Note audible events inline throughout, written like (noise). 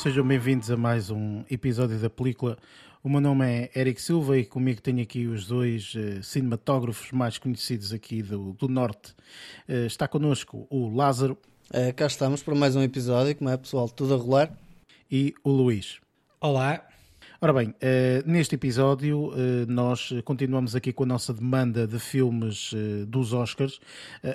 sejam bem-vindos a mais um episódio da película. O meu nome é Eric Silva e comigo tenho aqui os dois uh, cinematógrafos mais conhecidos aqui do, do Norte. Uh, está connosco o Lázaro. Uh, cá estamos para mais um episódio, como é pessoal, tudo a rolar. E o Luís. Olá. Ora bem, uh, neste episódio uh, nós continuamos aqui com a nossa demanda de filmes uh, dos Oscars.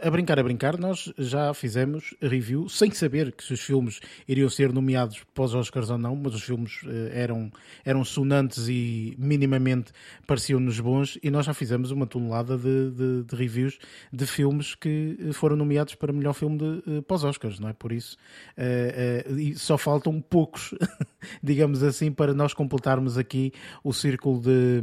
a brincar, a brincar, nós já fizemos review sem saber que se os filmes iriam ser nomeados para os Oscars ou não, mas os filmes eram, eram sonantes e minimamente pareciam-nos bons e nós já fizemos uma tonelada de, de, de, reviews de filmes que foram nomeados para melhor filme de, para os Oscars, não é? Por isso, e só faltam poucos, (laughs) digamos assim, para nós completar fecharmos aqui o círculo de,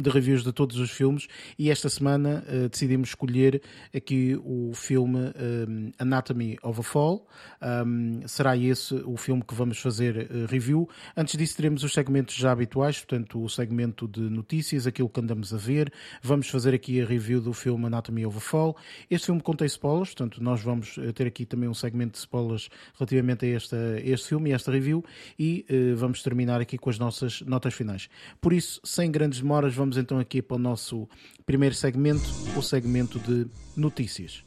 de reviews de todos os filmes e esta semana uh, decidimos escolher aqui o filme um, eh, Anatomy of a Fall. Um, será esse o filme que vamos fazer uh, review. Antes disso teremos os segmentos já habituais, portanto o segmento de notícias, aquilo que andamos a ver. Vamos fazer aqui a review do filme Anatomy of a Fall. Este filme contém spoilers, portanto nós vamos ter aqui também um segmento de spoilers relativamente a, esta, a este filme e esta review e uh, vamos terminar aqui com as nossas notas finais. Por isso, sem grandes demoras, vamos então aqui para o nosso primeiro segmento, o segmento de notícias.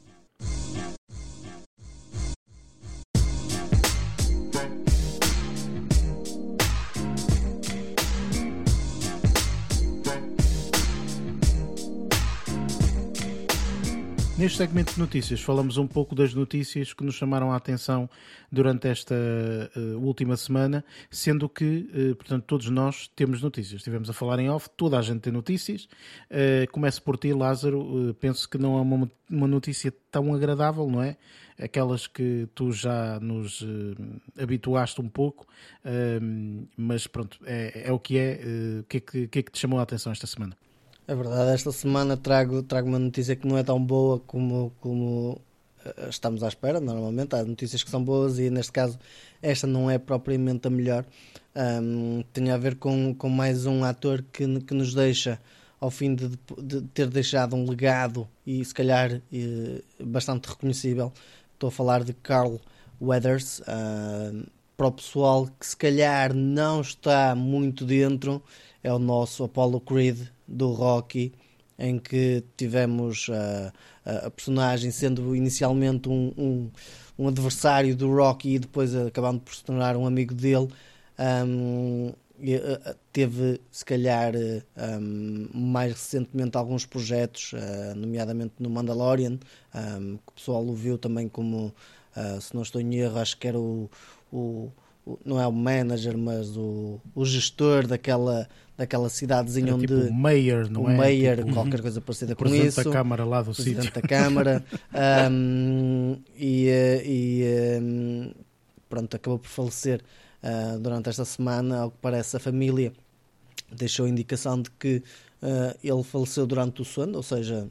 Neste segmento de notícias, falamos um pouco das notícias que nos chamaram a atenção durante esta uh, última semana, sendo que, uh, portanto, todos nós temos notícias. Estivemos a falar em off, toda a gente tem notícias. Uh, começo por ti, Lázaro. penso que não é uma, uma notícia tão agradável, não é? Aquelas que tu já nos habituaste um pouco, mas pronto, é, é, o que é. O que é que, que é que te chamou a atenção esta semana? É verdade, esta semana trago, trago uma notícia que não é tão boa como, como eh, estamos à espera, normalmente. Há notícias que são boas e, neste caso, esta não é propriamente a melhor. Um, a ver com, com mais um ator que, que nos deixa, ao fim de, de ter deixado um legado e, se calhar, e, bastante reconhecível. Estou a falar de Carl Weathers. Uh, para o pessoal que, se calhar, não está muito dentro, é o nosso Apollo Creed do Rocky, em que tivemos a, a, a personagem sendo inicialmente um, um, um, adversário do Rocky e depois acabando por se tornar um amigo dele. Um, teve, se calhar, mais recentemente alguns projetos, nomeadamente no Mandalorian, que o pessoal o viu também como, se não estou em erro, acho que era o, o não é o manager, mas o, o gestor daquela, daquela cidadezinha Era onde. Tipo o mayor, não o é? mayor, tipo, qualquer coisa parecida com presidente isso. da Câmara lá do presidente sítio. da Câmara. (laughs) um, e, e um, pronto, acabou por falecer uh, durante esta semana. Ao que parece, a família deixou indicação de que uh, ele faleceu durante o sono, ou seja,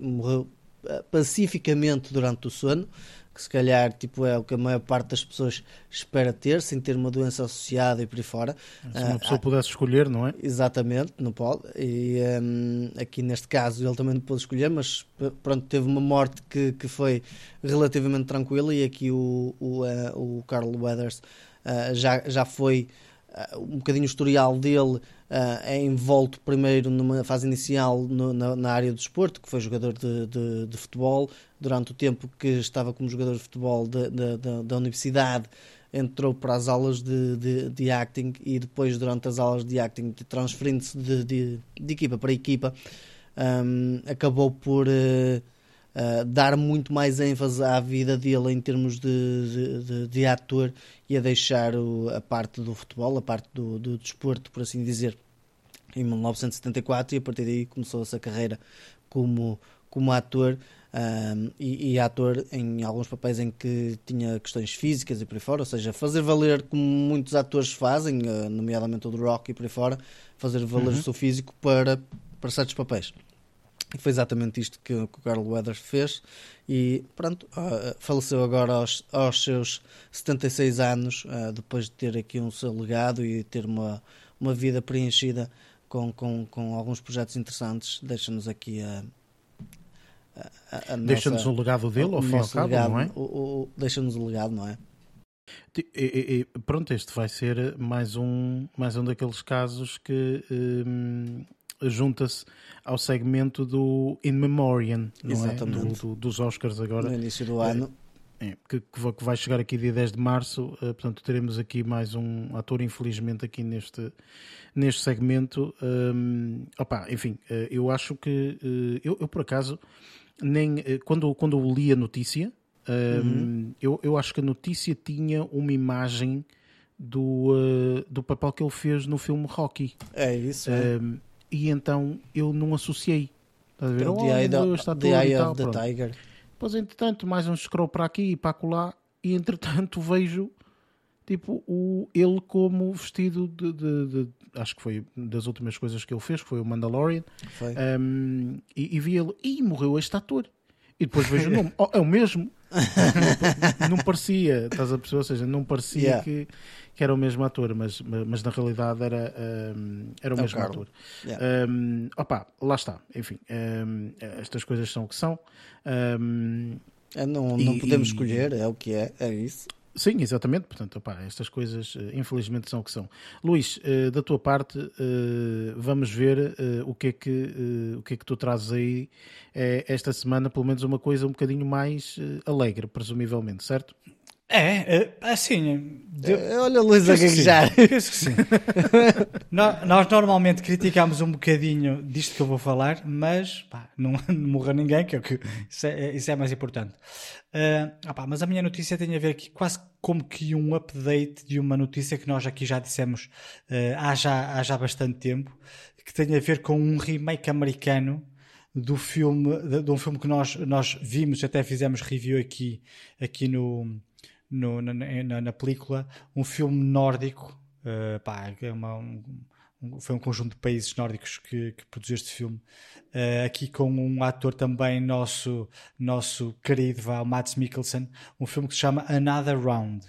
morreu uh, pacificamente durante o sono que se calhar tipo, é o que a maior parte das pessoas espera ter, sem ter uma doença associada e por aí fora. Se uma pessoa uh, pudesse escolher, não é? Exatamente, não pode. E um, aqui neste caso ele também não pôde escolher, mas pronto, teve uma morte que, que foi relativamente tranquila e aqui o, o, uh, o Carl Weathers uh, já, já foi um bocadinho o historial dele uh, é envolto primeiro numa fase inicial no, na, na, área do desporto, que foi jogador de, de, de, futebol, durante o tempo que estava como jogador de futebol de, da universidade, entrou para as aulas de, de, acting e depois durante as aulas de acting, transferindo-se de, equipa para equipa, um, acabou por... Uh, uh, dar muito mais ênfase à vida dele em termos de, de, de ator e a deixar o, a parte do futebol, a parte do, do desporto, por assim dizer, em 1974 e a partir daí começou essa carreira como, como ator um, e, e, ator em alguns papéis em que tinha questões físicas e por aí fora, ou seja, fazer valer como muitos atores fazem, uh, nomeadamente o do Rock e por aí fora, fazer valer uhum. o seu físico para, para certos papéis. E foi exatamente isto que, que o Carl Weathers fez. E pronto, uh, faleceu agora aos, aos seus 76 anos, uh, depois de ter aqui um seu legado e ter uma, uma vida preenchida com, com, com alguns projetos interessantes. Deixa-nos aqui a. a, a Deixa-nos o legado dele, ao fim e ao cabo, legado, não é? Deixa-nos o legado, não é? E, e, e, pronto, este vai ser mais um, mais um daqueles casos que um, junta-se ao segmento do In Memoriam, não é? Do, do, dos Oscars agora. No início do ano. É, que, que, vai chegar aqui dia 10 de março, uh, portanto teremos aqui mais um ator infelizmente aqui neste, neste segmento. Um, opa, enfim, uh, eu acho que uh, eu, eu, por acaso nem quando, quando eu li a notícia, um, uhum. eu, eu acho que a notícia tinha uma imagem do, do papel que ele fez no filme Rocky. É isso. É. Um, e então eu não associei. Estás a ver? The, Eye, the, the eye of the Tiger. Depois, entretanto, mais um scroll para aqui e para acolá, e entretanto (laughs) vejo tipo o, ele como vestido de, de, de, acho que foi das últimas coisas que ele fez, que foi o Mandalorian. Foi. Um, e, e vi ele, e morreu este ator. E depois vejo o (laughs) nome, oh, é o mesmo. Não, parecia, estás a perceber? Ou seja, não parecia yeah. que, que era o mesmo ator, mas, mas na realidade era, um, era o é mesmo o ator. Yeah. Um, opa, lá está. Enfim, um, estas coisas são o que são. Um, é, não, não e, podemos e, escolher, é o que é, é isso. Sim, exatamente. Portanto, opa, estas coisas eh, infelizmente são o que são. Luís, eh, da tua parte, eh, vamos ver o que é que, o que, é que tu trazes aí esta semana, pelo menos uma coisa um bocadinho mais alegre, presumivelmente, certo? É, assim. De... Olha o Luís a gaguejar. Penso que sim. (laughs) nós, normalmente criticamos um bocadinho disto que eu vou falar, mas pá, não, (laughs) não morra ninguém, que é o que isso é, isso é mais importante. Uh, opá, mas a minha notícia tem a ver aqui quase como que um update de uma notícia que nós aqui já dissemos uh, há, já, há já bastante tempo, que tem a ver com um remake americano do filme, de, de um filme que nós, nós vimos, até fizemos review aqui, aqui no no, na, na, na, película um filme nórdico. Uh, pá, é uma, um, foi um conjunto de países nórdicos que, que produziu este filme. Uh, aqui com um ator também nosso, nosso querido, vá, o Mads Mikkelsen. Um filme que se chama Another Round.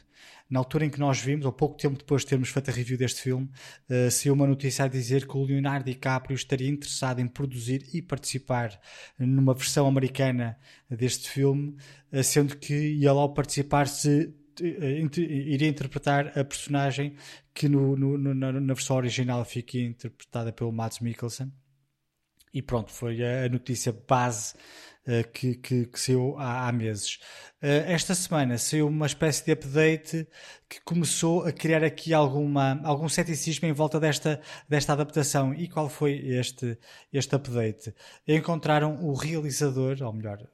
Na altura em que nós vimos, ou pouco tempo depois de termos feito a review deste filme, uh, saiu uma notícia a dizer que o Leonardo DiCaprio estaria interessado em produzir e participar numa versão americana deste filme, uh, sendo que ele ao participar se uh, iria interpretar a personagem que no, no, na, na, versão original fica interpretada pelo Mads Mikkelsen. E pronto, foi a notícia base que, que, que, saiu há, há meses. Uh, esta semana saiu uma espécie de update que começou a criar aqui alguma, algum ceticismo em volta desta, desta adaptação. E qual foi este, este update? Encontraram o realizador, ou melhor,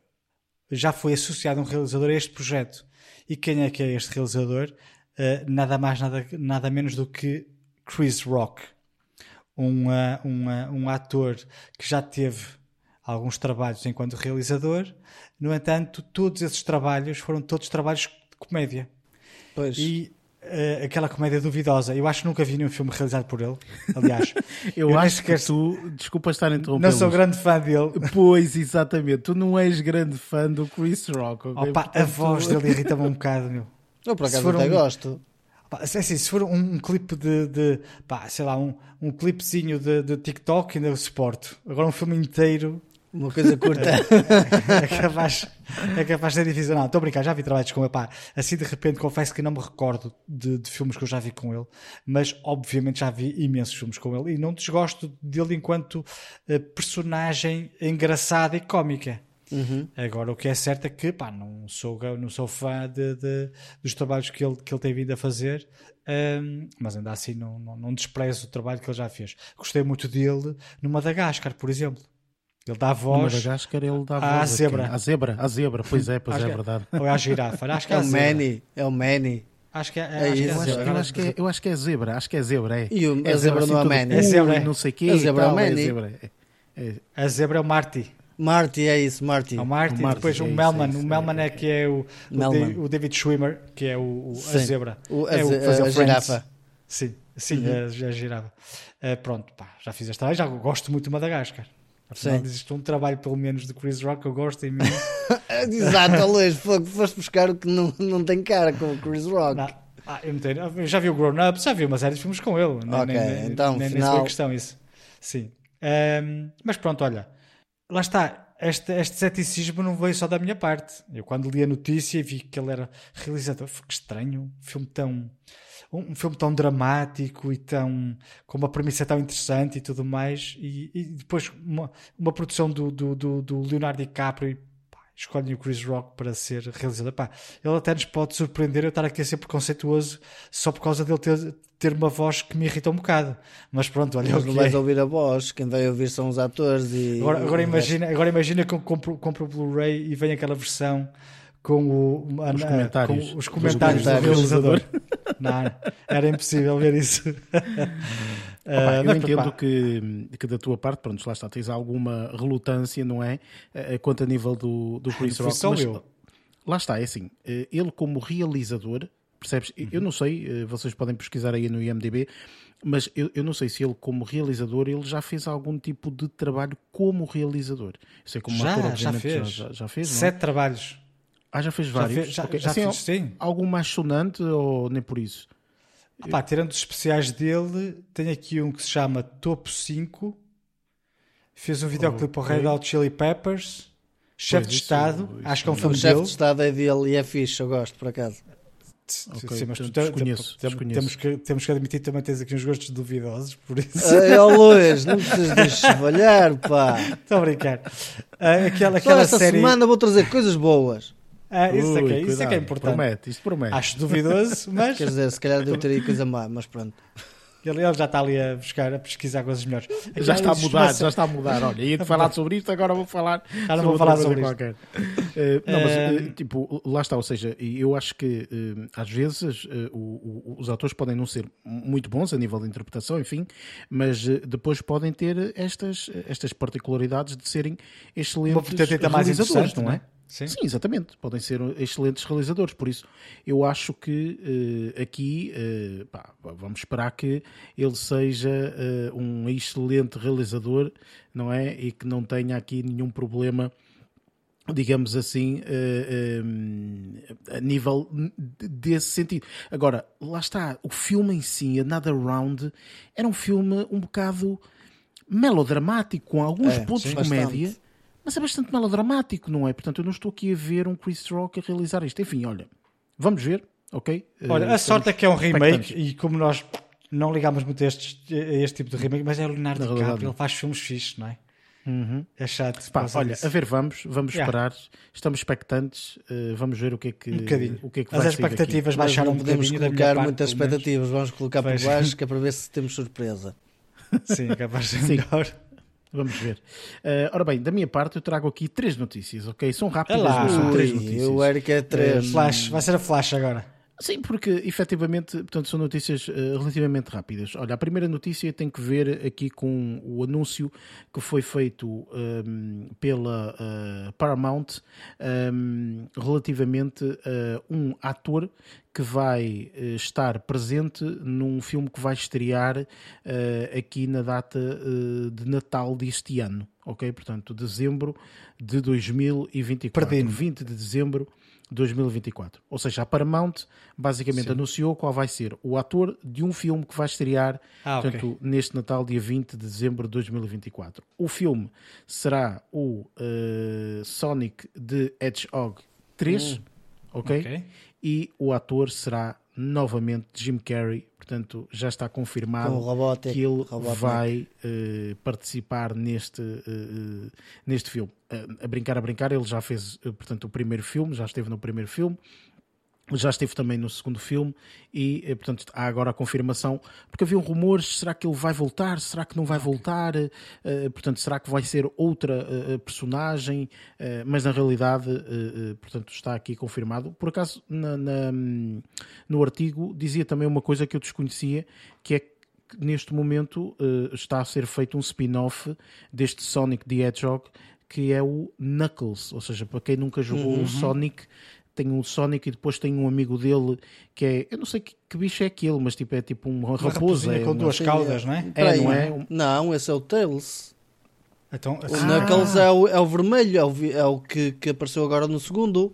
já foi associado um realizador a este projeto. E quem é que é este realizador? Uh, nada mais, nada, nada menos do que Chris Rock um, um, um ator que já teve alguns trabalhos enquanto realizador, no entanto, todos esses trabalhos foram todos trabalhos de comédia. Pois. E uh, aquela comédia duvidosa, eu acho que nunca vi nenhum filme realizado por ele. Aliás, (laughs) eu, eu acho que tu, desculpa estar a interromper. Não sou grande fã dele. Pois, exatamente, tu não és grande fã do Chris Rock. Okay? Opa, Portanto, a voz (laughs) dele irrita-me um bocado, meu. Eu por acaso até um... gosto. Pá, assim, se for um, um clipe de, de pá, sei lá, um, um clipezinho de, de TikTok ainda suporto. Agora um filme inteiro. Uma coisa curta. é, capaz, é capaz de ser difícil. Não, estou a brincar, já vi trabalhos com ele. Pá, assim de repente confesso que não me recordo de, de, filmes que eu já vi com ele, mas obviamente já vi imensos filmes com ele e não desgosto dele enquanto uh, personagem engraçada e cómica. Uhum. Agora, o que é certo é que pá, não, sou, não sou fã de, de, dos trabalhos que ele, que ele tem vindo a fazer, um, mas ainda assim não, não, não, desprezo o trabalho que ele já fez. Gostei muito dele no Madagascar, por exemplo. Ele dá voz. No Madagascar ele dá à voz. Zebra. À zebra. À zebra, pois é, pois é, é, verdade. (laughs) Ou é à girafa. Acho que é, é o Manny. É o Manny. Acho que é, é, é isso. Eu acho, eu, acho que é, eu acho que é zebra. Acho que é zebra. É. E o, é a zebra, zebra não é Manny. É zebra. Não sei quê. A zebra é o Manny. A zebra é o Marty. Marty, é isso, Marty. O Marty, o Marty depois é o Melman. Isso, o Melman é, é, que é o, o, o, David Schwimmer, que é o, o a zebra. O, é o que fazia a, a girafa. Sim, sim, uhum. a, a girafa. Uh, pronto, pá, já fiz esta. Já gosto muito de Madagascar. Afinal, existe um trabalho, pelo menos, de Chris Rock que eu gosto mim. (laughs) Exato, Luís, foste buscar o que não, não tem cara com o Chris Rock. Não. Ah, eu, não tenho, eu já vi o Grown Up, já vi uma série de filmes com ele. Ok, nem, então, nem, final... nem questão isso. Sim. Um, mas pronto, olha, lá está. este, este ceticismo não veio só da minha parte. Eu, quando li a notícia e vi que ele era realizador, foi que estranho, um filme tão. Um filme tão dramático e tão. com uma premissa tão interessante e tudo mais. E, e depois uma, uma produção do, do, do, do Leonardo DiCaprio e escolhem o Chris Rock para ser realizador. Pá, ele até nos pode surpreender eu estar aqui a ser preconceituoso só por causa dele ter, ter uma voz que me irrita um bocado. Mas pronto, olha Mas o não vais é. ouvir a voz, quem vai ouvir são os atores e. Agora, agora imagina, agora imagina que eu compro, compro o Blu-ray e vem aquela versão com, o, Os a- comentários. com os comentários do realizador. (laughs) Não, era impossível ver isso. (laughs) Opa, Ah, eu entendo que, que da tua parte, pronto, lá está, tens alguma relutância, não é? Eh, Quanto a nível do, do Chris Rock. só mas eu. lá está, é assim, eh, ele como realizador, percebes? Uhum. Eu não sei, eh, vocês podem pesquisar aí no IMDB, mas eu, eu não sei se ele como realizador, ele já fez algum tipo de trabalho como realizador. Eu sei como Já, ator, já fez. já, já fez, não é? Sete trabalhos. Ah, já fez Já vários? fez, já, Ok. já Assim, fiz, sim. Algum mais sonante ou nem por isso? Ah, pá, tirando os especiais dele, tem aqui um que se chama Topo 5. Fez um videoclipe ao Ok. Red Hot Chili Peppers. Chefe Pois de Estado. isso Acho que é um filme O chefe dele. de Estado é dele e é fixe, eu gosto, por acaso. Ok, Sim, mas tu portanto, te- desconheço, tem- desconheço. Temos, que, temos que admitir que também tens aqui uns gostos duvidosos, por isso. Ei, ó Luís, não precisas de chavalhar, pá. (laughs) Estou a brincar. Ah, aquela Só aquela esta série. semana vou trazer coisas boas. Ah, isso, é que, Ui, é- isso é que é cuidado, importante. Promete, isto promete. Acho duvidoso, (laughs) mas Quer dizer, se calhar devo ter aí coisa má, mas pronto. ele, ele já está ali a buscar, a pesquisar coisas melhores. Já está a mudar, já está a mudar. Olha, ia-te falar sobre isto, agora vou falar não sobre vou falar sobre isto. qualquer. Eh, não, mas, eh, tipo, lá está, ou seja, eu acho que eh, às vezes o- o- os atores podem não ser muito bons a nível de interpretação, enfim, mas depois podem ter estas, estas particularidades de serem excelentes Uma mais interessante, não é? não é? Sim. Sim, exatamente. Podem ser excelentes realizadores. Por isso, eu acho que eh, aqui eh, pá, vamos esperar que ele seja eh, um excelente realizador, não é? E que não tenha aqui nenhum problema, digamos assim, a nível de- desse sentido. Agora, lá está, o filme em si, Another Round, era um filme um bocado melodramático, com alguns É, pontos sim, de bastante. Mas é bastante melodramático, não é? Portanto, eu não estou aqui a ver um Chris Rock a realizar isto. Enfim, olha, vamos ver, ok? Olha, Eh, a sorte é que é um remake e como nós não ligamos muito a, estes- a este tipo de remake, mas é o Leonardo Na DiCaprio, ele faz filmes fixes, não é? Uhum. É chato. por Pá, causa olha, disso. a ver, vamos, vamos Yeah. esperar. Estamos expectantes, eh, vamos ver o que é que, um bocadinho. o que, é que As vai sair daqui. expectativas Mas baixaram não um podemos colocar parte, muitas expectativas, vamos colocar por Veja. baixo, que é para ver se temos surpresa. (laughs) Sim, é capaz de ser melhor. Vamos ver. Eh, ora bem, da minha parte, eu trago aqui três notícias, ok? São rápidas, Olá. mas são três notícias. o Eric é três. Flash, vai ser a flash agora. Sim, porque efetivamente portanto, são notícias eh, relativamente rápidas. Olha, a primeira notícia tem que ver aqui com o anúncio que foi feito ehm, pela eh, Paramount ehm, relativamente a um ator que vai eh, estar presente num filme que vai estrear eh, aqui na data eh, de Natal deste ano. Ok? Portanto, dezembro de 2024. Perdi-me. 20 de dezembro 2024. Ou seja, a Paramount basicamente anunciou qual vai ser o ator de um filme que vai estrear Ah, portanto, neste Natal, dia 20 de dezembro de 2024. O filme será o eh, Sonic the Hedgehog 3, ok? Ok. E o ator será novamente Jim Carrey, portanto já está confirmado Robotnik, que ele Robotnik. vai eh, participar neste, eh, neste filme. Eh, a brincar, a brincar, ele já fez portanto, o primeiro filme, já esteve no primeiro filme, já esteve também no segundo filme e, eh, portanto, há agora a confirmação, porque haviam rumores, será que ele vai voltar, será que não vai voltar, Eh, eh, portanto, será que vai ser outra personagem, mas na realidade, portanto, está aqui confirmado. Por acaso, na- na- no artigo dizia também uma coisa que eu desconhecia, que é que neste momento está a ser feito um spin-off deste Sonic the Hedgehog, que é o Knuckles, ou seja, para quem nunca jogou o Sonic, tem um Sonic e depois tem um amigo dele que é, eu não sei que, que bicho é aquele, mas tipo, é tipo uma Uma raposa. raposinha É com uma- duas caudas, não é? Peraí, não é? Não, esse é o Tails. Então, O assim, Knuckles é o, é o vermelho, é o, é o que, que apareceu agora no segundo.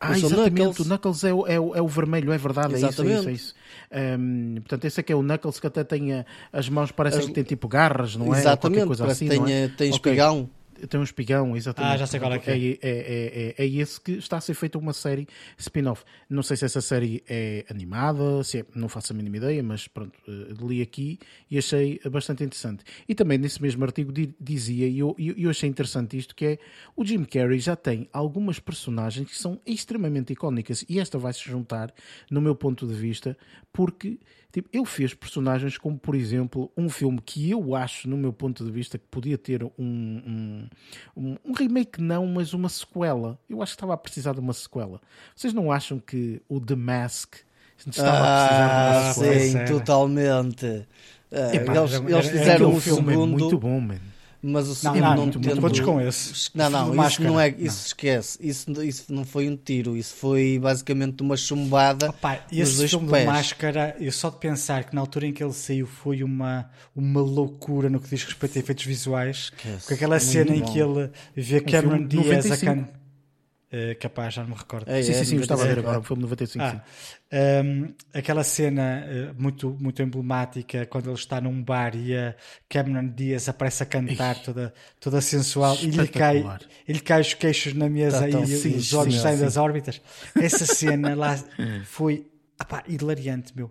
Ah, Esse é o exatamente, Knuckles. o Knuckles é o, é, o, é o vermelho, é verdade, é isso, é isso. É Exatamente. isso. Ehm, portanto, esse é que é o Knuckles que até tem a- as mãos, parecem As- que tem tipo garras, não é? Exatamente, coisa parece assim, que não tem, é? tem espigão. Tem um espigão, exatamente. Ah, já sei qual é que é. É, é, é, é esse que está a ser feita uma série spin-off. Não sei se essa série é animada, se é, não faço a mínima ideia, mas pronto, eh, li aqui e achei bastante interessante. E também nesse mesmo artigo dizia, e eu, eu achei interessante isto, que é o Jim Carrey já tem algumas personagens que são extremamente icónicas e esta vai se juntar, no meu ponto de vista, porque tipo, ele fez personagens como, por exemplo, um filme que eu acho, no meu ponto de vista, que podia ter um, um, um, um remake, não, mas uma sequela. Eu acho que estava a precisar de uma sequela. Vocês não acham que o The Mask estava ah, a precisar de uma sequela? Sim, totalmente. Uh, Epá, eles, eles fizeram um filme é segundo. É muito bom, mano mas o segundo não, não, não tendo... todos com esse. Não, não, isso não é, isso esquece. Isso, isso não foi um tiro, isso foi basicamente uma chumbada. Opa, esse filme pés. de máscara, eu só de pensar que na altura em que ele saiu foi uma, uma loucura no que diz respeito a efeitos visuais. Com aquela cena em que ele vê Cameron Diaz a can... Uh, capaz, já não me recordo. É, sim, sim, sim, eu estava a ver agora, foi 95. Ah, um, aquela cena uh, muito, muito emblemática quando ele está num bar e a Cameron Diaz aparece a cantar toda, toda sensual e lhe cai, ele cai os queixos na mesa tá, e, sim, os olhos sim, saem sim. das órbitas. Essa cena lá (laughs) foi apá, hilariante, meu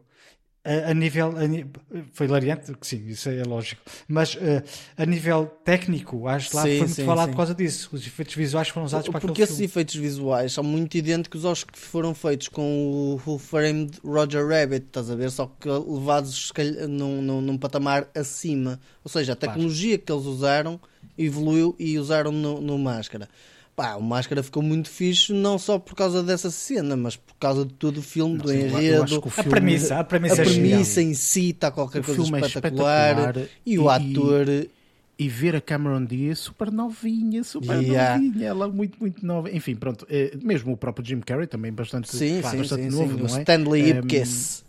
a, a nível. A, foi hilariante, sim, isso é lógico. Mas uh, a nível técnico, acho que lá sim, foi muito sim, falado sim. por causa disso. Os efeitos visuais foram usados para Porque esses filme. efeitos visuais são muito idênticos aos que foram feitos com o Who Framed Roger Rabbit, estás a ver? Só que levados num, num, num patamar acima. Ou seja, a tecnologia que eles usaram evoluiu e usaram no, no máscara. Pá, o Máscara ficou muito fixe, não só por causa dessa cena, mas por causa de todo o filme, não, do sim, enredo. a premissa, a premissa, a premissa em si está qualquer o coisa é espetacular, é espetacular, e o ator. E, e, ver a Cameron Diaz super novinha, super yeah. novinha, ela muito, muito nova. Enfim, pronto, é, mesmo o próprio Jim Carrey também bastante, sim, pá, sim, bastante sim, novo, sim. não é? Stanley Ipkiss. Um,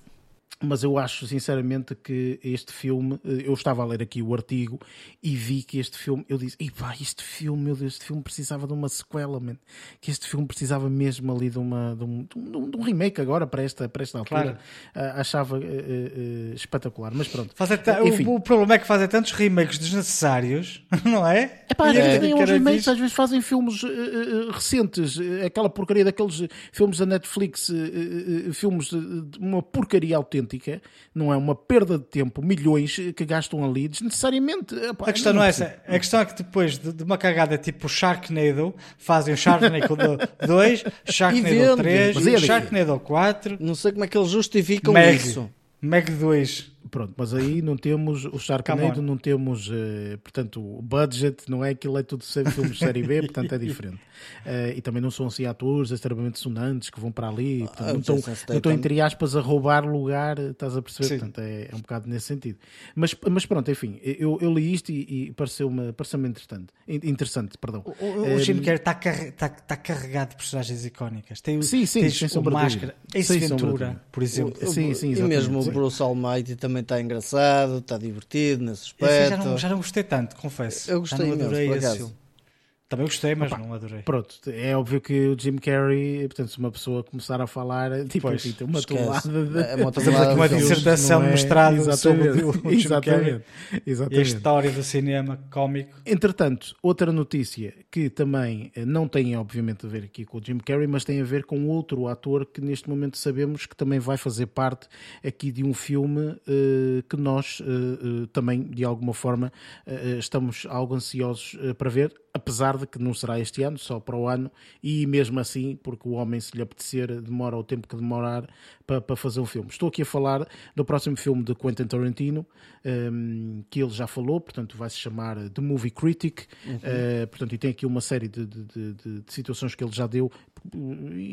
mas eu acho sinceramente que este filme, eh, eu estava a ler aqui o artigo e vi que este filme, eu disse, e pá, este filme, meu Deus, este filme precisava de uma sequela, man. que este filme precisava mesmo ali de, uma, de, um, de um, remake agora para esta, para esta altura. Claro. Uh, achava uh, uh, espetacular, mas pronto. O, o, problema é que fazem tantos remakes desnecessários, (laughs) não é? É pá, é, é, os remakes às vezes fazem filmes recentes, aquela porcaria daqueles filmes da Netflix, filmes de uma porcaria autêntica autêntica, não é uma perda de tempo, milhões que gastam ali desnecessariamente. a questão não, não é essa, a questão é que depois de, de uma cagada tipo Sharknado, fazem o Sharknado (laughs) 2, Sharknado 3, é Sharknado 4. Não sei como é que eles justificam Meg, isso. Meg 2. Pronto, mas aí não temos o Sharknado, não temos, uh, portanto, o budget, não é? Aquilo é tudo sempre filmes de série B, (laughs) portanto é diferente. Uh, e também não são assim atores extremamente sonantes que vão para ali, portanto, ah, não, estão, não estão, entre aspas, a roubar lugar, estás a perceber? Sim. Portanto, é, é, um bocado nesse sentido. Mas, mas pronto, enfim, eu, eu li isto e, e pareceu-me pareceu interessante. Interessante, perdão. O, o, o Jim Carrey está está, está carregado de personagens icónicas. Tem, sim, sim, o Máscara, Ace Ventura, por exemplo. Sim, sim, e mesmo o Bruce Almighty também também está engraçado, está divertido nesse aspecto. Já não, já não gostei tanto, confesso. Eu gostei já não adorei esse filme. Também gostei, mas Opa, não adorei. Pronto, é óbvio que o Jim Carrey, portanto, se uma pessoa começar a falar, (laughs) tipo, pois, tem uma tonelada de. É uma, tonelada uma dissertação é... mestrada sobre o, o Jim (laughs) Carrey exatamente. e a história do cinema cómico. Entretanto, outra notícia que também eh, não tem, obviamente, a ver aqui com o Jim Carrey, mas tem a ver com outro ator que neste momento sabemos que também vai fazer parte aqui de um filme uh, que nós uh, uh, também, de alguma forma, estamos algo ansiosos para ver apesar de que não será este ano, só para o ano, e mesmo assim, porque o homem, se lhe apetecer, demora o tempo que demorar para, para fazer um filme. Estou aqui a falar do próximo filme de Quentin Tarantino, um, que ele já falou, portanto, vai se chamar The Movie Critic, uhum. uh, portanto, e tem aqui uma série de, de, de, de, situações que ele já deu,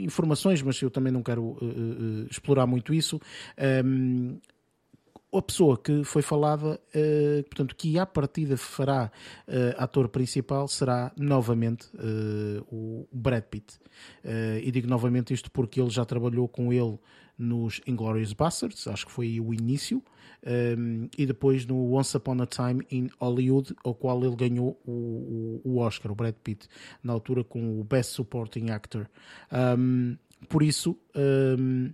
informações, mas eu também não quero uh, uh, explorar muito isso. Um, a pessoa que foi falada, uh, portanto, que à partida fará uh, ator principal será novamente uh, o Brad Pitt. e digo novamente isto porque ele já trabalhou com ele nos Inglourious Basterds, acho que foi o início, um, e depois no Once Upon a Time in Hollywood, ao qual ele ganhou o, o, Oscar, o Brad Pitt, na altura com o Best Supporting Actor. Um, por isso. Um,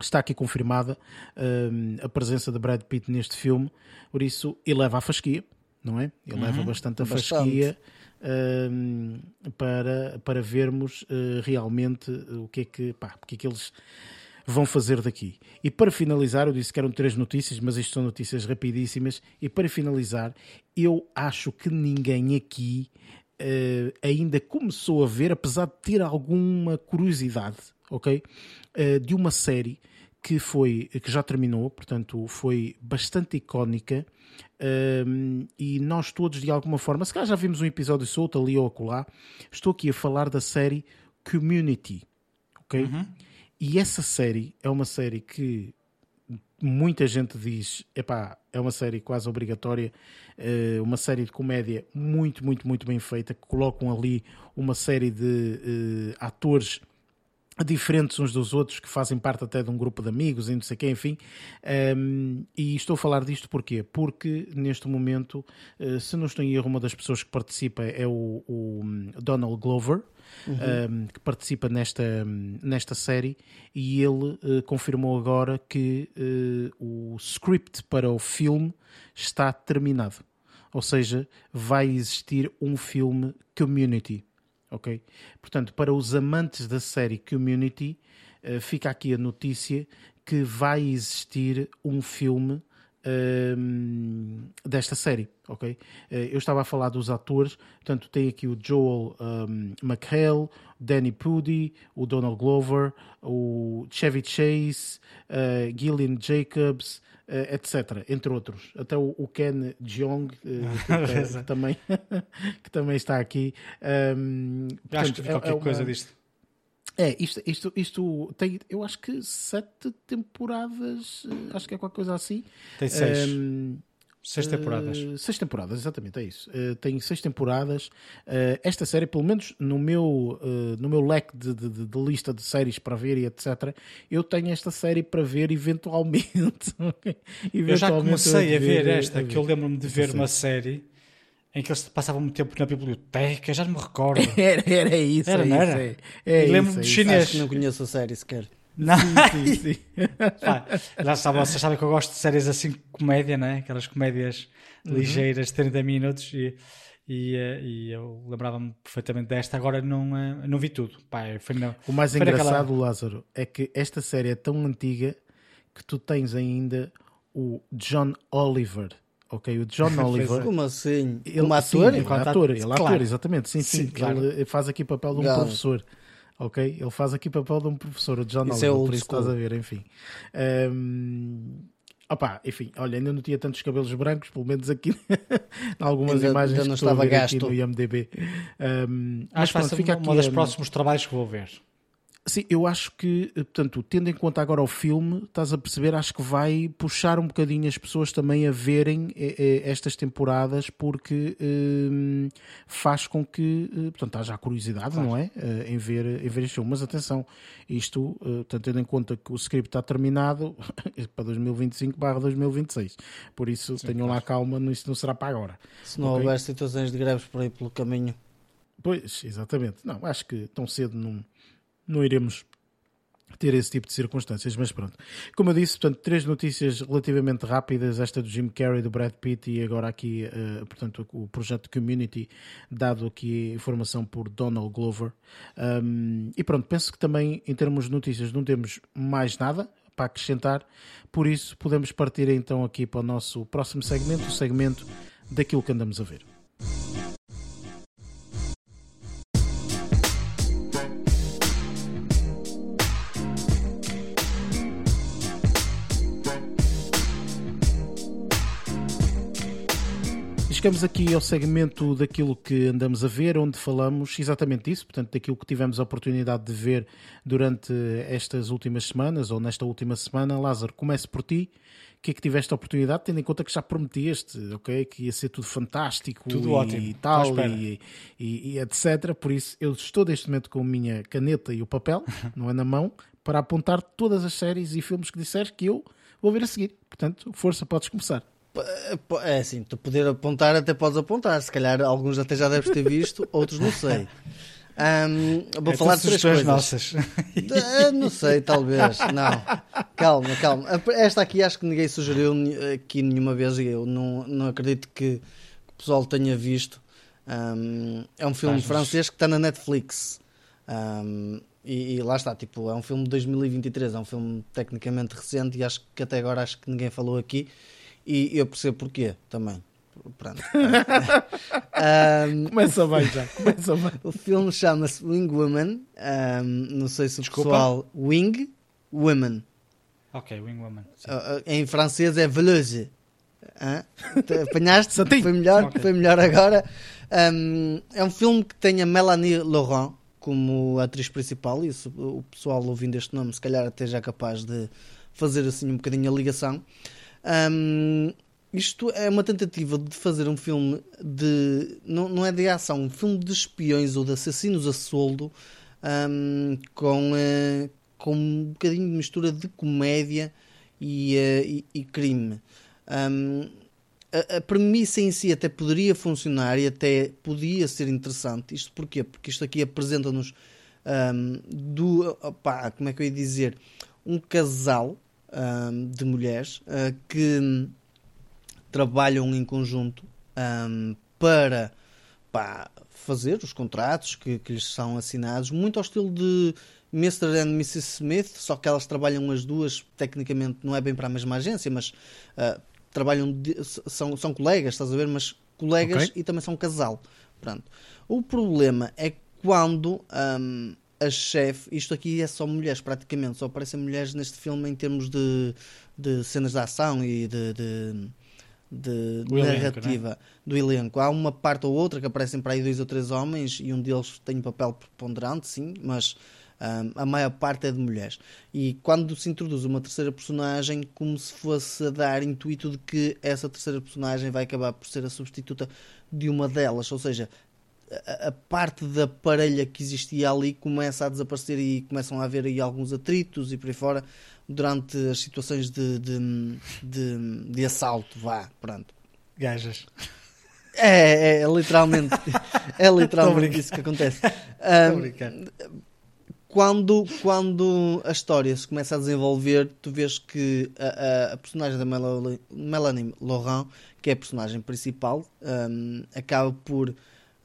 está aqui confirmada um, a presença de Brad Pitt neste filme, por isso ele leva a fasquia, não é? Ele uhum, bastante a fasquia. um, para, para vermos uh, realmente o que é que, pá, o que é que eles vão fazer daqui. E para finalizar, eu disse que eram três notícias, mas isto são notícias rapidíssimas. E para finalizar, eu acho que ninguém aqui uh, ainda começou a ver, apesar de ter alguma curiosidade, ok? Uh, de uma série que foi que já terminou, portanto foi bastante icónica um, e nós todos de alguma forma, se calhar já vimos um episódio solto ali ou acolá, estou aqui a falar da série Community, ok? Uhum. E essa série é uma série que muita gente diz, epá, é uma série quase obrigatória, uh, uma série de comédia muito, muito, muito bem feita, que colocam ali uma série de uh, atores diferentes uns dos outros, que fazem parte até de um grupo de amigos e não sei quê, enfim. Um, e estou a falar disto porquê? Porque neste momento, uh, se não estou em erro, uma das pessoas que participa é o, o Donald Glover, uhum. um, que participa nesta, nesta série, e ele uh, confirmou agora que uh, o script para o filme está terminado. Ou seja, vai existir um filme community ok? Portanto, para os amantes da série Community, uh, fica aqui a notícia que vai existir um filme ehm, desta série, ok? Uh, eu estava a falar dos atores, portanto, tem aqui o Joel um, ehm, McHale, Danny Pudi, o Donald Glover, o Chevy Chase, uh, Gillian Jacobs, etc. Entre outros. Até o, o Ken Jeong, uh, (laughs) que, que, também, (laughs) que também está aqui. Um, portanto, acho que é, qualquer é uma... coisa disto. É, isto, isto, isto tem, eu acho que sete temporadas, acho que é qualquer coisa assim. Tem seis. Um, Seis temporadas. Uh, seis temporadas, exatamente, é isso. Uh, tem seis temporadas. Uh, esta série, pelo menos no meu, no meu leque de, de, de, lista de séries para ver e etc., eu tenho esta série para ver eventualmente. (laughs) eventualmente eu já comecei a ver, a ver esta, a ver. que eu lembro-me de ver uma série em que eles passavam muito tempo na biblioteca, já não me recordo. (laughs) era, era isso. Era, é não era? É, é lembro-me de chinês. Acho que não conheço a série sequer. Não. Sim, sim, (laughs) sim. já sabe, vocês sabem que eu gosto de séries assim, comédia, né? Aquelas comédias uhum. ligeiras, 30 minutos e, e, eh, e eu lembrava-me perfeitamente desta, agora não, eh, não vi tudo. Pá, foi não, o mais foi engraçado, naquela... Lázaro, é que esta série é tão antiga que tu tens ainda o John Oliver. Ok, o John (laughs) Oliver. Como assim? Ele, um ator? Sim, ele é ator, ele é claro. ator, exatamente. Sim, sim. sim claro. Ele faz aqui papel de um professor ok? Ele faz aqui papel de um professor, o John isso Oliver, é por isso estás a ver, enfim. Um, Opa, enfim, olha, ainda não tinha tantos cabelos brancos, pelo menos aqui, (laughs) em algumas ainda, imagens ainda não que estava a ver gasto. aqui no IMDB. Um, Acho que vai ser um dos próximos trabalhos que vou ver. Sim, eu acho que, eh, portanto, tendo em conta agora o filme, estás a perceber, acho que vai puxar um bocadinho as pessoas também a verem eh, eh, estas temporadas, porque eh, faz com que, portanto, haja a curiosidade, claro. não é? em, ver, em ver este filme. Mas atenção, isto, portanto, tendo em conta que o script está terminado (laughs) para 2025 barra 2026. Por isso, Sim, tenham claro. lá calma, isso não será para agora. Se não okay? houver situações de greves por aí pelo caminho. Pois, exatamente. Não, acho que tão cedo não não iremos ter esse tipo de circunstâncias, mas pronto. Como eu disse, portanto, três notícias relativamente rápidas, esta do Jim Carrey, do Brad Pitt e agora aqui, uh, portanto, o projeto Community, dado aqui informação por Donald Glover. Um, e pronto, penso que também em termos de notícias não temos mais nada para acrescentar, por isso podemos partir então aqui para o nosso próximo segmento, o segmento daquilo que andamos a ver. Chegamos aqui ao segmento daquilo que andamos a ver, onde falamos exatamente isso, portanto, daquilo que tivemos a oportunidade de ver durante estas últimas semanas, ou nesta última semana. Lázaro, comece por ti. O que é que tiveste a oportunidade, tendo em conta que já prometeste, ok? Que ia ser tudo fantástico tudo e, ótimo. tal, e, e, e, etc. Por isso, eu estou neste momento com a minha caneta e o papel, (laughs) não é na mão, para apontar todas as séries e filmes que disseres que eu vou ver a seguir. Portanto, força, podes começar. É assim, tu poder apontar até podes apontar, se calhar alguns até já deves ter visto, (laughs) outros não sei. Um, vou é falar de três coisas. Nossas. Uh, não sei, talvez. Não. Calma, calma. Esta aqui acho que ninguém sugeriu aqui nenhuma vez e eu não, não acredito que, o pessoal tenha visto. Um, é um filme Faz-nos- francês que está na Netflix. Um, e, e lá está, tipo, é um filme de 2023, é um filme tecnicamente recente e acho que até agora acho que ninguém falou aqui. E eu percebo porquê também. Pronto. (laughs) Um, Começa bem já, começa bem. (laughs) o filme chama-se Wing Woman. Um, não sei se o Desculpa? pessoal. Wing Woman. Ok, Wing Woman. Uh, uh, em francês é. Hã? Te Apanhaste? (laughs) Foi melhor, Ok. foi melhor agora. Um, é um filme que tem a Melanie Laurent como atriz principal. E se o pessoal ouvindo este nome, se calhar até já é capaz de fazer assim um bocadinho a ligação. Um, isto é uma tentativa de fazer um filme de. Não, não é de ação, um filme de espiões ou de assassinos a soldo um, com, eh, com um bocadinho de mistura de comédia e, eh, e- e crime. Um, a, a premissa em si até poderia funcionar e até podia ser interessante. Isto porquê? Porque isto aqui apresenta-nos do, como é que eu ia dizer, um casal um, de mulheres uh, que trabalham em conjunto um, para pá, fazer os contratos que, que lhes são assinados, muito ao estilo de Mr. and Mrs. Smith, só que elas trabalham as duas, tecnicamente não é bem para a mesma agência, mas uh, trabalham, de- são, são colegas, estás a ver? Mas colegas Ok. e também são casal. Pronto. O problema é quando um, a chefe, isto aqui é só mulheres praticamente, só aparecem mulheres neste filme em termos de, de cenas de ação e de, de, de O elenco, narrativa do elenco. Há uma parte ou outra que aparecem para aí dois ou três homens e um deles tem um papel preponderante, sim, mas um, a maior parte é de mulheres. E quando se introduz uma terceira personagem, como se fosse a dar intuito de que essa terceira personagem vai acabar por ser a substituta de uma delas, ou seja, a, parte da parelha que existia ali começa a desaparecer e começam a haver aí alguns atritos e por aí fora durante as situações de, de, de, de assalto, vá, pronto. Gajas. É, é, é literalmente, (laughs) é literalmente isso que acontece. Um, quando, quando a história se começa a desenvolver, tu vês que a, a- a personagem da Melo- Melanie Laurent, que é a personagem principal, um, acaba por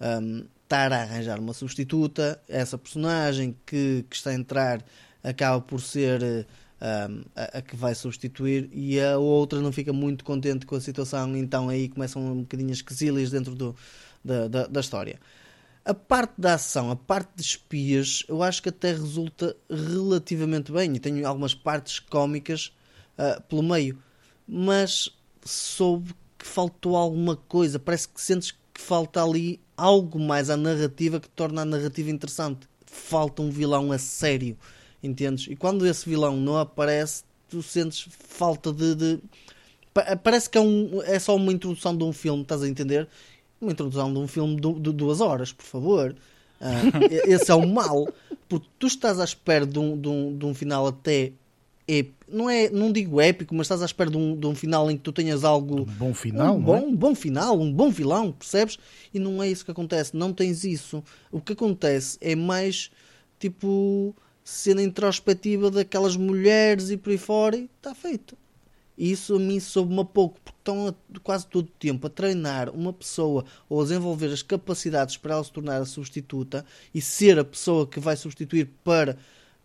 um, estar a arranjar uma substituta. Essa personagem que, que está a entrar acaba por ser um, a, a que vai substituir e a outra não fica muito contente com a situação, então aí começam um bocadinho as quesilhas dentro do, da, da, da história. A parte da ação, a parte de espias, eu acho que até resulta relativamente bem e tenho algumas partes cómicas ah, pelo meio, mas soube que faltou alguma coisa. Parece que sentes falta ali algo mais à narrativa que torna a narrativa interessante. Falta um vilão a sério, entendes? E quando esse vilão não aparece, tu sentes falta de. de- Pa- Parece que é, um, é só uma introdução de um filme, estás a entender? Uma introdução de um filme de, duas horas, por favor. Ah, esse é o mal, porque tu estás à espera de um, de um, de um final até épico. Não, é, não digo épico, mas estás à espera de um, de um final em que tu tenhas algo Um bom final, um bom, é? um bom final, um bom vilão, percebes? E não é isso que acontece, não tens isso. O que acontece é mais tipo cena introspectiva daquelas mulheres e por aí fora e está feito. E isso a mim soube-me pouco, porque estão a- quase todo o tempo a treinar uma pessoa ou a desenvolver as capacidades para ela se tornar a substituta e ser a pessoa que vai substituir para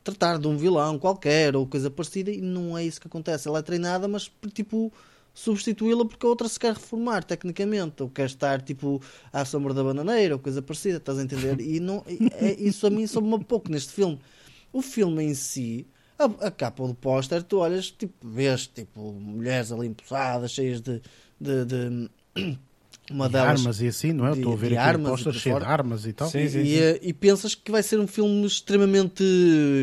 tratar de um vilão qualquer ou coisa parecida e não é isso que acontece. Ela é treinada, mas tipo substituí-la porque a outra se quer reformar tecnicamente ou quer estar tipo à sombra da bananeira ou coisa parecida, estás a entender? E não, é, isso a mim soube-me um pouco neste filme. O filme em si, a, a capa do póster, tu olhas, tipo, vês tipo mulheres ali emposadas, cheias de, de, de- uma De delas armas e assim, não é? De- Estou a ver aqui e por cheio de armas e tal. Sim, sim, e, sim. eh, e pensas que vai ser um filme extremamente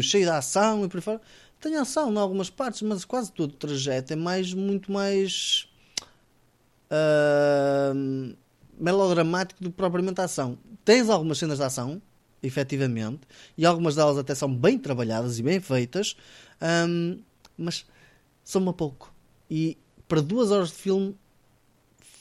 cheio de ação e por aí fora. Tem ação em algumas partes, mas quase todo o trajeto é mais, muito mais ah, melodramático do que propriamente a ação. Tens algumas cenas de ação, efetivamente, e algumas delas até são bem trabalhadas e bem feitas, ahm, mas são uma pouco. E para duas horas de filme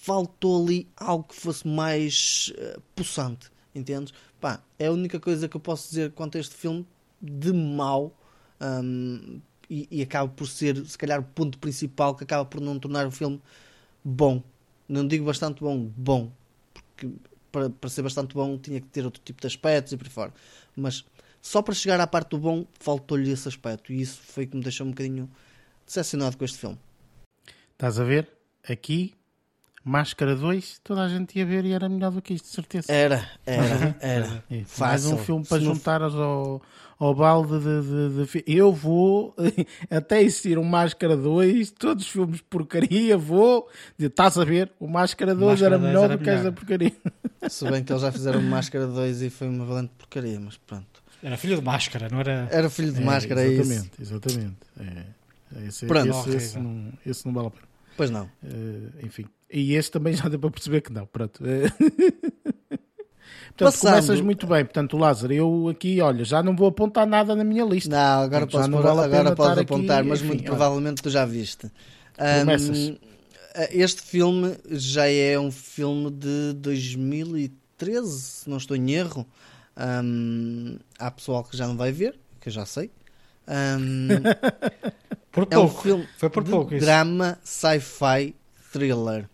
faltou ali algo que fosse mais eh, possante, entendes? Pá, é a única coisa que eu posso dizer quanto a este filme de mau hum, e, e acaba por ser, se calhar, o ponto principal que acaba por não tornar o filme bom. Não digo bastante bom, bom. Porque para, para ser bastante bom tinha que ter outro tipo de aspectos e por aí fora. Mas só para chegar à parte do bom faltou-lhe esse aspecto e isso foi que me deixou um bocadinho decepcionado com este filme. Estás a ver? Aqui, Máscara 2, toda a gente ia ver e era melhor do que isto, de certeza. Era, era, era. É, Mais um filme para juntar ao, ao balde de, de, de Eu vou, (laughs) até existir um Máscara 2, todos os filmes de porcaria, vou. de- Estás a ver? O Máscara 2 Máscara era 2 melhor era do que esta porcaria. (laughs) Se bem que eles já fizeram Máscara 2 e foi uma valente porcaria, mas pronto. Era filho de máscara, não era? Era filho de É, máscara, é isso. Exatamente, exatamente. É, esse, Pronto. esse, esse, Horrível. não, esse não vale a pena. Pois não. Eh, enfim. E este também (laughs) já deu para perceber que não. Pronto. (laughs) Portanto, Passando- começas muito bem. Portanto, Lázaro, eu aqui, olha, já não vou apontar nada na minha lista. Não, agora podes, não vale agora podes estar aqui, apontar, mas enfim, muito olha. provavelmente tu já viste. Promessas. Ahm, este filme já é um filme de 2013, se não estou em erro. Ahm, há pessoal que já não vai ver, que eu já sei. Ahm, (laughs) Por é um filme Foi por de pouco isso. drama, sci-fi, thriller.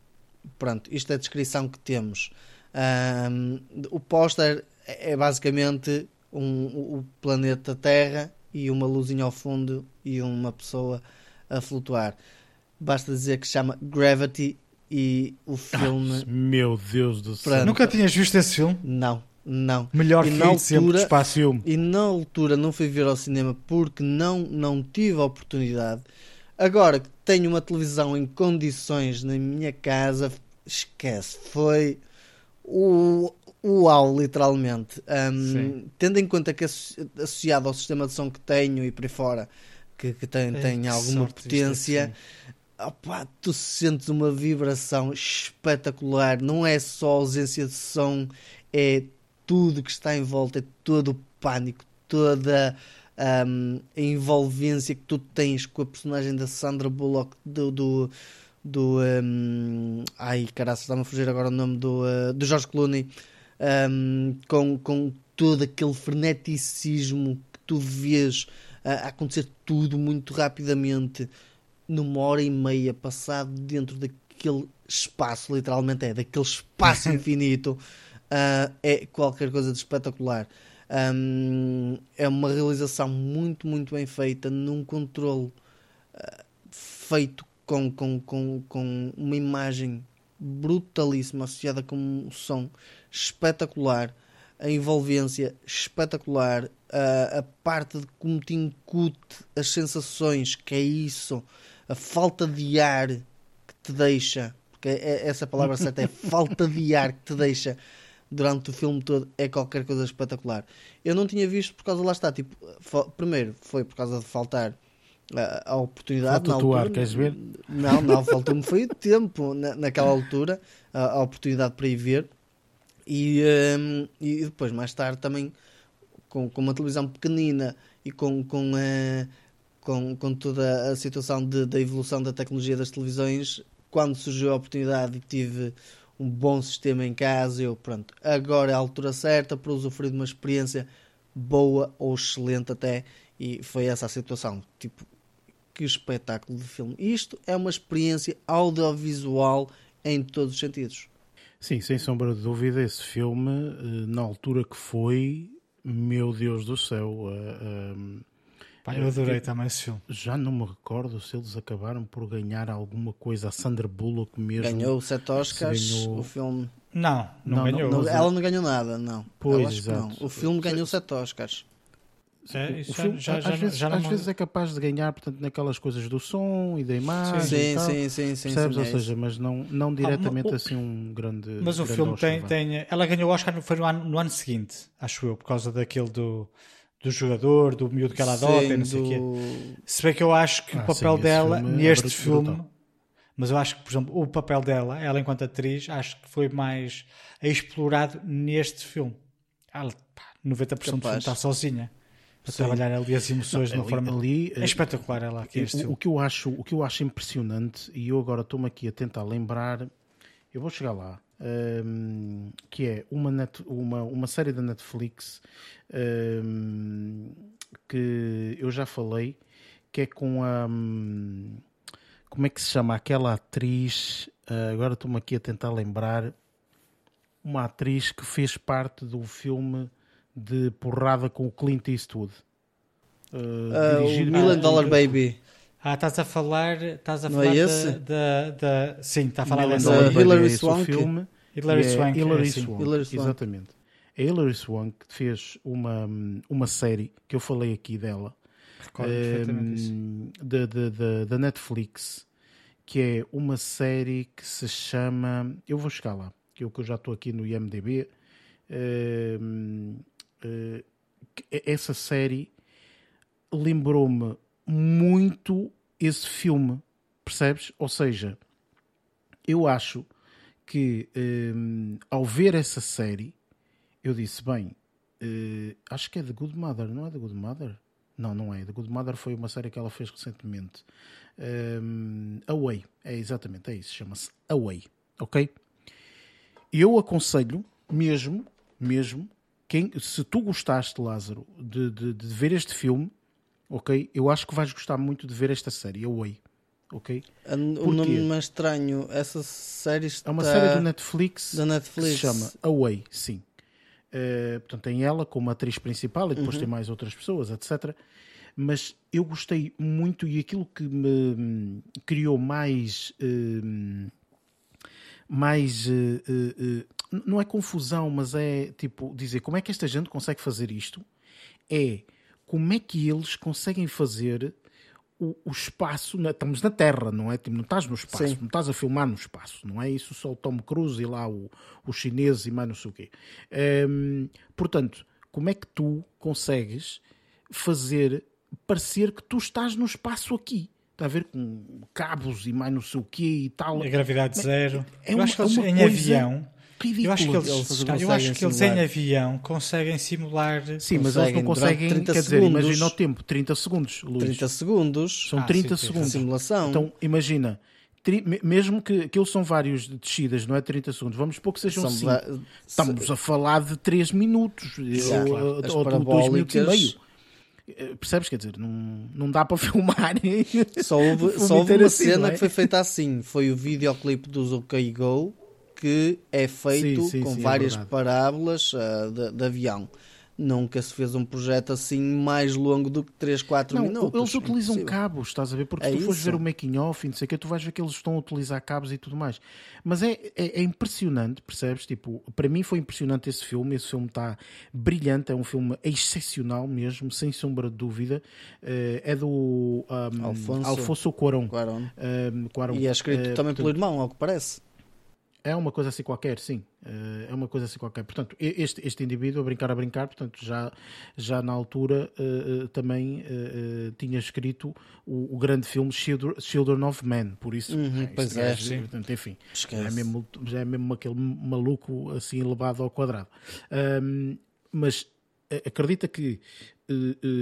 Pronto, isto é a descrição que temos. Ahm, o póster é basicamente um- o planeta Terra e uma luzinha ao fundo e uma pessoa a flutuar. Basta dizer que se chama Gravity e o filme. Meu Deus do céu. Pronto. Nunca tinhas visto esse filme? Não, não. Melhor E que na isso sempre altura- espaço. Filme. E na altura não fui ver ao cinema porque não, não tive a oportunidade. Agora que tenho uma televisão em condições na minha casa, esquece. Foi o uau, literalmente. Um, tendo em conta que asso- associado ao sistema de som que tenho e por aí fora, que, que tem, Ei, tem que alguma é potência, opá, tu sentes uma vibração espetacular. Não é só ausência de som, é tudo que está em volta, é todo o pânico, toda hum, a envolvência que tu tens com a personagem da Sandra Bullock do. do do hum, ai caraças, está-me a fugir agora o nome do, uh, do George Clooney hum, com, com todo aquele freneticismo que tu vês a acontecer tudo muito rapidamente numa hora e meia passado dentro daquele espaço, literalmente é, daquele (laughs) espaço infinito, ah, é qualquer coisa de espetacular. Hum, é uma realização muito, muito bem feita, num controle ah, feito com, com, com, com uma imagem brutalíssima, associada com um som espetacular, a envolvência espetacular, a, a parte de como te incute as sensações, que é isso, a falta de ar que te deixa, porque é, essa palavra certa é falta de ar que te deixa durante o filme todo, é qualquer coisa espetacular. Eu não tinha visto por causa, lá está, tipo, primeiro foi por causa de faltar a, a oportunidade. Falta na teu ar, altura. queres ver? Não, não, (laughs) faltou-me foi o tempo na, naquela altura, a, a oportunidade para ir ver. E, hum, e depois, mais tarde, também com, com uma televisão pequenina e com, com, eh, com, com toda a situação de- da evolução da tecnologia das televisões, quando surgiu a oportunidade e tive um bom sistema em casa, eu, pronto, agora é a altura certa para usufruir de uma experiência boa ou excelente até, e foi essa a situação. Tipo, que espetáculo de filme. Isto é uma experiência audiovisual em todos os sentidos. Sim, sem sombra de dúvida, esse filme, eh, na altura que foi, meu Deus do céu, eh, eh, Pá, eu adorei também esse filme. já não me recordo se eles acabaram por ganhar alguma coisa. A Sandra Bullock mesmo. Ganhou sete Oscars, ganhou- o filme. Não, não, Não, ganhou. Não, ela não ganhou nada, não. Pois, não. O filme ganhou sete Oscars. É, já- já- às, já vezes, não é capaz de ganhar, portanto, naquelas coisas do som e da imagem. e Sim, tal. sim, sim, sim. Percebes? sim, Ou é seja, mas não, não diretamente o- assim um grande. Mas o grande filme Oscar, tem, tem. Ela ganhou o Oscar no- foi no ano, no ano seguinte, acho eu, por causa daquele do, do jogador, do miúdo que ela adota Sim, e não sei o quê. do- Se bem que eu acho que Ah, o papel sim, dela filme é neste filme, brutal. mas eu acho que, por exemplo, o papel dela, ela enquanto atriz, acho que foi mais explorado neste filme. Ela, pá, 90% do filme Capaz. está sozinha a Sim. trabalhar ali as emoções de uma Ali- forma. ali, é espetacular ela aqui este o, o filme. que eu acho, o que eu acho impressionante, e eu agora estou-me aqui a tentar lembrar, eu vou chegar lá, hum, que é uma, net- uma, uma série da Netflix hum, que eu já falei, que é com a. hum, como é que se chama? Aquela atriz. ah, agora estou-me aqui a tentar lembrar. uma atriz que fez parte do filme de porrada com o Clint Eastwood. Uh, Ah, o Million Dollar Baby. Ah, estás a falar, estás a Não é falar esse? da, da, da- Sim, está a falar da Hilary é Swank. filme. Hilary é Swank. Hilary é, sim. Swank, Hilary Swank. Exatamente. A Hilary Swank fez uma, uma série que eu falei aqui dela, Recordo perfeitamente isso. ehm, da, da, da, da Netflix, que é uma série que se chama. Eu vou chegar lá, que eu, que eu já estou aqui no IMDB. Ehm, eh, essa série lembrou-me muito esse filme, percebes? Ou seja, eu acho que hum, ao ver essa série, eu disse: bem, eh, acho que é The Good Mother, não é The Good Mother? Não, não é. The Good Mother foi uma série que ela fez recentemente. Hum, Away, é exatamente, é isso, chama-se Away, ok? Eu aconselho mesmo, mesmo, quem, se tu gostaste, Lázaro, de, de, de ver este filme, ok? Eu acho que vais gostar muito de ver esta série, Away, ok? O Porquê? nome mais estranho, essa série está É uma série do Netflix, da Netflix. que se chama Away, sim. Eh, portanto, tem ela como atriz principal e depois Uhum. tem mais outras pessoas, etc. Mas eu gostei muito e aquilo que me hum, criou mais. hum, mais. n- não é confusão, mas é tipo dizer como é que esta gente consegue fazer isto? É como é que eles conseguem fazer o, o espaço, estamos na Terra, não é? Tipo, não estás no espaço, Sim. não estás a filmar no espaço, não é isso só o Tom Cruise e lá o, os chineses e mais não sei o quê. Hum, portanto, como é que tu consegues fazer parecer que tu estás no espaço aqui? Está a ver com cabos e mais não sei o quê e tal. A gravidade zero. É eu uma- acho que é uma em coisa avião. Ridículo. Eu acho que eles, Eles eu conseguem acho que eles em avião conseguem simular. Sim, mas eles conseguem não conseguem, 30 quer dizer, segundos. imagina o tempo, 30 segundos, Luís. 30 segundos. São Ah, 30 sim, segundos. Simulação. Então, imagina, tri- mesmo que aquilo são vários descidas, não é 30 segundos, vamos supor que sejam São 5. va- Estamos a falar de 3 minutos Já, ou, claro. ou- As ou de 2 minutos e meio. Eh, Percebes? Quer dizer, não, não dá para (laughs) filmar. Só houve, só houve uma assim, cena é? que foi feita assim. Foi o videoclipe dos OK Go, que é feito Sim, sim, com sim, é várias verdade. parábolas ah, de, de avião. Nunca se fez um projeto assim mais longo do que 3, 4 Não, minutos. eles utilizam Impossível. cabos, estás a ver? Porque É se tu fores ver o making off e não sei o que, tu vais ver que eles estão a utilizar cabos e tudo mais. Mas é, é, é impressionante, percebes? Tipo, para mim foi impressionante esse filme. Esse filme está brilhante, é um filme excepcional mesmo, sem sombra de dúvida. Eh, é do um, Alfonso. Alfonso Cuarón. Cuarón. Um, Cuarón. E é escrito Eh, também portanto, pelo irmão, ao que parece. É uma coisa assim qualquer, sim. Eh, É uma coisa assim qualquer. Portanto, este, este indivíduo, a brincar, a brincar, portanto, já, já na altura eh, eh, também tinha escrito o, o grande filme Children, of Men. Por isso, Uhum, este pois é, gajo, sim. portanto, enfim, Esquece. é, mesmo, já é mesmo aquele maluco assim elevado ao quadrado. Ahm, mas acredita que,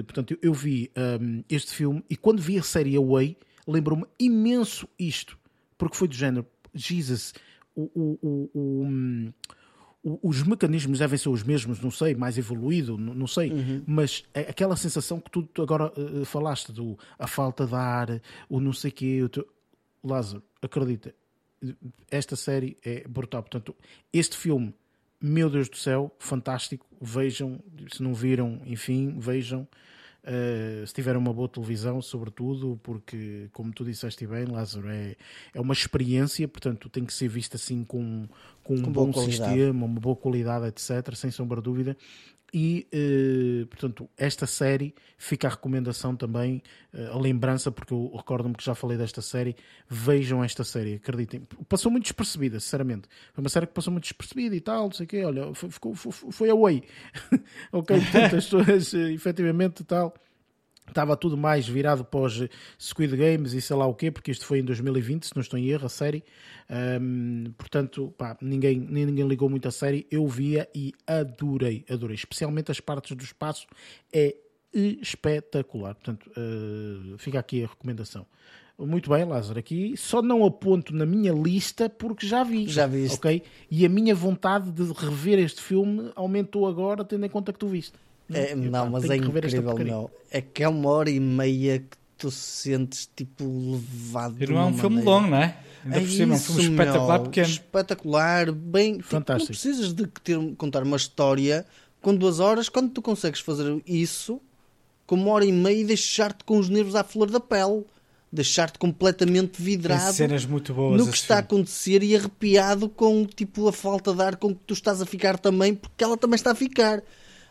portanto, eu, vi ahm, este filme e quando vi a série Away, lembrou-me imenso isto, porque foi do género, Jesus, o, o- o- os mecanismos devem ser os mesmos, não sei, mais evoluído, não, sei, mas é aquela sensação que tu, agora eh, falaste do a falta de ar, o não sei quê, o teu- Lázaro, acredita, esta série é brutal. Portanto, este filme, meu Deus do céu, fantástico. Vejam, se não viram, enfim, vejam. Uh, se tiverem uma boa televisão, sobretudo, porque, como tu disseste bem, Lázaro, é, é uma experiência, portanto, tem que ser vista assim com, com um Com bom qualidade. sistema, uma boa qualidade, etc., sem sombra de dúvida. E, eh, portanto, esta série fica a recomendação também, eh, a lembrança, porque eu recordo-me que já falei desta série. Vejam esta série, acreditem. Passou muito despercebida, sinceramente. Foi uma série que passou muito despercebida e tal, não sei o quê. Olha, foi, ficou, foi, foi away. (laughs) ok, portanto, as pessoas, eh, efetivamente, tal. Estava tudo mais virado para os Squid Games e sei lá o quê, porque isto foi em 2020, se não estou em erro, a série. Ahm, portanto, pá, ninguém, nem ninguém ligou muito a série. Eu via e adorei, adorei. Especialmente as partes do espaço. É espetacular. Portanto, eh, fica aqui a recomendação. Muito bem, Lázaro. Aqui só não aponto na minha lista porque já vi. Já viste. Ok? E a minha vontade de rever este filme aumentou agora, tendo em conta que tu viste. É, não, mas é incrível, meu. É que é uma hora e meia que tu sentes tipo levado. E não é um filme maneira- longo, não é? Ainda por cima, é um isso, filme espetacular meu. pequeno. Espetacular, bem. tipo, Fantástico. não precisas de ter, contar uma história com duas horas quando tu consegues fazer isso com uma hora e meia e deixar-te com os nervos à flor da pele. Deixar-te completamente Tem vidrado cenas muito boas. no que está a filme. acontecer e arrepiado com tipo a falta de ar com que tu estás a ficar também, porque ela também está a ficar.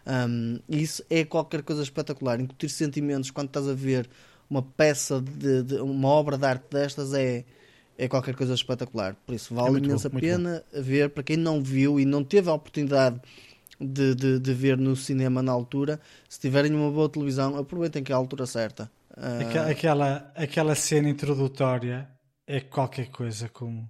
Um, isso é qualquer coisa espetacular. Incutir sentimentos quando estás a ver uma peça de, de- uma obra de arte destas é, é qualquer coisa espetacular. Por isso vale É imensa bom, pena ver para quem não viu e não teve a oportunidade de, de, de ver no cinema na altura. Se tiverem uma boa televisão, aproveitem que é a altura certa. Ah, Aquela, aquela, aquela cena introdutória é qualquer coisa como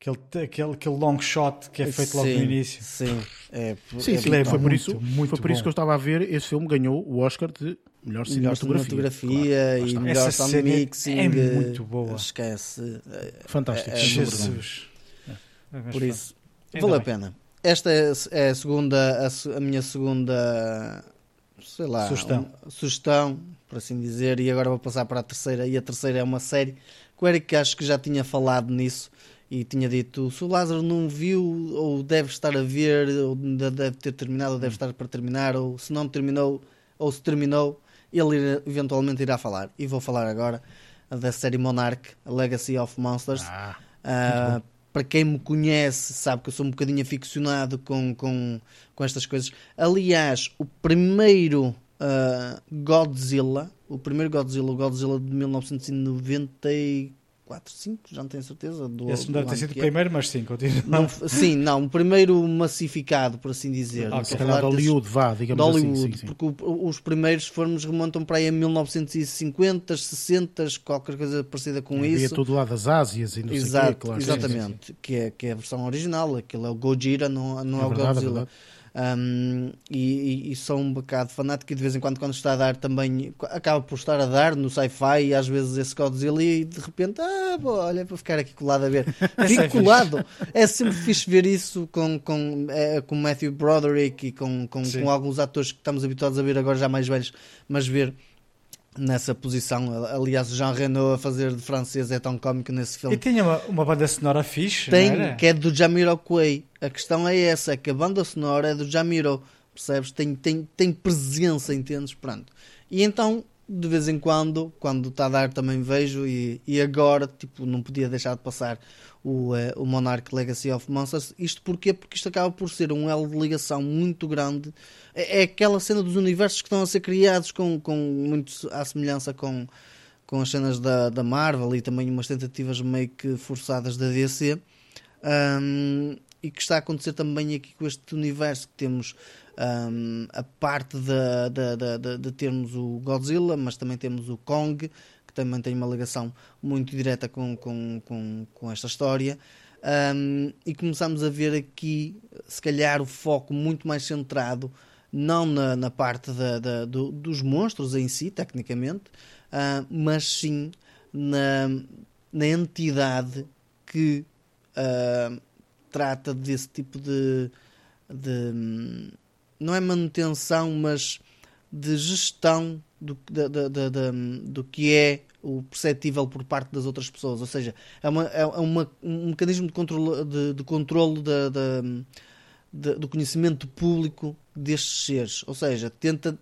aquele, aquele, aquele long shot que é feito logo sim, no início. Sim, é, Sim, é sim, é foi por muito, isso, muito foi por isso que eu estava a ver. Esse filme ganhou o Oscar de melhor melhor cinematografia. cinematografia Claro, e melhor Essa sound cena é- mixing. é eh, muito boa. Esquece. eh, Fantástico. é- é dúvida. Jesus. É, Por isso, Ainda vale a bem. pena. Esta é, é a segunda, a, a minha segunda, sei lá, Sugestão. um- sugestão, por assim dizer, e agora vou passar para a terceira, e a terceira é uma série que o Eric acho que já tinha falado nisso e tinha dito, se o Lázaro não viu, ou deve estar a ver, ou deve ter terminado, ou deve estar para terminar, ou se não terminou, ou se terminou, ele eventualmente irá falar. E vou falar agora da série Monarch, Legacy of Monsters. Ah, Ah, para quem me conhece, sabe que eu sou um bocadinho aficionado com, com, com estas coisas. Aliás, o primeiro ah, Godzilla, o primeiro Godzilla, o Godzilla de 1994, 5, já não tenho certeza. Do, Esse não deve ter sido o é. primeiro, mas sim, continua. Não, sim, não, o primeiro massificado, por assim dizer. Não se calhar de Hollywood, vá, de digamos Hollywood, assim. Sim, sim. porque o- os primeiros formos remontam para aí a 1950, 60, qualquer coisa parecida com Havia isso. tudo lá das Ásias e não sei o Exato, quê, claro. exatamente. Que, é, que é a versão original, aquilo é o Gojira, não, não é, É o verdade, é Godzilla. verdade. Um, e, e, sou um bocado fanático e de vez em quando quando está a dar também acaba por estar a dar no sci-fi e às vezes esse Godzilla e de repente ah, pô, olha para ficar aqui colado a ver. (laughs) É fico colado. É sempre fixe ver isso com, com, é, com Matthew Broderick e com, com, com alguns atores que estamos habituados a ver agora já mais velhos mas ver nessa posição. Aliás o Jean Reno a fazer de francês é tão cómico nesse filme. E tinha uma, uma banda sonora fixe, tem, que é do Jamiroquai. A questão é essa, é que a banda sonora é do Jamiro, percebes? Tem, tem, tem presença, entendes? Pronto. E então, de vez em quando, quando está a dar também vejo e, e agora, tipo, não podia deixar de passar o, eh, o Monarch Legacy of Monsters. Isto porquê? Porque isto acaba por ser um elo de ligação muito grande. É, é aquela cena dos universos que estão a ser criados com, com muito à semelhança com, com as cenas da, da Marvel e também umas tentativas meio que forçadas da DC. Um, e que está a acontecer também aqui com este universo que temos um, a parte de, de, de, de- termos o Godzilla, mas também temos o Kong, que também tem uma ligação muito direta com, com, com, com esta história. Um, e começamos a ver aqui, se calhar, o foco muito mais centrado, não na, na parte da, do- dos monstros em si, tecnicamente, ah, mas sim na, na entidade que ah, trata desse tipo de, de, não é manutenção, mas de gestão do, da- da- da- do que é o perceptível por parte das outras pessoas. Ou seja, é, uma, é uma- um mecanismo de controle, de, de controle do conhecimento público destes seres. Ou seja, tenta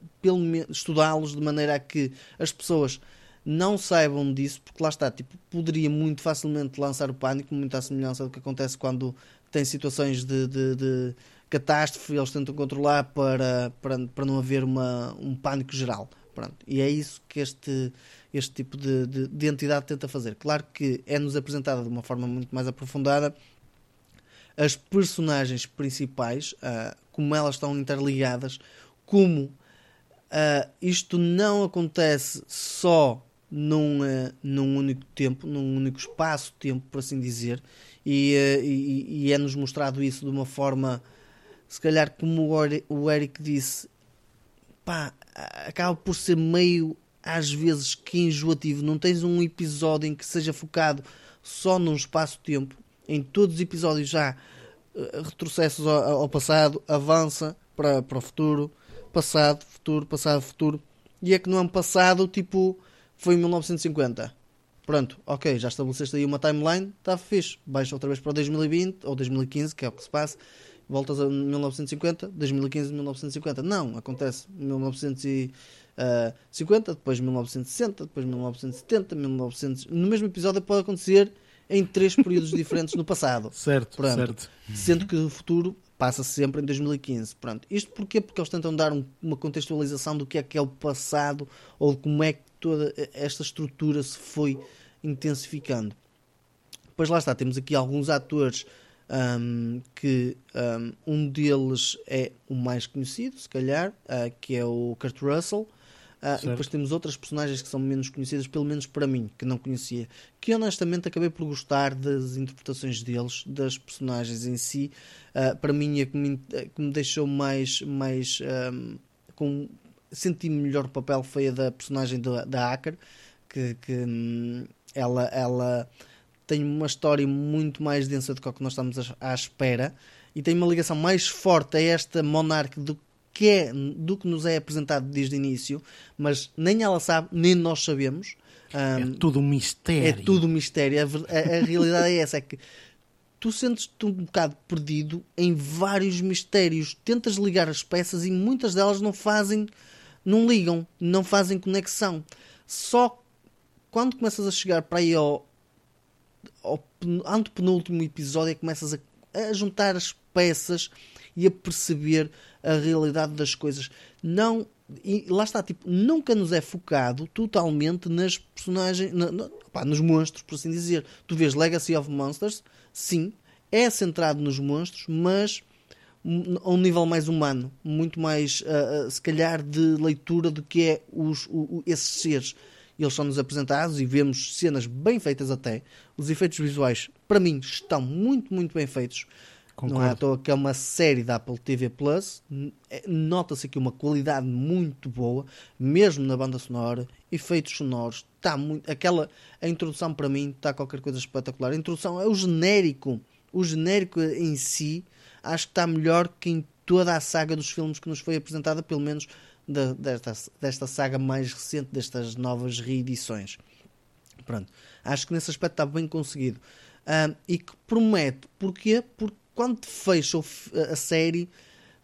estudá-los de maneira a que as pessoas não saibam disso, porque lá está, tipo, poderia muito facilmente lançar o pânico, muito à semelhança do que acontece quando tem situações de, de, de catástrofe, eles tentam controlar para, para, para não haver uma, um pânico geral. Pronto. E é isso que este, este tipo de, de, de entidade tenta fazer. Claro que é-nos apresentada de uma forma muito mais aprofundada as personagens principais, ah, como elas estão interligadas, como ah, isto não acontece só num, ah, num único tempo, num único espaço-tempo, por assim dizer, e, ah, e- e é-nos mostrado isso de uma forma, se calhar, como o Eri- o Eric disse, pá, acaba por ser meio às vezes que enjoativo. Não tens um episódio em que seja focado só num espaço-tempo. Em todos os episódios já eh, retrocessos ao, ao passado, avança para, para o futuro, passado, futuro, passado, futuro. E é que não é um passado tipo foi em 1950. Pronto, ok, já estabeleceste aí uma timeline, está fixe. Baixa outra vez para o 2020 ou 2015, que é o que se passa. Voltas a 1950, 2015, 1950. Não, acontece 1950, depois 1960, depois 1970, 1900. No mesmo episódio pode acontecer em três períodos diferentes no passado. (laughs) Certo, Pronto. certo. Sendo que o futuro passa sempre em 2015. Pronto. Isto porquê? Porque eles tentam dar um- uma contextualização do que é que é o passado ou como é que toda esta estrutura se foi intensificando. Depois lá está, temos aqui alguns atores ahm, que ahm, um deles é o mais conhecido, se calhar, ah, que é o Kurt Russell. Ah, e depois temos outras personagens que são menos conhecidas, pelo menos para mim, que não conhecia. Que honestamente acabei por gostar das interpretações deles, das personagens em si. Ah, para mim, é que me, que me deixou mais. mais ahm, com, senti melhor o papel foi a da personagem da, da Hacker, que, que, hum, ela, ela tem uma história muito mais densa do que o que nós estamos à- espera e tem uma ligação mais forte a esta monarca do que, é, do que nos é apresentado desde o início, mas nem ela sabe, nem nós sabemos. É Hum, tudo um mistério. é tudo um mistério. A, a- a realidade é essa: é que tu sentes-te um bocado perdido em vários mistérios. Tentas ligar as peças e muitas delas não fazem, não ligam, não fazem conexão. Só quando começas a chegar para aí ao, ao pen- antepenúltimo episódio é que começas a, a juntar as peças e a perceber a realidade das coisas. Não, e lá está, tipo, nunca nos é focado totalmente nas personagens, na- na- pá, nos monstros, por assim dizer. Tu vês Legacy of Monsters, sim, é centrado nos monstros, mas a um nível mais humano, muito mais, ah, se calhar, de leitura do que é os, o- o- esses seres. Eles são-nos apresentados e vemos cenas bem feitas até. Os efeitos visuais, para mim, estão muito, muito bem feitos. Não é à Concordo. toa que é uma série da Apple TV Plus. É- Nota-se aqui uma qualidade muito boa, mesmo na banda sonora, efeitos sonoros. Está muito, aquela, a introdução para mim está qualquer coisa espetacular. A introdução é o genérico. O genérico em si acho que está melhor que em toda a saga dos filmes que nos foi apresentada, pelo menos desta, desta saga mais recente, destas novas reedições. Pronto. Acho que nesse aspecto está bem conseguido. E que promete. Porquê? Porque quando fecha a série,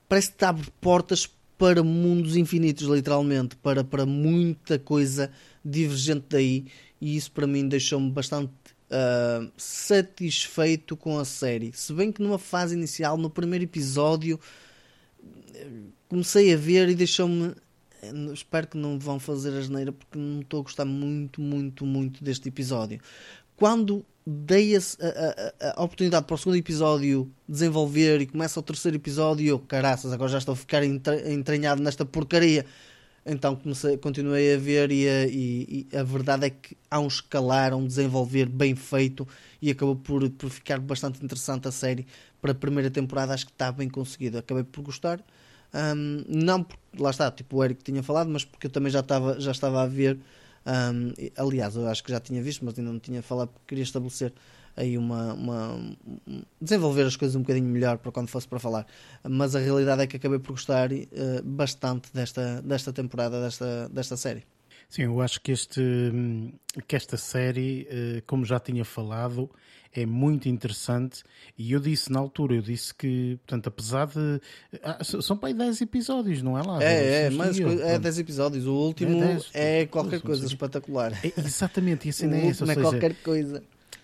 parece que te abre portas para mundos infinitos, literalmente. Para, para muita coisa divergente daí. E isso para mim deixou-me bastante ah, satisfeito com a série. Se bem que numa fase inicial, no primeiro episódio, comecei a ver e deixou-me. eh, Espero que não vão fazer a geneira porque não estou a gostar muito, muito, muito deste episódio. Quando dei a, a- a- oportunidade para o segundo episódio desenvolver e começa o terceiro episódio, eu, caraças, agora já estou a ficar entranhado nesta porcaria. Então comecei, continuei a ver e a, e- e a verdade é que há um escalar, um desenvolver bem feito e acabou por, por ficar bastante interessante a série. Para a primeira temporada acho que está bem conseguido. Acabei por gostar. Ahm, não porque, lá está, tipo o Eric tinha falado, mas porque eu também já estava, já estava a ver. e- aliás, eu acho que já tinha visto, mas ainda não tinha falado porque queria estabelecer aí uma, uma- um- desenvolver as coisas um bocadinho melhor para quando fosse para falar. Mas a realidade é que acabei por gostar eh, bastante desta, desta temporada, desta, desta série. Sim, eu acho que, este, hum, que esta série, eh, como já tinha falado, é muito interessante. E eu disse na altura, eu disse que, portanto, apesar de. ah, são para aí 10 episódios, não é lá? É, é, mas é pronto. 10 episódios. O último É 10, é, qualquer coisa espetacular. É, exatamente, e a (laughs) O cena é essa. É seja, qualquer coisa.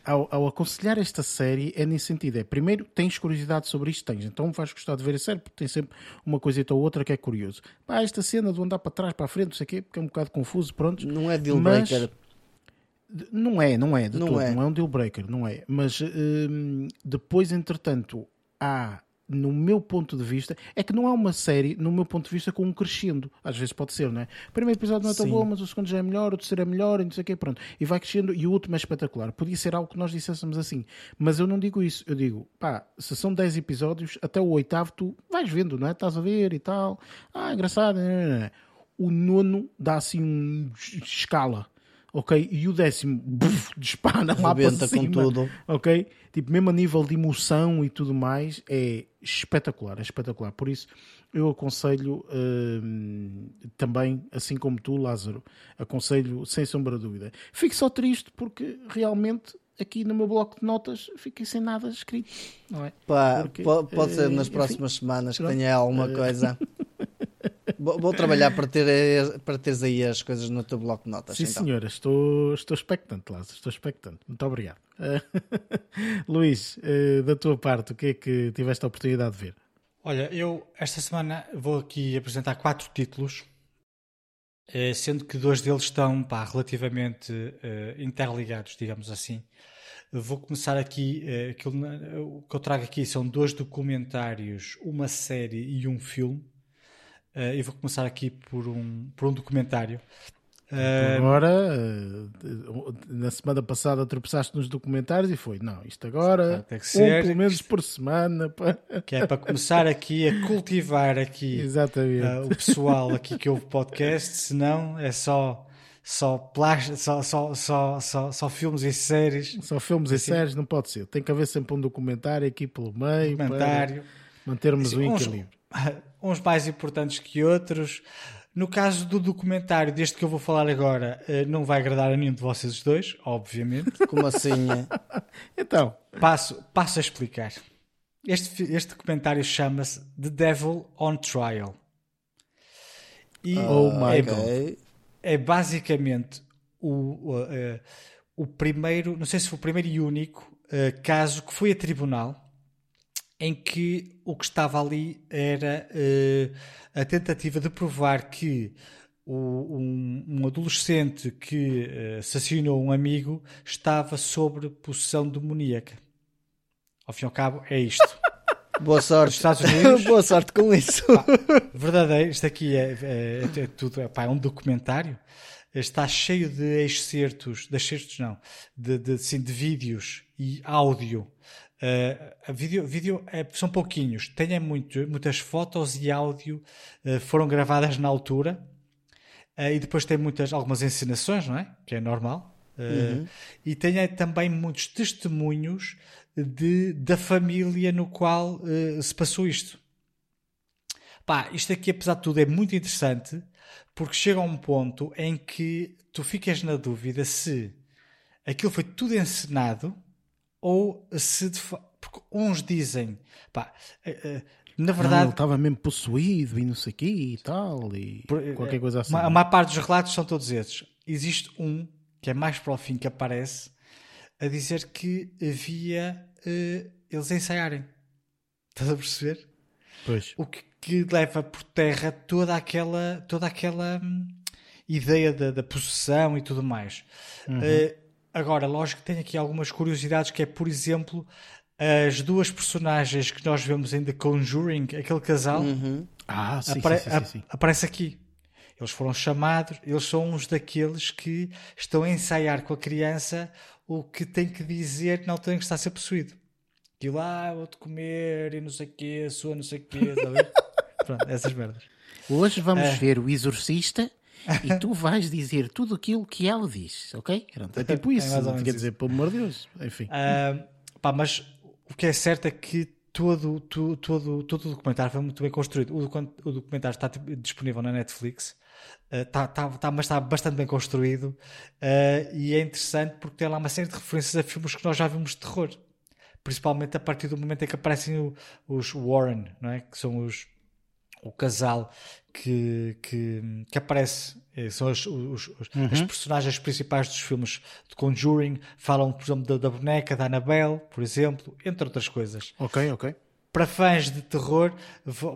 Ao, ao aconselhar esta série é nesse sentido. É, primeiro, tens curiosidade sobre isto? Tens. Então vais gostar de ver a série porque tem sempre uma coisita ou outra que é curioso. Pá, esta cena do andar para trás, para a frente, não sei o quê, porque é um bocado confuso, pronto. Não é deal Mas- breaker. Não é, não é, de Não todo, é. não é um deal breaker, não é. Mas hum, depois, entretanto, há, no meu ponto de vista, é que não é uma série, no meu ponto de vista, com um crescendo. Às vezes pode ser, não é? O primeiro episódio não é tão Sim. bom, mas o segundo já é melhor, o terceiro é melhor, e não sei o quê, pronto. E vai crescendo, e o último é espetacular. Podia ser algo que nós dissessemos assim, mas eu não digo isso. Eu digo, pá, se são 10 episódios, até o oitavo tu vais vendo, não é? Estás a ver e tal. Ah, engraçado. né, né, né. O nono dá assim um escala ok? E o décimo buf, (laughs) dispara lá para Rebenta cima, com tudo. ok? Tipo, mesmo a nível de emoção e tudo mais, é espetacular, é espetacular. Por isso, eu aconselho hum, também, assim como tu, Lázaro, aconselho sem sombra de dúvida. Fico só triste porque realmente aqui no meu bloco de notas fiquei sem nada escrito, não é? Pá, Porque, po- pode ser eh, nas enfim, próximas semanas que pronto. tenha alguma coisa. (laughs) Vou, vou trabalhar para, ter, para teres aí as coisas no teu bloco de notas. Sim, então. senhora, estou, estou expectante, Lázaro, estou expectante. Muito obrigado. (laughs) Luís, eh, da tua parte, o que é que tiveste a oportunidade de ver? Olha, eu esta semana vou aqui apresentar quatro títulos, eh, sendo que dois deles estão pá, relativamente eh, interligados, digamos assim. Vou começar aqui, eh, aquilo na- o que eu trago aqui são dois documentários, uma série e um filme. Eh, E vou começar aqui por um, por um documentário. Eh, Agora, eh, na semana passada tropeçaste nos documentários e foi, não, isto agora, Tem que um ser, pelo menos por semana. pá. que é para começar aqui a cultivar aqui ah, o pessoal aqui que ouve podcast, senão é só só, plás- só, só, só, só, só filmes e séries, Só filmes e assim- séries não pode ser. Tem que haver sempre um documentário aqui pelo meio comentário. para mantermos Assim, o equilíbrio. uns (laughs) mais importantes que outros. No caso do documentário, deste que eu vou falar agora, eh, não vai agradar a nenhum de vocês dois, obviamente. (laughs) Como assim? eh? Então, Passo, passo a explicar. Este, este documentário chama-se The Devil on Trial. E Oh my é, God. É basicamente o, o, eh, o primeiro, não sei se foi o primeiro e único caso que foi a tribunal em que o que estava ali era eh, a tentativa de provar que o- um, um adolescente que eh, assassinou um amigo estava sob possessão demoníaca. Ao fim e ao cabo, é isto. (laughs) Boa sorte. Estados Unidos, (laughs) Boa sorte com isso. verdadeiro, isto aqui é, é- é tudo, é, pá, é um documentário. Está cheio de excertos, de excertos não, de, de, sim, de vídeos e áudio. Uh, vídeo, vídeo é- são pouquinhos, tem é muito, muitas fotos e áudio uh, foram gravadas na altura Uh, e depois tem muitas, algumas encenações, não é? Que é normal. Uh, E é, também muitos testemunhos de, da família no qual se passou isto. Pá, isto aqui, apesar de tudo, é muito interessante porque chega a um ponto em que tu ficas na dúvida se aquilo foi tudo encenado ou se de fa... porque uns dizem, pá, eh, eh, na não, ele verdade, estava mesmo possuído e não sei o quê e tal, e qualquer coisa assim. A maior parte dos relatos são todos esses. Existe um que é mais para o fim que aparece a dizer que havia eh, eles a ensaiarem. Estás a perceber? Pois. O que, que leva por terra toda aquela, toda aquela hum, ideia da, da possessão e tudo mais. Eh, agora, lógico que tem aqui algumas curiosidades, que é, por exemplo, as duas personagens que nós vemos em The Conjuring, aquele casal, Ah, sim, apare- sim, sim, sim, sim. a- aparece aqui. Eles foram chamados, eles são uns daqueles que estão a ensaiar com a criança o que tem que dizer na altura em que está a ser possuído. Que lá, vou-te comer e não sei o quê, sua não sei o quê, ver? (laughs) Pronto, essas merdas. Hoje vamos É. ver o Exorcista e tu vais dizer tudo aquilo que ela diz, ok? Pronto, é tipo isso. menos quer dizer, pelo amor de Deus. Enfim. Ah, pá, mas o que é certo é que todo, todo, todo, todo o documentário foi muito bem construído. O, o documentário está tipo, disponível na Netflix, Ah, tá, tá, tá- mas está bastante bem construído ah, e é interessante porque tem lá uma série de referências a filmes que nós já vimos de terror. Principalmente a partir do momento em que aparecem o- os Warren, não é? que são os, o casal que, que, que aparece. Eh, São os, os- os- as personagens principais dos filmes de Conjuring. Falam, por exemplo, da, da boneca da Annabelle, por exemplo, entre outras coisas. Ok, ok. Para fãs de terror,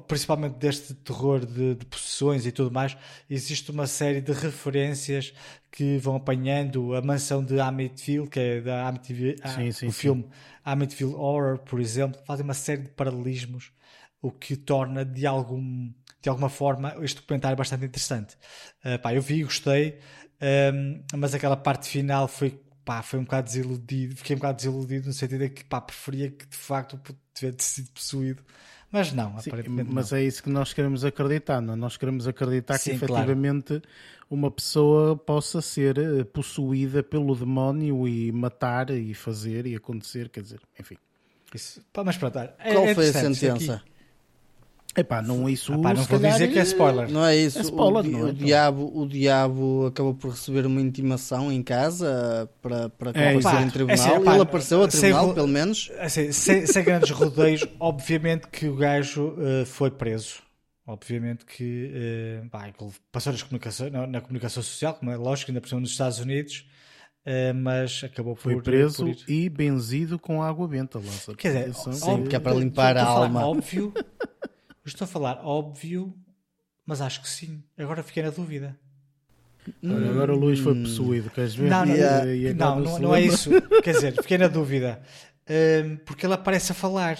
principalmente deste terror de, de possessões e tudo mais, existe uma série de referências que vão apanhando a mansão de Amityville, que é da Amityville, ah, Sim, sim, o sim. filme Amityville Horror, por exemplo, fazem uma série de paralelismos, o que torna de, algum, de alguma forma este documentário bastante interessante. Ah, pá, eu vi, gostei, ahm, mas aquela parte final foi pá, foi um bocado desiludido, fiquei um bocado desiludido no sentido de que pá, preferia que de facto tivesse sido possuído. Mas não, Sim, aparentemente mas não. é isso que nós queremos acreditar, não? é? Nós queremos acreditar Sim, que claro. efetivamente uma pessoa possa ser eh, possuída pelo demónio e matar e fazer e acontecer, quer dizer, enfim. Isso. Pá, mas pronto, é- Qual é foi a isto aqui. Epá, não isso. Ah, pá, não vou calhar, dizer que é spoiler. Não é isso. É spoiler, o, di- não é? o Então. diabo, o diabo acabou por receber uma intimação em casa para, para É, comparecer em tribunal. é assim, pá, Ele apareceu a sem tribunal, ro- pelo menos. Assim, sem, sem grandes rodeios, (laughs) obviamente que o gajo eh, foi preso. Obviamente que eh, pá, ele passou nas comunicações, na, na comunicação social, como é lógico, ainda por cima nos Estados Unidos, eh, mas acabou por, Foi preso por e benzido com água benta, Lázaro. Quer dizer. Sim, óbvio- que é para limpar a alma. Óbvio, estou a falar óbvio, mas acho que sim. Agora fiquei na dúvida. Olha, agora o Luís foi possuído, queres ver? Não, não, Yeah. E- e não, não, não é isso. Quer dizer, fiquei na dúvida. Hum, porque ele aparece a falar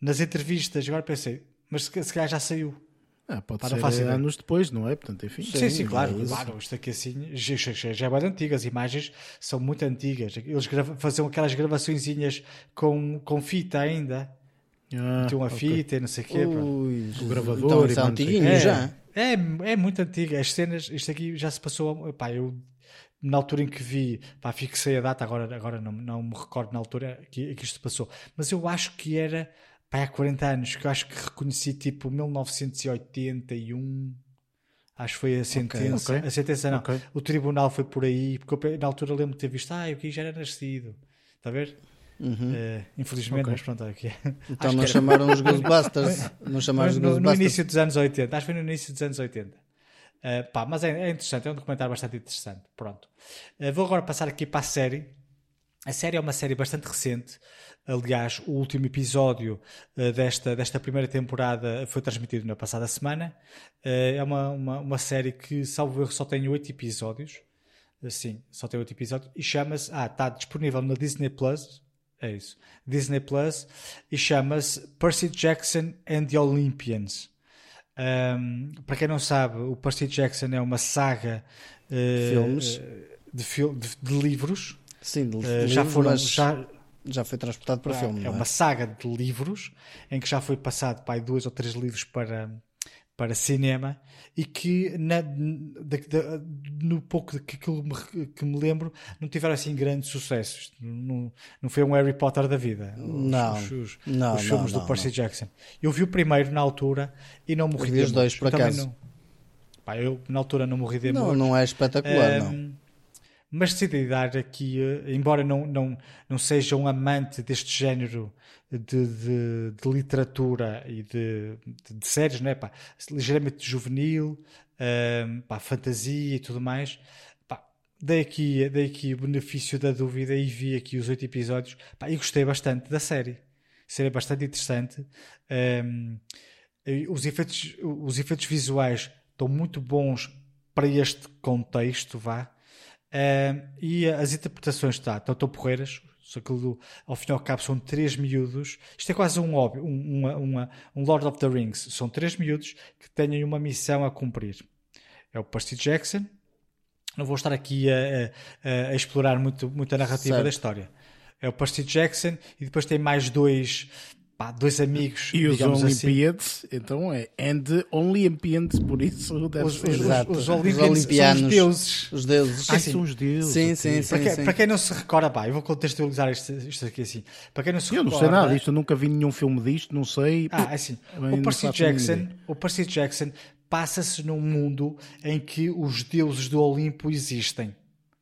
nas entrevistas. Agora pensei, mas se, se calhar já saiu. Ah, pode Pá, não ser ideia. anos depois, não é? Portanto, enfim. Sim, sim, claro, é isso. claro. Isto aqui assim já, já, já é bem antigo. As imagens são muito antigas. Eles faziam aquelas gravaçõezinhas com, com fita ainda. Ah, Tinham a ok. fita e não sei o quê. Ui, O gravador então, e é o antiguinho quê. já. É, é muito antiga. As cenas, isto aqui já se passou. Pá, eu na altura em que vi, pá, fixei a data, agora, agora não, não me recordo na altura que, que isto se passou, mas eu acho que era pá, há 40 anos, que eu acho que reconheci tipo 1981. Acho que foi a sentença. ok. A sentença não. O tribunal foi por aí, porque eu, na altura lembro de ter visto, ah, eu aqui já era nascido. Está a ver? Eh, infelizmente, Ok. mas pronto, é o que é. Então não chamaram os Ghostbusters. Não chamaram os no, no Ghostbusters. início dos anos 80, acho que foi no início dos anos 80. Uh, pá, mas é, é interessante, é um documentário bastante interessante. Pronto. Uh, vou agora passar aqui para a série. A série é uma série bastante recente. Aliás, o último episódio uh, desta, desta primeira temporada foi transmitido na passada semana. É uma, uma, uma série que, salvo erro, só tem oito episódios. Sim, só tem oito episódios. E chama-se. Ah, está disponível na Disney Plus. É isso. Disney Plus. E chama-se Percy Jackson and the Olympians. Um, para quem não sabe, o Percy Jackson é uma saga uh, Filmes. de, fil- de- de livros. Sim, de Uh, livro, já foram. mas Já, já foi transportado para é, filme. é não uma saga de livros em que já foi passado para dois ou três livros para, para cinema e que na- no pouco que, aquilo me- que me lembro não tiveram assim grandes sucessos. Não, não foi um Harry Potter da vida. Os, Não. os, os- Não, os filmes não, do Percy. Jackson. Eu vi o primeiro na altura e não morri Eu vi de os dois, por acaso. Não, pá, eu na altura não morri de Não, não é espetacular, não. Mas decidi dar aqui, eh, embora não, não, não seja um amante deste género de, de, de literatura e de, de, de séries, não é? Pá, ligeiramente juvenil, um, pá, fantasia e tudo mais, dei, aqui, dei aqui o benefício da dúvida e vi aqui os oito episódios pá, e gostei bastante da série. A série é bastante interessante. Um, e os, efeitos, os efeitos visuais estão muito bons para este contexto, vá. Um, e as interpretações tá, estão tão porreiras. Só que do- ao fim e ao cabo são três miúdos. Isto é quase um óbvio, um, uma- uma- um Lord of the Rings. São três miúdos que têm uma missão a cumprir. É o Percy Jackson. Não vou estar aqui a, a- a explorar muito, muito a narrativa Certo. da história. É o Percy Jackson e depois tem mais dois, pá, dois amigos, E os digamos assim. Olympiads, então é and Olympians, por isso deve Os, ser. os, Exato. os, Os Olympians são os deuses. Os deuses. Ah, sim. são os deuses. Sim, sim, sim. Para quem, para quem não se recorda, pá, eu vou contextualizar isto, isto aqui assim. Para quem não se Eu não recorda, sei nada disto, eu nunca vi nenhum filme disto, não sei. Ah, é assim. O não Percy, Jackson, o Percy Jackson passa-se num mundo em que os deuses do Olimpo existem.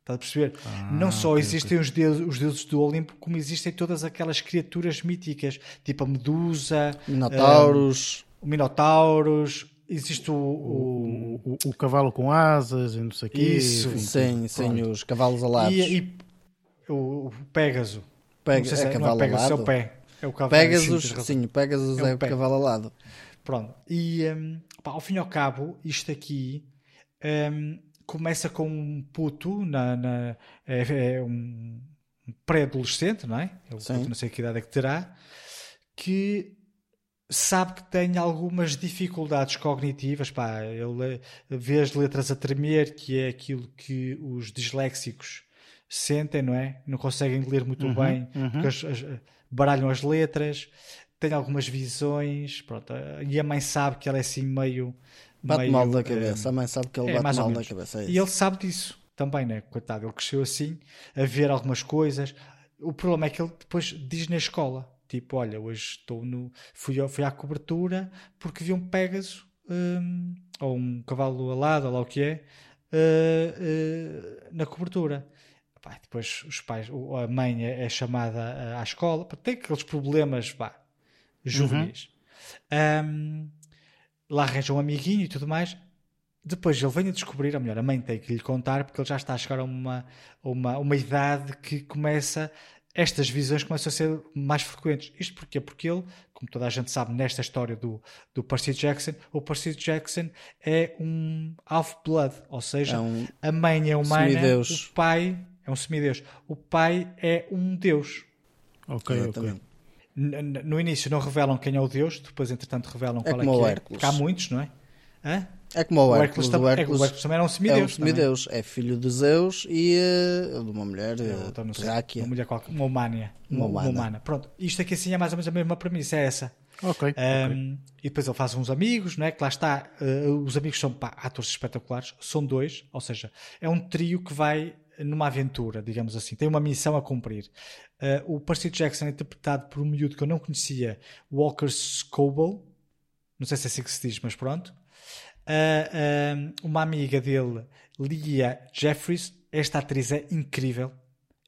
Está a perceber? não só Ah, ok, existem Os, deuses, os deuses do Olimpo, como existem todas aquelas criaturas míticas, tipo a Medusa, Minotauros. o Minotauros, existe o, o- O, o- o cavalo com asas e não sei o quê. Isso. enfim. sim, sim, os cavalos alados. e, e o, Pégaso. Não sei se é não cavalo Pégaso, é alado? o pé. É o cavalo Pegasus, sim, o Pegasus É o é o pé. cavalo alado. Pronto. E hum, pá, ao fim e ao cabo, isto aqui hum, começa com um puto, na, na- é, é um pré-adolescente, não é? É Sim. puto, não sei que idade é que terá, que sabe que tem algumas dificuldades cognitivas. Pá, ele vê as letras a tremer, que é aquilo que os disléxicos sentem, não é? Não conseguem ler muito bem, porque as- as- baralham as letras, têm algumas visões, pronto. E a mãe sabe que ela é assim meio. Bate meio, mal da eh, cabeça. A mãe sabe que ele é, bate mal da cabeça. É E ele sabe disso também, né? Coitado, ele cresceu assim, a ver algumas coisas. O problema é que ele depois diz na escola: tipo, olha, hoje estou no. Fui, fui à cobertura porque vi um Pégaso, hum, ou um cavalo alado, ou lá o que é, eh, eh, na cobertura. Pá, depois os pais, a mãe é, é chamada eh, à escola, tem aqueles problemas, pá, juvenis. Hum, lá arranja um amiguinho e tudo mais. Depois ele vem a descobrir, ou melhor, a mãe tem que lhe contar, porque ele já está a chegar a uma, uma, uma idade que começa, estas visões começam a ser mais frequentes. Isto porquê? Porque ele, como toda a gente sabe nesta história do, do Percy Jackson, o Percy Jackson é um half-blood, ou seja, É um a mãe é humana, semideus. o pai é um semideus, o pai é um deus. Ok, ok. Exatamente. N- No início não revelam quem é o deus, depois entretanto revelam É qual é, como que o é. Hércules. Porque há muitos, não é? Hã? É como o O Hércules. Hércules, O é, o Hércules Hércules também era um é um semideus. também. semideus. É filho de Zeus e eh, de uma mulher, É, Tráquea. Uma mulher qualquer, uma humana. Uma Uma, humana. humana. Pronto, isto aqui assim é mais ou menos a mesma premissa, é essa. Ok. Um, E depois ele faz uns amigos, não é? Que lá está, uh, os amigos são pá, atores espetaculares, são dois, ou seja, é um trio que vai numa aventura, digamos assim, tem uma missão a cumprir. Uh, o Percy Jackson é interpretado por um miúdo que eu não conhecia, Walker Scoble, não sei se é assim que se diz, mas pronto. Uh, um, uma amiga dele, Leah Jeffries, esta atriz é incrível,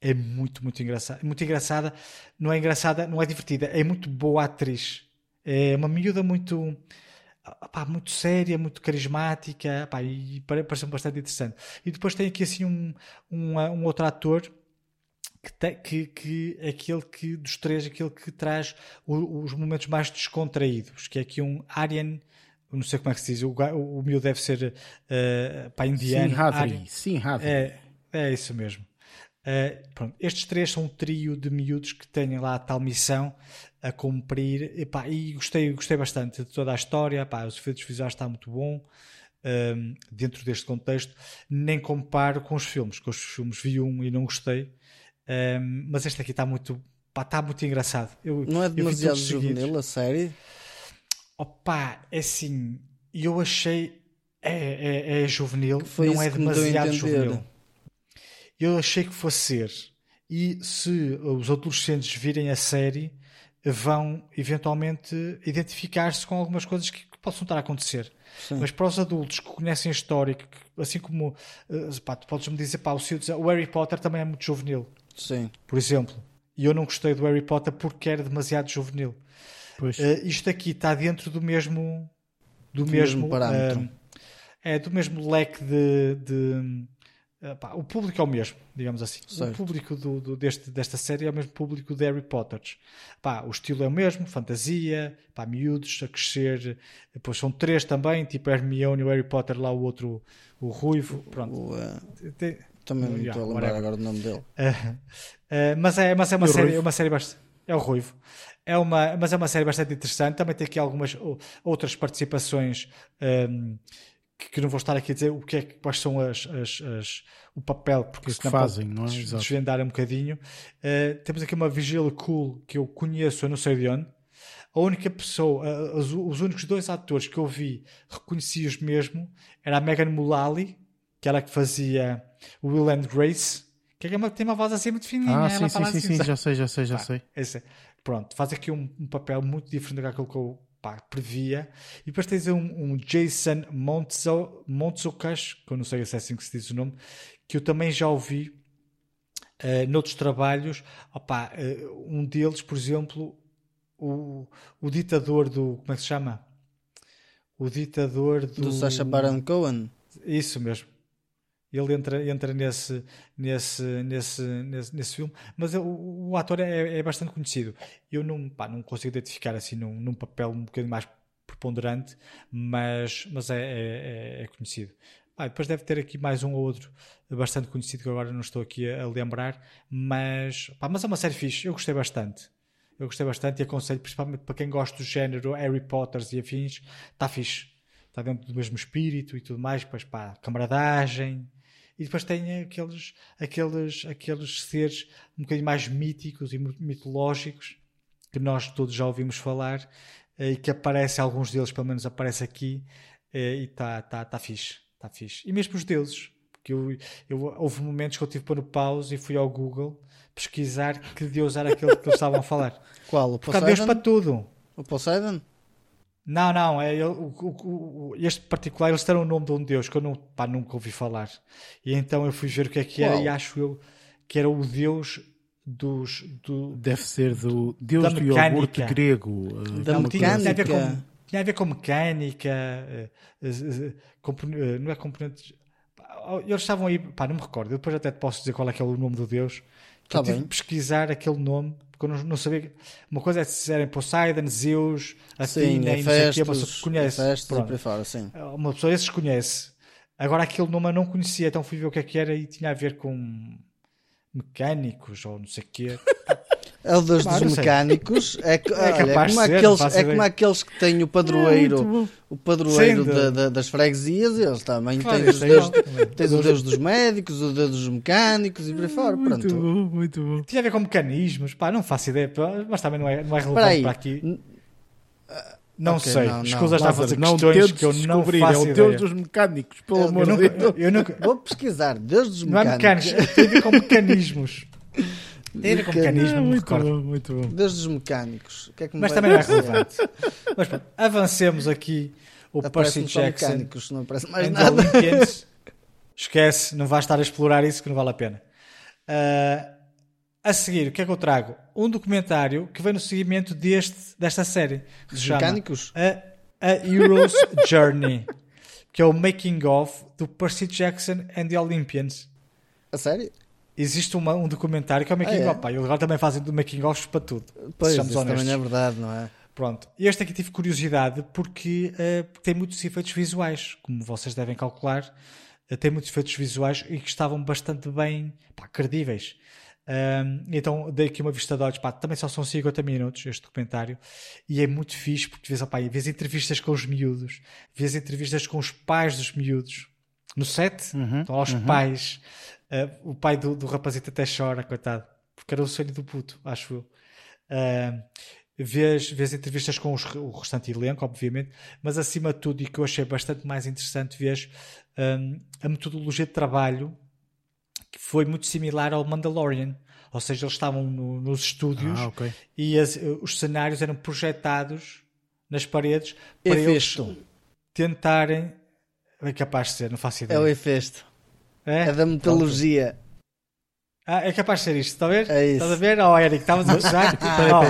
é muito, muito engraçada. Muito engraçada, não é engraçada, não é divertida, é muito boa atriz. É uma miúda muito, pá, muito séria, muito carismática, pá, e pare- parece-me bastante interessante. E depois tem aqui assim um, um, um outro ator que, te- que, que é aquele que dos três, aquele que traz o- os momentos mais descontraídos, que é aqui um Aryan, não sei como é que se diz, o, o, o miúdo deve ser uh, pá, indiano. Sim, Aryan. Hadri. Sim, Hadri. É, é isso mesmo. Uh, pronto, estes três são um trio de miúdos que têm lá a tal missão a cumprir Epá, e gostei, gostei bastante de toda a história. Epá, os efeitos visuais está muito bom um, dentro deste contexto. Nem comparo com os filmes, que os filmes vi um e não gostei, Um, mas este aqui está muito, pá, está muito engraçado. Eu, Não é demasiado juvenil a série? Opa, é assim, eu achei é, é, é juvenil, não é demasiado juvenil. Eu achei que fosse ser. E se os adolescentes virem a série, vão eventualmente identificar-se com algumas coisas que, que possam estar a acontecer. Sim. Mas para os adultos que conhecem a história, que, assim como eh, pá, tu podes-me dizer, pá, o, o Harry Potter também é muito juvenil, Sim. por exemplo. E eu não gostei do Harry Potter porque era demasiado juvenil. Pois. Uh, isto aqui está dentro do mesmo do, Do mesmo, mesmo parâmetro. uh, é do mesmo leque de, de- uh, pá, o público é o mesmo digamos assim Certo. o público do, do- deste, desta série é o mesmo público de Harry Potter pá, o estilo é o mesmo fantasia pá, miúdos a crescer depois são três também tipo Hermione e o Harry Potter lá o outro o Ruivo pronto O, eh, Tem- também Yeah, estou a lembrar agora do nome dele. Uh, mas é, mas é uma série, é uma série bastante. É o Ruivo. É uma, mas é uma série bastante interessante. Também tem aqui algumas outras participações um, que, não vou estar aqui a dizer o que é, quais são as, as- as- o papel, porque senão fazem, não é? Exato. desvendar um bocadinho. Uh, temos aqui uma Vigila Cool que eu conheço, eu não sei de onde. A única pessoa, uh, os, os únicos dois atores que eu vi reconheci-os mesmo era a Megan Mullally, que era a que fazia o Will and Grace, que é uma, tem uma voz assim muito fininha. Ah, ela sim, sim, sim, assim, sim, já sei, já sei, já Pá, sei. esse- pronto, faz aqui um, um papel muito diferente daquilo que eu pá, previa. E depois tens um, um Jason Montzo, Montzokas, que eu não sei se é assim que se diz o nome, que eu também já ouvi eh, noutros trabalhos. Opá, eh, um deles, por exemplo, o, o ditador do. Como é que se chama? O ditador do. Do Sacha Baron Cohen. Isso mesmo. Ele entra, entra nesse, nesse, nesse, nesse, nesse filme, mas o, o ator é, é bastante conhecido. Eu não, pá, não consigo identificar assim num, num papel um bocadinho mais preponderante, mas, mas é, é, é conhecido. Ah, depois deve ter aqui mais um ou outro bastante conhecido que agora não estou aqui a, a lembrar, mas, pá, mas é uma série fixe, eu gostei bastante. Eu gostei bastante e aconselho, principalmente para quem gosta do género Harry Potter e afins, está fixe. Está dentro do mesmo espírito e tudo mais, depois pá, camaradagem e depois tem aqueles, aqueles, aqueles seres um bocadinho mais míticos e mitológicos que nós todos já ouvimos falar e que aparece, alguns deles pelo menos aparece aqui e está tá, tá fixe, tá fixe. E mesmo os deuses, porque eu, eu, houve momentos que eu tive para no pause e fui ao Google pesquisar que deus era aquele que eles estavam a falar. (laughs) Qual? O Porque há deus para tudo. O Poseidon? Não, não, é, o, o, o, este particular, eles deram o nome de um deus que eu não, pá, nunca ouvi falar. E então eu fui ver o que é que era Qual? e acho eu que era o deus dos... Do, Deve ser do Deus Da do mecânica. iogurte grego. eh, Da não, uma tinha, coisa tinha a ver mecânica. com, tinha a ver com mecânica, eh, eh, eh, eh, não é componentes... pá, Eles estavam aí, pá, não me recordo, eu depois até te posso dizer qual é que é o nome do deus. Tá eu tive bem. de pesquisar aquele nome, porque eu não, não sabia... Uma coisa é se serem Poseidon, Zeus, Athena e não sei o quê, Hefestos, conhece. Hefestos por aí fora, sim. Uma pessoa esses conhece. Agora aquele nome eu não conhecia, então fui ver o que é que era e tinha a ver com mecânicos ou não sei o quê. (laughs) É deus dos sei. mecânicos. É, que- (laughs) É olha, é capaz como de ser, aqueles, é como aqueles que têm o padroeiro, o padroeiro Sim, de- da- da- das freguesias, eles também Claro, têm os tens o deus dos médicos, o deus dos mecânicos e por aí fora. Muito Pronto. bom, muito bom. Tinha a ver com mecanismos, pá, não faço ideia, mas também não é, não é relevante aí. para aqui. Não ok, sei, não, escusa está a fazer não questões que eu não faço é o ideia. Deus dos mecânicos, pelo Eu amor de Deus. eu nunca, Vou pesquisar, deus dos não é mecânicos. mecânicos, tem a ver com mecanismos. (laughs) Tem a ver com Meca- mecanismos, não me muito recordo. bom, muito bom. Deus dos mecânicos. Que é que me Mas também não é relevante. Mas pronto, avancemos aqui o Percy Jackson. mecânicos, não aparece mais the nada. Olympians. (laughs) Esquece, não vais estar a explorar isso que não vale a pena. Ah, a seguir, o que é que eu trago? Um documentário que vem no seguimento deste, desta série. Que se chama mecânicos? A, a Hero's Journey. Que é o making of do Percy Jackson and the Olympians. A sério? Existe uma- um documentário que é o making Ah, é? of. Pá, eles agora também fazem do making of para tudo. Pois, isso honestos. também é verdade, não é? Pronto, este aqui tive curiosidade porque eh, tem muitos efeitos visuais, como vocês devem calcular, eh, tem muitos efeitos visuais e que estavam bastante bem pá, credíveis. Então dei aqui uma vista de olhos, pá, também só são 50 minutos este documentário e é muito fixe porque vês, opá, vês entrevistas com os miúdos, vês entrevistas com os pais dos miúdos no set, Uhum, estão lá os pais, eh, o pai do, do rapazito até chora, coitado, porque era o sonho do puto, acho eu. Ahm, vês, vês entrevistas com os- o restante elenco, obviamente, mas acima de tudo, e que eu achei bastante mais interessante, vês hum, a metodologia de trabalho que foi muito similar ao Mandalorian. Ou seja, eles estavam no- nos estúdios Ah, ok. e as- os cenários eram projetados nas paredes para eles Efesto. tentarem. É capaz de ser, não faço É ideia. o Efesto. É? É da metodologia. Ah, é capaz de ser isto, ver? É isso. Estás a ver? Oh, Eric, estavas a (laughs) espera,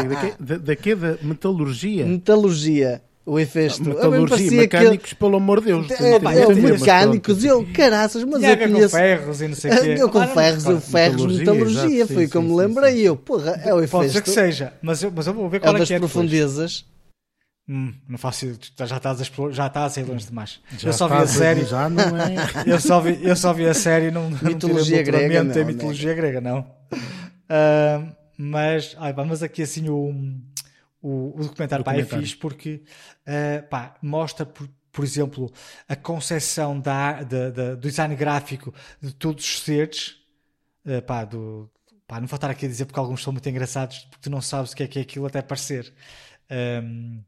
daqui, da- daqui da metalurgia. Metalurgia. O Efesto. A mim Metalurgia, mecânicos, pelo amor de Deus. É, é, mecânicos. Eu, caraças, mas eu ver com conheço... ferros e não sei (laughs) o quê. Eu com Ah, ferros, eu ferros, Metalurgia, metalurgia, foi como me lembrei eu. Porra, é o Pode ser que seja, mas eu, mas eu vou ver É qual é, das que é depois. profundezas. Hum, não faço ideia. já estás a explorar, já estás a ir longe demais. Já eu só vi a está, série, Já não é. (laughs) eu só vi, eu só vi a série não, não Mitologia grega, doutoramento em não, mitologia grega, não. Ah, mas, ai, pá, mas aqui assim o, o, o documentário, pá, é fixe porque ah, pá, mostra, por, por exemplo, a concepção da, da, da- do design gráfico de todos os seres. ah, pá, do, pá, não vou estar aqui a dizer porque alguns são muito engraçados porque tu não sabes o que é que é aquilo até parecer. Ahm,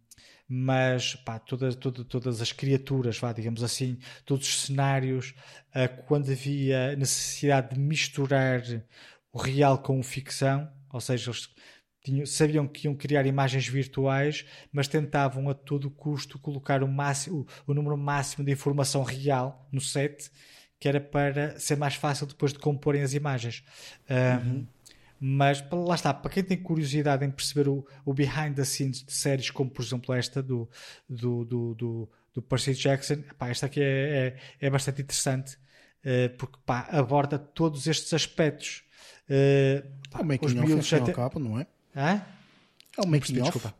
mas pá, todas, todas, todas as criaturas, vá, digamos assim, todos os cenários, ah, quando havia necessidade de misturar o real com o ficção, ou seja, eles tinham- sabiam que iam criar imagens virtuais, mas tentavam a todo custo colocar o, máximo, o, o número máximo de informação real no set, que era para ser mais fácil depois de comporem as imagens. Ahm, mas lá está, para quem tem curiosidade em perceber o, o behind the scenes de séries como, por exemplo, esta do, do, do, do, do Percy Jackson, pá, esta aqui é, é, é bastante interessante eh, porque pá, aborda todos estes aspectos. Eh, pá, É o making os of, afinal até- cabo, não é? Hã? É o making of. desculpa.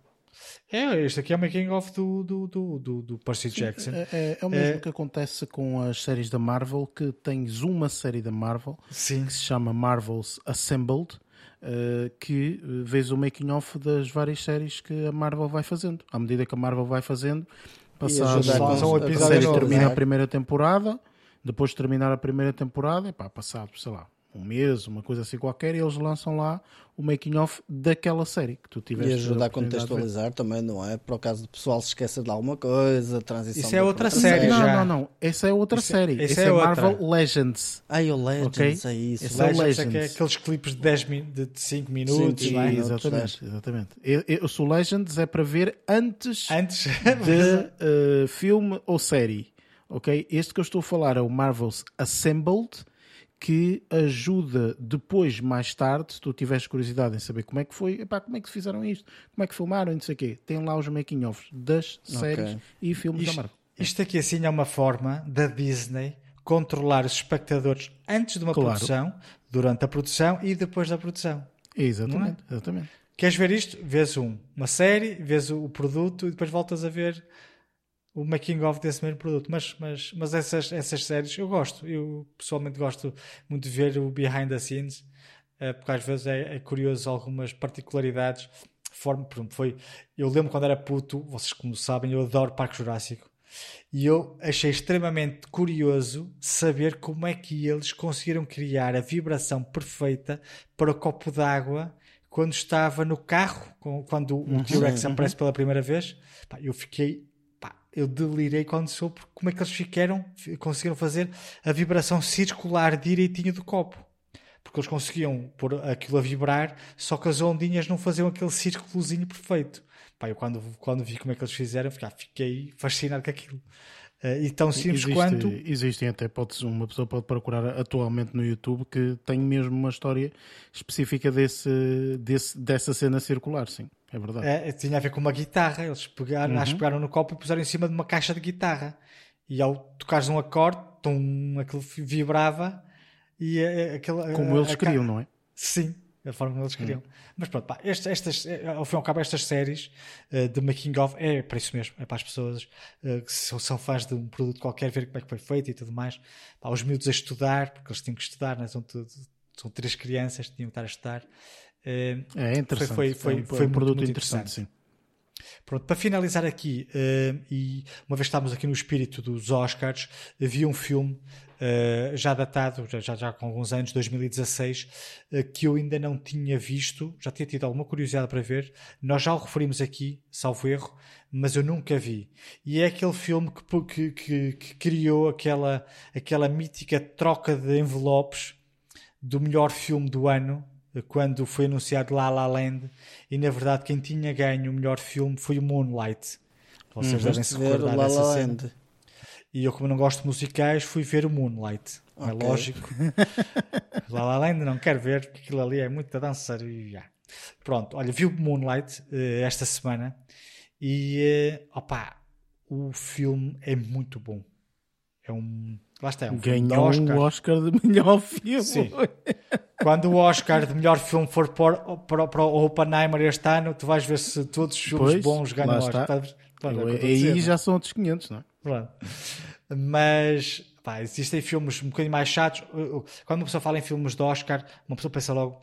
É, este aqui é o making of do, do, do, do, do Percy Jackson. É, é- é o mesmo É. que acontece com as séries da Marvel, que tens uma série da Marvel Sim. que se chama Marvel's Assembled, que eh, vês o making of das várias séries que a Marvel vai fazendo. À medida que a Marvel vai fazendo, passado ajudar com- a série novo, termina é? a primeira temporada, Depois de terminar a primeira temporada, pá, passado, sei lá, um mês, uma coisa assim qualquer, e eles lançam lá o making of daquela série que tu tiveste. E ajuda a ver. contextualizar também, não é? Para o caso do pessoal se esquecer de alguma coisa, transição. Isso é para outra série Não, já. não, não. Essa é outra Isso é- série. isso Essa é é, outra. Marvel Legends. Ai, o Legends, Ok. é isso. Esse é o Legends é é Legends. aqueles clipes de 10 min... de 5 minutos, Sim, não é? sim. exatamente, exatamente. Eu, eu, o Legends é para ver antes Antes (laughs) de eh, filme ou série. Ok? Este que eu estou a falar é o Marvel's Assembled, que ajuda depois, mais tarde, se tu tiveres curiosidade em saber como é que foi, epá, como é que fizeram isto, como é que filmaram não sei o quê. Tem lá os making-offs das séries e filmes da Isto, Marvel. isto aqui assim é uma forma da Disney controlar os espectadores antes de uma Claro. produção, durante a produção e depois da produção. Exatamente, exatamente. Queres ver isto? Vês um, uma série, vês o, o produto e depois voltas a ver o making of desse mesmo produto. Mas, mas, mas essas, essas séries eu gosto. Eu pessoalmente gosto muito de ver o behind the scenes, eh, porque às vezes é, é curioso algumas particularidades. Forma, foi, eu lembro quando era puto, vocês como sabem, eu adoro Parque Jurássico. E eu achei extremamente curioso saber como é que eles conseguiram criar a vibração perfeita para o copo d'água quando estava no carro, quando o T-Rex aparece pela primeira vez. Eu fiquei, eu delirei quando soube como é que eles ficaram, fi- conseguiram fazer a vibração circular direitinho do copo. Porque eles conseguiam pôr aquilo a vibrar, só que as ondinhas não faziam aquele círculozinho perfeito. Pá, eu quando, quando vi como é que eles fizeram, fiquei, ah, fiquei fascinado com aquilo. Eh, e tão simples Existe- quanto. Existem até, pode, uma pessoa pode procurar atualmente no YouTube que tem mesmo uma história específica desse, desse, dessa cena circular, sim. É verdade. É, tinha a ver com uma guitarra. Eles pegaram, Uhum. acho pegaram no copo e puseram em cima de uma caixa de guitarra. E ao tocares um acorde, tum, aquilo vibrava e eh, aquele, Como eh, eles a ca- queriam, não é? Sim, a forma como eles queriam. Mas pronto, pá, estas, estas, eh, ao fim e ao cabo, estas séries eh, de making of é para isso mesmo, é para as pessoas eh, que são, são fãs de um produto qualquer, ver como é que foi feito e tudo mais. Pá, os miúdos a estudar, porque eles tinham que estudar, né? são, são três crianças que tinham que estar a estudar. Eh, É interessante. Foi- foi- é um, foi é um muito, produto muito interessante, interessante. sim. Pronto, para finalizar aqui, eh, e uma vez que estamos aqui no espírito dos Oscars, havia um filme eh, já datado, já, já, com alguns anos, 2016, eh, que eu ainda não tinha visto, já tinha tido alguma curiosidade para ver. Nós já o referimos aqui, salvo erro, mas eu nunca vi. E é aquele filme que, que, que, que criou aquela, aquela mítica troca de envelopes do melhor filme do ano, quando foi anunciado La La Land, e na verdade quem tinha ganho o melhor filme foi o Moonlight. Vocês devem se Uhum. Ver o recordar La dessa La cena. Land. E eu, como não gosto de musicais, fui ver o Moonlight. É Ok. lógico. (laughs) La La Land não quero ver, porque aquilo ali é muito dançar. E, já. Pronto, olha, vi o Moonlight eh, esta semana e, eh, opá, o filme é muito bom. É um... Lá está, é um Ganhou Oscar. um Oscar de melhor (laughs) filme. Sim. Quando o Oscar de melhor filme for para, para, para o Oppenheimer este ano, tu vais ver se todos os filmes Pois, bons ganham Oscar. está. Estás- estás a ver o que eu Eu- estou a dizer, Aí não já são outros 500, não é? Pronto. Mas pá, existem filmes um bocadinho mais chatos. Quando uma pessoa fala em filmes de Oscar, uma pessoa pensa logo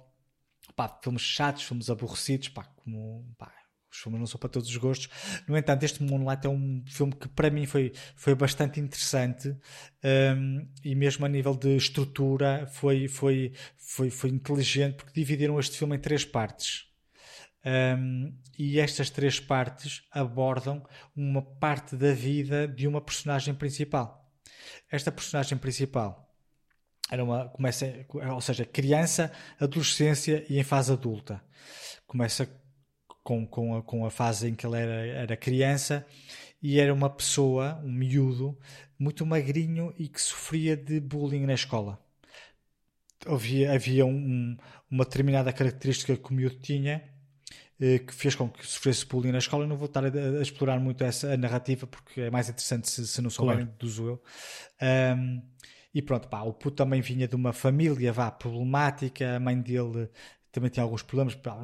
pá, filmes chatos, filmes aborrecidos, pá, como pá, os filmes não são para todos os gostos. No entanto, este Moonlight é um filme que para mim foi, foi bastante interessante hum, e mesmo a nível de estrutura foi, foi, foi, foi inteligente porque dividiram este filme em três partes. Um, e estas três partes abordam uma parte da vida de uma personagem principal. Esta personagem principal era uma, começa, ou seja, criança, adolescência e em fase adulta. Começa com, com, a, com a fase em que ela era, era criança e era uma pessoa, um miúdo, muito magrinho e que sofria de bullying na escola. Havia, havia um, uma determinada característica que o miúdo tinha eh, que fez com que sofresse bullying na escola. Eu não vou estar a, a explorar muito essa narrativa porque é mais interessante se, se não souberem Claro. do eu. Um, e pronto, pá, o puto também vinha de uma família vá, problemática, a mãe dele também tinha alguns problemas, pá,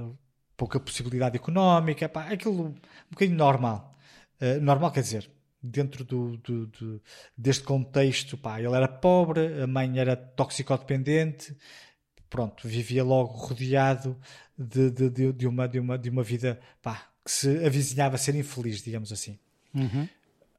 pouca possibilidade económica, pá, aquilo um bocadinho normal. Uh, normal quer dizer, dentro do, do- do- deste contexto, pá, ele era pobre, a mãe era toxicodependente, pronto, vivia logo rodeado de, de, de, uma, de, uma, de uma vida pá, que se avizinhava ser infeliz, digamos assim.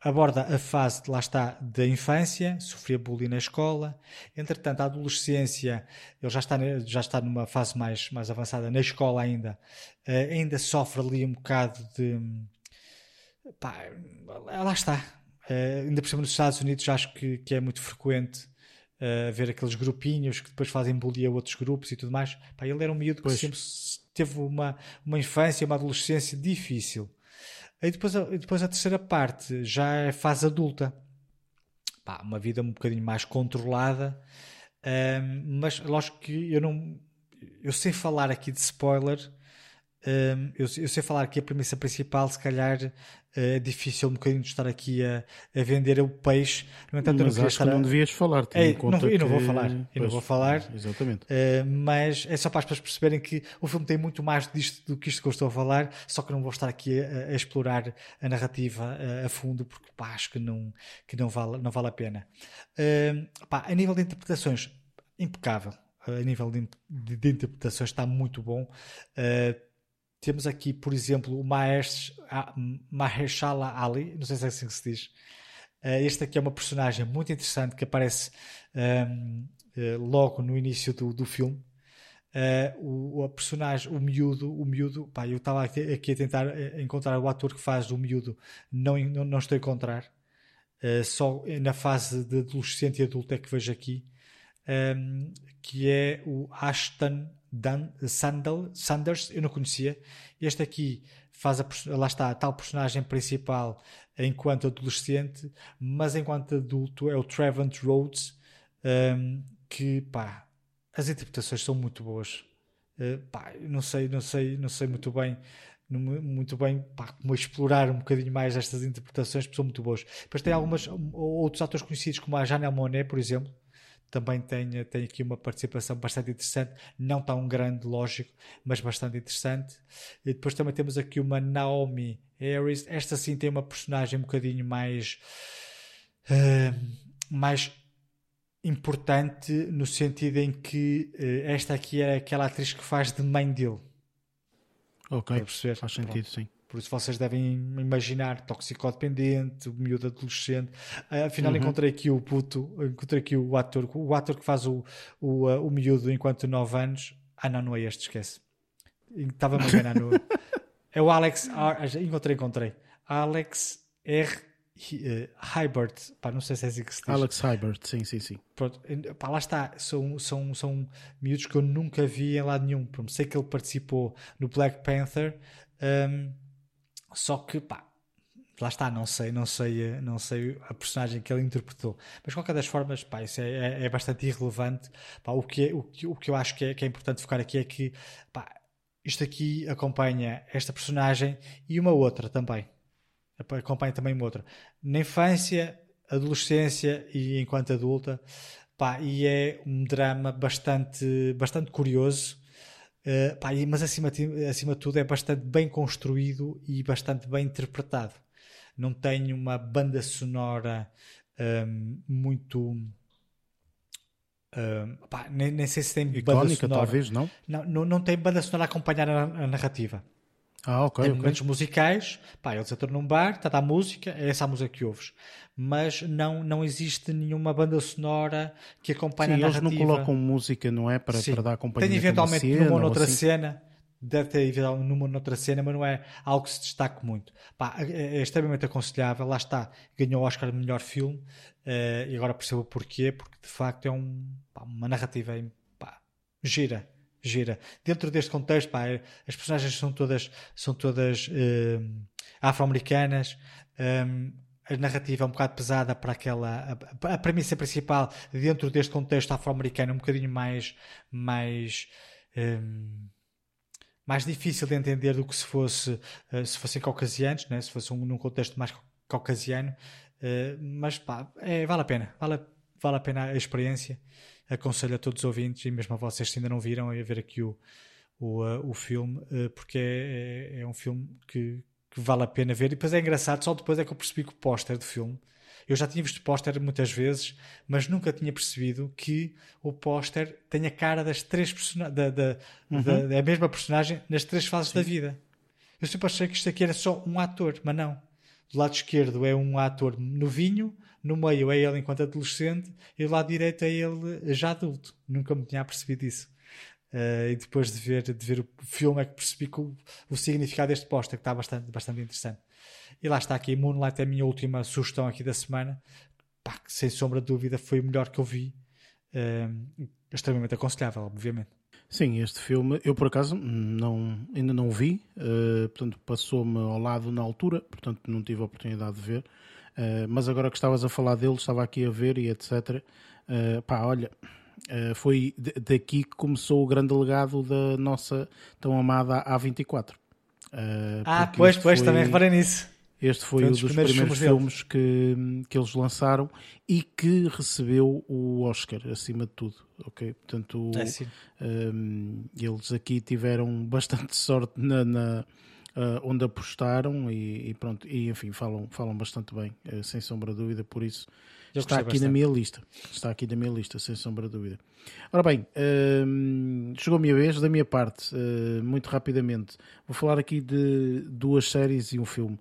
Aborda a fase, lá está, da infância, sofria bullying na escola. Entretanto, a adolescência, ele já está, já está numa fase mais, mais avançada na escola ainda, uh, ainda sofre ali um bocado de. Pá, lá está. Uh, ainda por cima nos Estados Unidos, acho que, que é muito frequente uh, ver aqueles grupinhos que depois fazem bullying a outros grupos e tudo mais. Pá, ele era um miúdo que pois. sempre teve uma, uma infância, uma adolescência difícil. E depois, a, depois a terceira parte já é fase adulta. Pá, uma vida um bocadinho mais controlada. Um, mas lógico que eu não. Eu sei falar aqui de spoiler. Um, eu, eu, sei falar aqui a premissa principal, se calhar é difícil um bocadinho de estar aqui a, a vender o peixe. No entanto, mas não acho que não devias falar. É, não, eu não vou falar. Eu pois, não vou falar. Exatamente. Uh, mas é só para as pessoas perceberem que o filme tem muito mais disto do que isto que eu estou a falar, só que não vou estar aqui a, a explorar a narrativa a, eh, a, fundo, porque pá, acho que não, que não, vale, não vale a pena. Uh, pá, a nível de interpretações, impecável. A nível de, de, de interpretações está muito bom. Uh, temos aqui, por exemplo, o Mahershala Ali, não sei se é assim que se diz. Uh, este aqui é uma personagem muito interessante que aparece um, ehm, uh, eh, logo no início do, do filme. Uh, o, a personagem, o miúdo, o miúdo, pá, eu estava aqui, aqui, a tentar encontrar o ator que faz o miúdo, não, não, não estou a encontrar. só na fase de adolescente e adulto é que vejo aqui, um, ehm, que é o Ashton Dan, Sandal, Sanders, eu não conhecia. Este aqui faz a, lá está, a tal personagem principal enquanto adolescente, mas enquanto adulto é o Trevant Rhodes, um, que pá, as interpretações são muito boas. Uh, pá, não sei, não sei, não sei muito bem muito bem pá, como explorar um bocadinho mais estas interpretações, porque são muito boas. Depois tem algumas outros atores conhecidos, como a Janelle Monet, por exemplo, também tem, tem aqui uma participação bastante interessante, não tão grande, lógico, mas bastante interessante. E depois também temos aqui uma Naomi Harris, esta sim tem uma personagem um bocadinho mais. Uh, mais importante no sentido em que uh, esta aqui é aquela atriz que faz de mãe dele. Ok, faz sentido, Pronto. sim. Por isso vocês devem imaginar toxicodependente, o miúdo adolescente. Uh, afinal uhum. encontrei aqui o puto, encontrei aqui o ator, o ator que faz o, o, uh, o miúdo enquanto 9 anos. Ah não, não é este, esquece. Estava-me a enganar no... (laughs) É o Alex R... Encontrei, encontrei. Alex R. Uh, Hybert, pá, não sei se é assim que se diz. Alex Hybert, sim, sim, sim. Pronto, pá, lá está, são, são, são miúdos que eu nunca vi em lado nenhum. Sei que ele participou no Black Panther, um, só que, pá, lá está, não sei, não sei, não sei a personagem que ele interpretou. Mas de qualquer das formas, pá, isso é, é, é bastante irrelevante. Pá, o, que é, o, que, o que eu acho que é, que é importante focar aqui é que, pá, isto aqui acompanha esta personagem e uma outra também. Acompanha também uma outra. Na infância, adolescência e enquanto adulta, pá, e é um drama bastante, bastante curioso Uh, pá, mas acima de, acima de tudo é bastante bem construído e bastante bem interpretado. Não tem uma banda sonora um, muito. Um, pá, nem, nem, sei se tem Icónica, banda sonora. talvez, não? não? Não, não tem banda sonora a acompanhar a, a narrativa. Ah, ok. Tem okay. momentos musicais, pá, eles entram num bar, está a música, é essa a música que ouves. Mas não, não existe nenhuma banda sonora que acompanhe Sim, a narrativa. eles não colocam música, não é? Para, para dar acompanhamento. Tem eventualmente cena, numa outra assim. cena, deve ter eventualmente numa outra cena, mas não é algo que se destaque muito. Pá, é, é extremamente aconselhável, lá está, ganhou o Oscar de melhor filme, uh, e agora percebo porquê, porque de facto é um, pá, uma narrativa pá, gira gira. Dentro deste contexto, pá, as personagens são todas, são todas uh, afro-americanas. Um, a narrativa é um bocado pesada para aquela. A, a premissa principal, dentro deste contexto afro-americano, é um bocadinho mais. mais um, mais difícil de entender do que se fosse uh, se fossem caucasianos, né? se fosse um, num contexto mais caucasiano, uh, mas pá, é, vale a pena, vale, vale a pena a experiência aconselho a todos os ouvintes e mesmo a vocês se ainda não viram a ver aqui o, o, uh, o filme, uh, porque é, é, é, um filme que, que, vale a pena ver. E depois é engraçado, só depois é que eu percebi que o póster do filme. Eu já tinha visto o póster muitas vezes, mas nunca tinha percebido que o póster tem a cara das três personagens, da, da, uhum. da, da, mesma personagem nas três fases Sim. da vida. Eu sempre achei que isto aqui era só um ator, mas não. do lado esquerdo é um ator novinho, no meio é ele enquanto adolescente e do lado direito é ele já adulto. Nunca me tinha percebido isso. Uh, e depois de ver, de ver o filme é que percebi que o, o significado deste póster que está bastante, bastante interessante. E lá está aqui, Moonlight é a minha última sugestão aqui da semana. Pá, que, sem sombra de dúvida foi o melhor que eu vi. Uh, extremamente aconselhável, obviamente. Sim, este filme eu por acaso não, ainda não vi, uh, portanto passou-me ao lado na altura, portanto não tive a oportunidade de ver. Uh, mas agora que estavas a falar dele, estava aqui a ver e etc. Uh, pá, olha, uh, foi daqui que começou o grande legado da nossa tão amada A24. ah, pois, pois, foi... também reparei nisso. Este foi, um dos, primeiros, primeiros filmes, filmes que, que eles lançaram e que recebeu o Oscar, acima de tudo. Ok? Portanto, é, um, eles aqui tiveram bastante (laughs) sorte na, na uh, onde apostaram e, e, pronto, e enfim, falam, falam bastante bem, uh, sem sombra de dúvida, por isso está aqui bastante. na minha lista. Está aqui na minha lista, sem sombra de dúvida. Ora bem, uh, chegou a minha vez, da minha parte, muito rapidamente, vou falar aqui de duas séries e um filme,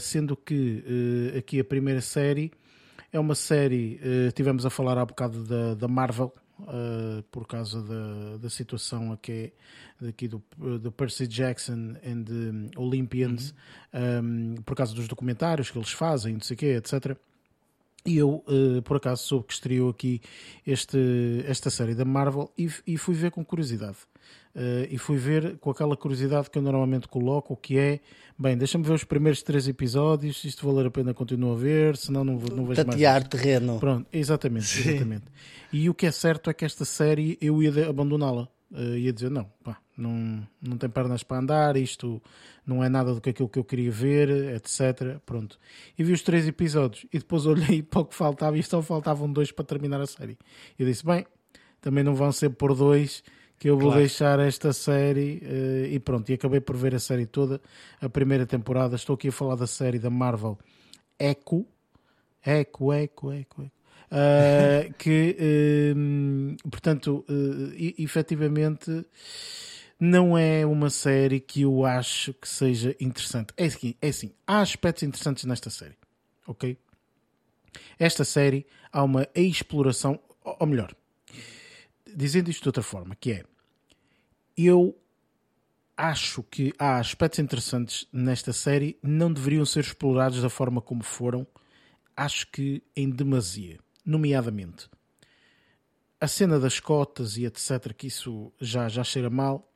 sendo que aqui a primeira série é uma série, tivemos a falar há bocado da, da Marvel, uh, por causa da, da situação aqui, aqui do, do Percy Jackson and the Olympians, uhum. um, por causa dos documentários que eles fazem, não sei o quê, etc. E eu, uh, por acaso, soube que estreou aqui este, esta série da Marvel e, e fui ver com curiosidade. Uh, e fui ver com aquela curiosidade que eu normalmente coloco, que é, bem, deixa-me ver os primeiros três episódios, se isto valer a pena continuo a ver, senão não, não vejo Tatear mais. terreno. Pronto, exatamente, Sim. exatamente. E o que é certo é que esta série eu ia abandoná-la. Uh, ia dizer, não, pá, não, não tem pernas para andar, isto não é nada do que aquilo que eu queria ver, etc. Pronto. E vi os três episódios e depois olhei (laughs) para o que faltava e só faltavam dois para terminar a série. Eu disse, bem, também não vão ser por dois que eu vou claro. deixar esta série uh, e pronto. E acabei por ver a série toda, a primeira temporada. Estou aqui a falar da série da Marvel Echo. Echo, Echo, Echo, Echo. Uh, (laughs) que, uh, portanto, uh, efetivamente não é uma série que eu acho que seja interessante. É assim, é assim, há aspectos interessantes nesta série, ok? Esta série há uma exploração, ou melhor, dizendo isto de outra forma, que é, eu acho que há aspectos interessantes nesta série não deveriam ser explorados da forma como foram, acho que em demasia nomeadamente a cena das cotas e etc, que isso já, já cheira mal,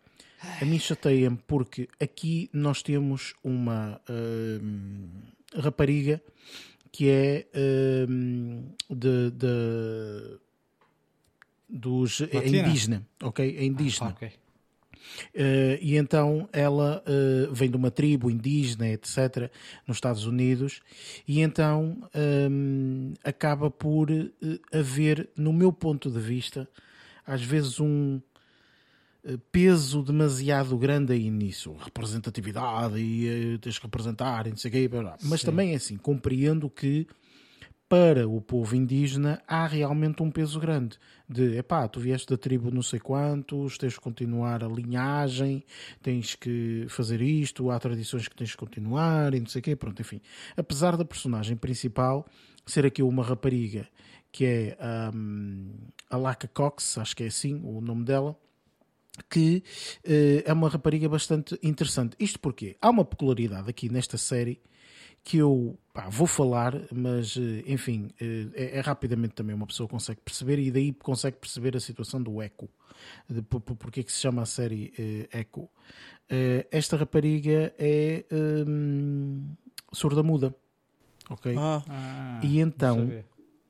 a mim chateia-me porque aqui nós temos uma uh, rapariga que é uh, de, de, dos é indígena, ok? É indígena. Ah, okay. Uh, e então ela uh, vem de uma tribo indígena, etc., nos Estados Unidos, e então um, acaba por uh, haver, no meu ponto de vista, às vezes um peso demasiado grande aí nisso, representatividade e tens que representar, não sei o quê, mas Sim. também é assim, compreendo que para o povo indígena há realmente um peso grande de epá, tu vieste da tribo não sei quantos, tens que continuar a linhagem, tens que fazer isto, há tradições que tens que continuar e não sei o quê, pronto, enfim. Apesar da personagem principal ser aqui uma rapariga que é um, a Laca Cox, acho que é assim o nome dela, que uh, é uma rapariga bastante interessante. Isto porque há uma peculiaridade aqui nesta série que eu pá, vou falar, mas eh, enfim, eh, é, é, rapidamente também uma pessoa consegue perceber e daí consegue perceber a situação do Echo. De, por, porque é que se chama a série uh, Echo? Uh, esta rapariga é um, surda muda. Ok? Ah, ah e então,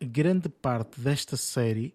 grande parte desta série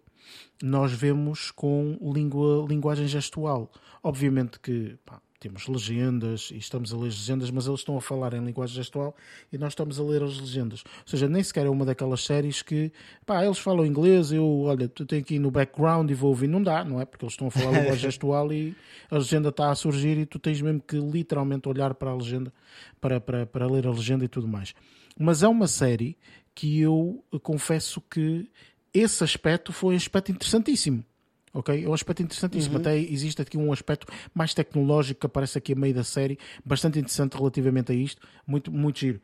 nós vemos com língua, linguagem gestual. Obviamente que pá, temos legendas e estamos a ler legendas, mas eles estão a falar em linguagem gestual e nós estamos a ler as legendas. Ou seja, nem sequer é uma daquelas séries que, pá, eles falam inglês, eu, olha, tu tenho aqui no background e vou ouvir. Não dá, não é? Porque eles estão a falar (laughs) linguagem gestual e a legenda está a surgir e tu tens mesmo que literalmente olhar para a legenda, para, para, para ler a legenda e tudo mais. Mas é uma série que eu confesso que esse aspecto foi um aspecto interessantíssimo Ok? É um aspecto interessantíssimo. Uhum. Até existe aqui um aspecto mais tecnológico que aparece aqui a meio da série, bastante interessante relativamente a isto. Muito, muito giro.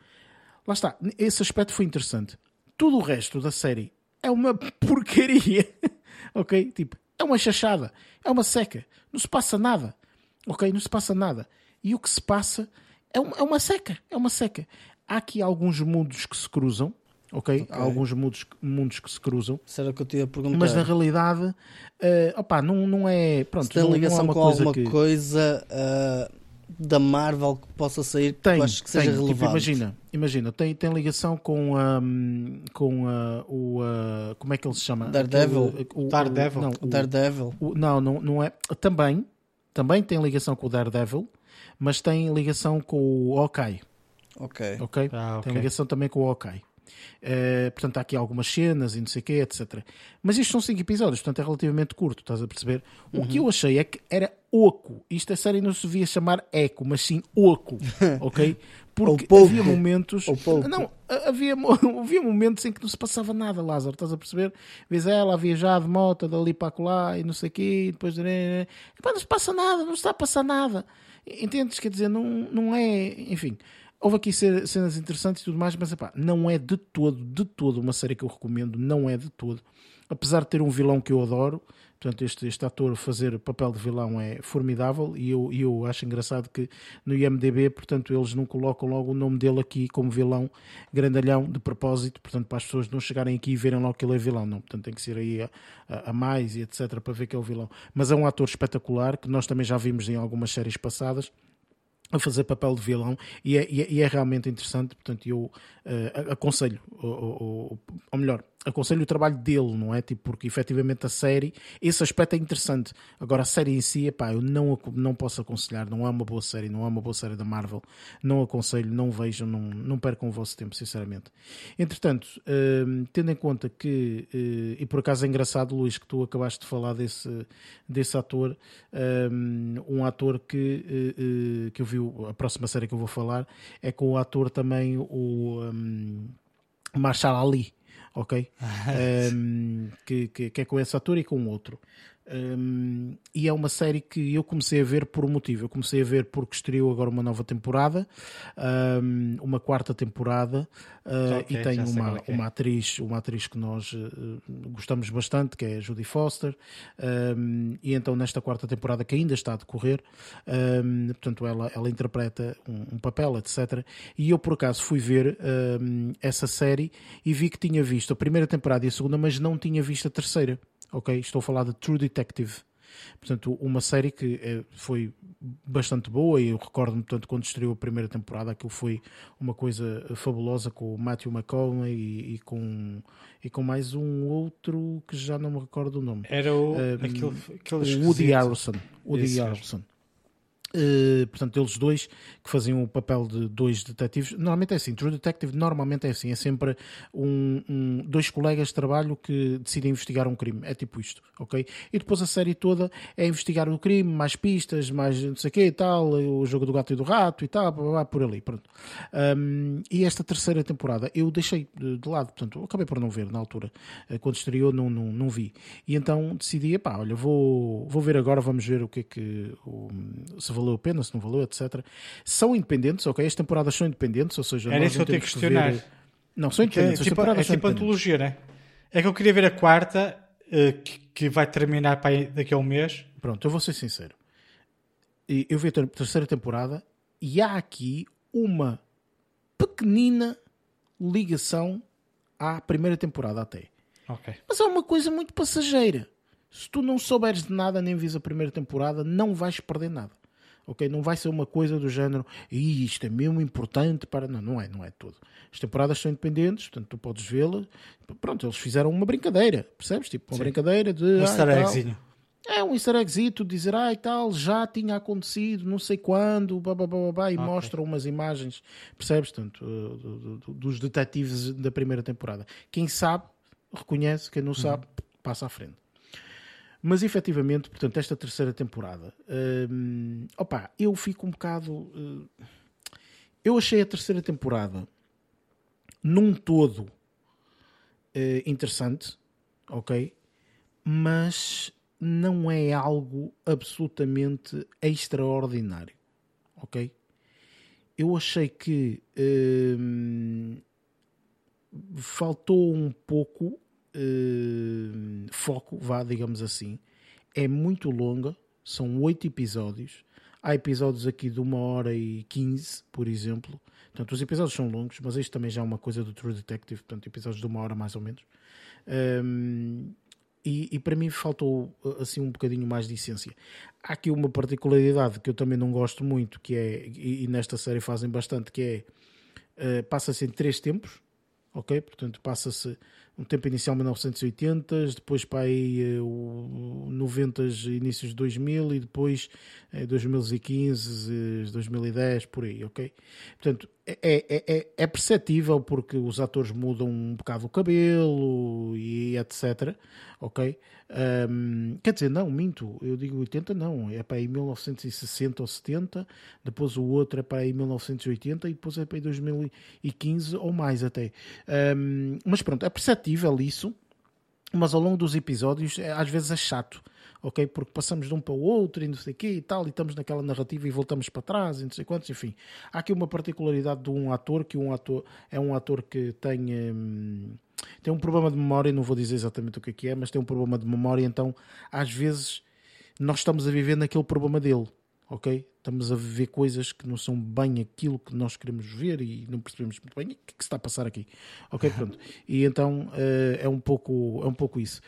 lá está, esse aspecto foi interessante. Tudo o resto da série é uma (laughs) porcaria, ok? Tipo, é uma chachada, é uma seca, não se passa nada, ok? Não se passa nada. E o que se passa é uma, é uma seca, é uma seca. Há aqui alguns mundos que se cruzam, ok? Há alguns mundos, mundos que se cruzam, Será que eu te ia perguntar? mas na realidade, uh, opá, não, não é. Pronto, se tem não, não é ligação uma com coisa alguma que. coisa ah, da Marvel que possa sair que Tem, achas que seja tem. Tipo, relevante? imagina, imagina, tem, tem ligação com, a com a o. ah, como é que ele se chama? Daredevil? Aquele- o- o- Daredevil? não, O Daredevil. o- não, não, não é. Também, também tem ligação com o Daredevil, mas tem ligação com o Hawkeye. Ok. ok? Ah, ok. Tem ligação também com o Hawkeye. Eh, portanto, há aqui algumas cenas e não sei o quê, etc. Mas isto são 5 episódios, portanto é relativamente curto, estás a perceber? O Uhum. que eu achei é que era oco. Isto a série não se devia chamar eco, mas sim oco, (laughs) ok? Porque havia momentos. Não, havia, (laughs) havia momentos em que não se passava nada, Lázaro, estás a perceber? Vês ela a viajar de moto dali para lá e não sei o quê, e depois. Epá, não se passa nada, não se está a passar nada. Entendes? Quer dizer, não, não é. Enfim. Houve aqui ce- cenas interessantes e tudo mais, mas epá, não é de todo, de todo uma série que eu recomendo, não é de todo. Apesar de ter um vilão que eu adoro, portanto, este, este ator fazer papel de vilão é formidável e eu, eu acho engraçado que no IMDB, portanto, eles não colocam logo o nome dele aqui como vilão grandalhão de propósito, portanto, para as pessoas não chegarem aqui e verem logo que ele é vilão, não. Portanto, tem que ser aí a, a- a mais e etc. para ver que é o vilão. Mas é um ator espetacular que nós também já vimos em algumas séries passadas a fazer papel de vilão e é, e é- e é realmente interessante, portanto eu eh, aconselho, ou, ou- ou melhor, aconselho o trabalho dele, não é? Tipo, porque efetivamente a série, esse aspecto é interessante. Agora a série em si, epá, eu não, não posso aconselhar, não é uma boa série, não é uma boa série da Marvel, não aconselho, não vejam, não, não percam o vosso tempo, sinceramente. Entretanto, eh, tendo em conta que, eh, e por acaso é engraçado, Luís, que tu acabaste de falar desse, desse ator, eh, um ator que, eh, que eu vi, a próxima série que eu vou falar é com o ator também, o um, Marshall Ali, ok? (laughs) Um, que, que, que é com esse ator e com outro. Um, e é uma série que eu comecei a ver por um motivo. Eu comecei a ver porque estreou agora uma nova temporada, um, uma quarta temporada, uh, Ok, e tem uma, é é. uma atriz, uma atriz que nós uh, gostamos bastante, que é a Judy Foster. Um, e então nesta quarta temporada que ainda está a decorrer, portanto ela, ela interpreta um, papel, etc. E eu por acaso fui ver essa série e vi que tinha visto a primeira temporada e a segunda, mas não tinha visto a terceira. Ok? Estou a falar de True Detective. Portanto, uma série que eh, foi bastante boa e eu recordo-me, portanto, quando estreou a primeira temporada, aquilo foi uma coisa fabulosa com o Matthew McConaughey e, e com, e com mais um outro que já não me recordo o nome. Era o, Um, aquele, aquele Woody. Harrelson. Woody. Harrelson. Uh, portanto, eles dois que faziam o papel de dois detetives. Normalmente é assim, True Detective normalmente é assim, é sempre um, um- dois colegas de trabalho que decidem investigar um crime. É tipo isto, ok? E depois a série toda é investigar o crime, mais pistas, mais não sei o quê e tal, o jogo do gato e do rato e tal, blá, blá, blá, por ali, pronto. Um, e esta terceira temporada eu deixei de, lado, portanto, acabei por não ver na altura. Uh, Quando estreou, não, não, não vi. E então decidi, pá, olha, vou, vou ver agora, vamos ver o que é que. se valeu a pena, se não valeu, etc. São independentes, ok? As temporadas são independentes, ou seja, Era nós isso que eu te temos ia questionar. ver- Não, são Que é independentes. as tipo, é tipo antologia, né? É que eu queria ver a quarta, eh, que, que vai terminar para daqui a um mês. Pronto, eu vou ser sincero. Eu vi a ter- terceira temporada e há aqui uma pequenina ligação à primeira temporada até. Ok. Mas é uma coisa muito passageira. Se tu não souberes de nada nem vis a primeira temporada, não vais perder nada. Ok? Não vai ser uma coisa do género "Ih, isto é mesmo importante para. Não, não é, não é tudo. As temporadas são independentes, portanto tu podes vê-las. Pronto, eles fizeram uma brincadeira, percebes? Tipo, uma brincadeira de. Um ah, easter e tal. eggzinho. É um easter eggzito, dizer, ah, e tal, já tinha acontecido, não sei quando, blá, blá, blá, blá, e mostram umas imagens, percebes? Tanto, uh, do- do- dos detetives da primeira temporada. Quem sabe, reconhece, quem não sabe, passa à frente. Mas efetivamente, portanto, esta terceira temporada, hum, opa, eu fico um bocado. uh, eu achei a terceira temporada num todo eh, interessante, ok? Mas não é algo absolutamente extraordinário, ok? Eu achei que hum, faltou um pouco foco, vá, digamos assim. É muito longa, são oito episódios. Há episódios aqui de uma hora e quinze, por exemplo. Portanto, os episódios são longos, mas isto também já é uma coisa do True Detective, portanto, episódios de uma hora mais ou menos. Um, e, e, para mim faltou assim um bocadinho mais de essência. Há aqui uma particularidade que eu também não gosto muito, que é, e, e nesta série fazem bastante, que é uh, passa-se em três tempos, ok? Portanto, passa-se um tempo inicial 1980, depois para aí o 90, inícios de 2000 e depois 2015, 2010, por aí, ok? Portanto, é, é, é, é perceptível porque os atores mudam um bocado o cabelo e etc, ok? Um, quer dizer, não, minto, eu digo 80 não, é para aí 1960 ou 70, depois o outro é para aí 1980 e depois é para aí 2015 ou mais até. Um, mas pronto, é perceptível isso, mas ao longo dos episódios é, às vezes é chato ok? Porque passamos de um para o outro e não sei o quê e tal, e estamos naquela narrativa e voltamos para trás e não sei quantos, enfim. Há aqui uma particularidade de um ator, que um ator é um ator que tem, hum, tem um problema de memória, não vou dizer exatamente o que é que é, mas tem um problema de memória, então às vezes nós estamos a viver naquele problema dele, ok? Estamos a viver coisas que não são bem aquilo que nós queremos ver e não percebemos muito bem o que, é que está a passar aqui, ok? (laughs) Pronto. E então uh, é, um pouco, é um pouco isso.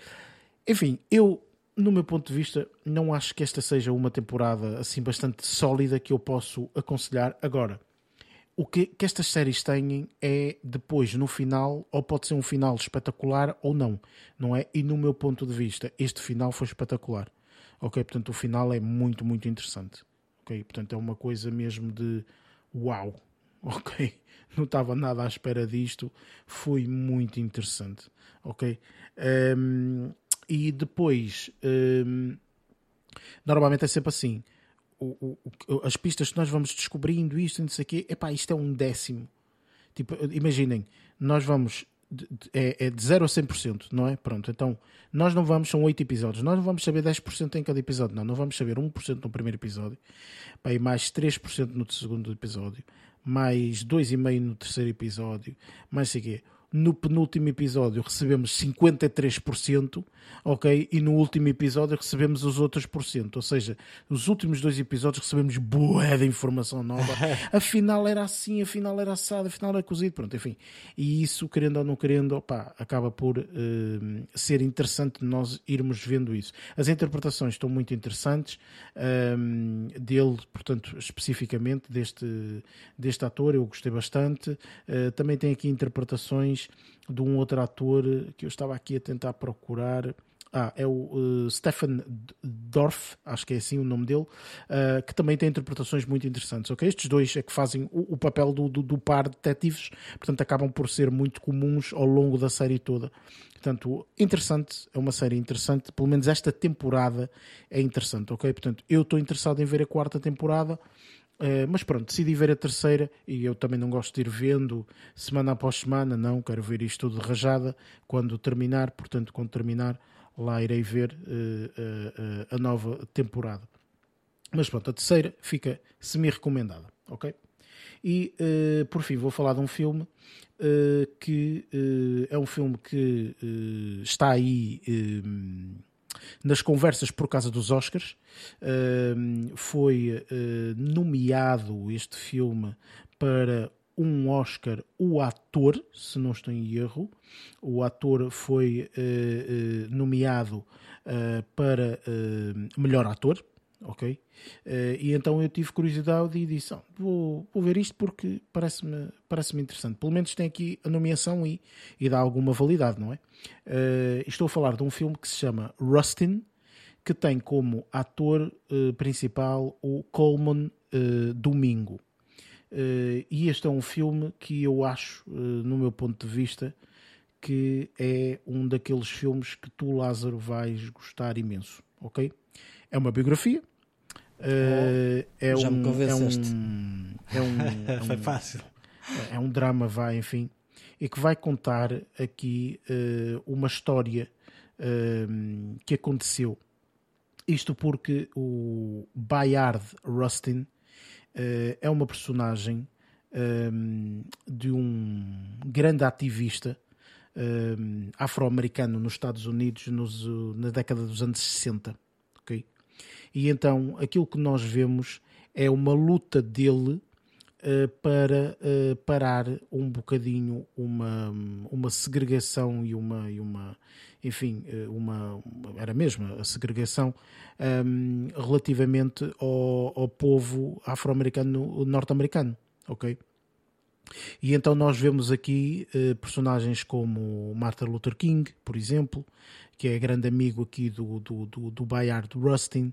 Enfim, eu no meu ponto de vista, não acho que esta seja uma temporada assim bastante sólida que eu posso aconselhar agora. O que, que estas séries têm é depois, no final, ou pode ser um final espetacular ou não, não é? E no meu ponto de vista, este final foi espetacular. Ok? Portanto, o final é muito, muito interessante. Ok? Portanto, é uma coisa mesmo de uau. (laughs) Ok? Não estava nada à espera disto. Foi muito interessante. Ok? Um, e depois, hum, normalmente é sempre assim. O, o, as pistas que nós vamos descobrindo, isto não sei o quê, epá, isto é um décimo. Tipo, imaginem, nós vamos. É, é de 0 a 100%, não é? Pronto, então nós não vamos, são 8 episódios, nós não vamos saber 10% em cada episódio, não, não vamos saber 1% no primeiro episódio, pá, e mais 3% no segundo episódio, mais 2,5% no terceiro episódio, mais sei quê no penúltimo episódio recebemos 53%, ok? E no último episódio recebemos os outros por cento. Ou seja, nos últimos dois episódios recebemos boa de informação nova. (laughs) afinal era assim, afinal era assado, afinal era cozido, pronto, enfim. E isso, querendo ou não querendo, opa, acaba por uh, ser interessante nós irmos vendo isso. As interpretações estão muito interessantes um, ehm, dele, portanto, especificamente deste, deste ator, eu gostei bastante. Uh, também tem aqui interpretações de um outro ator que eu estava aqui a tentar procurar. Ah, é o uh, Stefan Dorff, acho que é assim o nome dele, uh, que também tem interpretações muito interessantes. Okay? Estes dois é que fazem o, o papel do, do, do, par de detetives, portanto acabam por ser muito comuns ao longo da série toda. Portanto, interessante, é uma série interessante, pelo menos esta temporada é interessante, ok? Portanto, eu estou interessado em ver a quarta temporada. Uh, mas pronto, decidi ver a terceira e eu também não gosto de ir vendo semana após semana, não, quero ver isto tudo de rajada quando terminar, portanto, quando terminar, lá irei ver uh, uh, a nova temporada. Mas pronto, a terceira fica semi-recomendada, ok? E por fim, vou falar de um filme que é um filme que está aí nas conversas por causa dos Oscars. Uh, foi uh, nomeado este filme para um Oscar o ator, se não estou em erro. O ator foi uh, nomeado para melhor ator ok? Uh, e então eu tive curiosidade e disse: oh, vou, vou ver isto porque parece-me parece interessante. Pelo menos tem aqui a nomeação e, e dá alguma validade, não é? Uh, estou a falar de um filme que se chama Rustin, que tem como ator uh, principal o Coleman Domingo. e este é um filme que eu acho, no meu ponto de vista, que é um daqueles filmes que tu, Lázaro, vais gostar imenso, ok? É uma biografia. Uh, é, já um, me convenceste. É um, é um, (laughs) é Foi fácil. É um drama, vai, enfim, e que vai contar aqui uh, uma história uh, que aconteceu. Isto porque o Bayard Rustin é uma personagem de um grande ativista afro-americano nos Estados Unidos nos, na década dos anos 60. Okay? E então aquilo que nós vemos é uma luta dele uh, para uh, parar um bocadinho uma, uma segregação e uma, e uma enfim, uma, era mesmo a segregação um, relativamente ao, ao povo afro-americano norte-americano, ok? E então nós vemos aqui eh, personagens como Martin Luther King, por exemplo, que é grande amigo aqui do, do, do, do Bayard Rustin,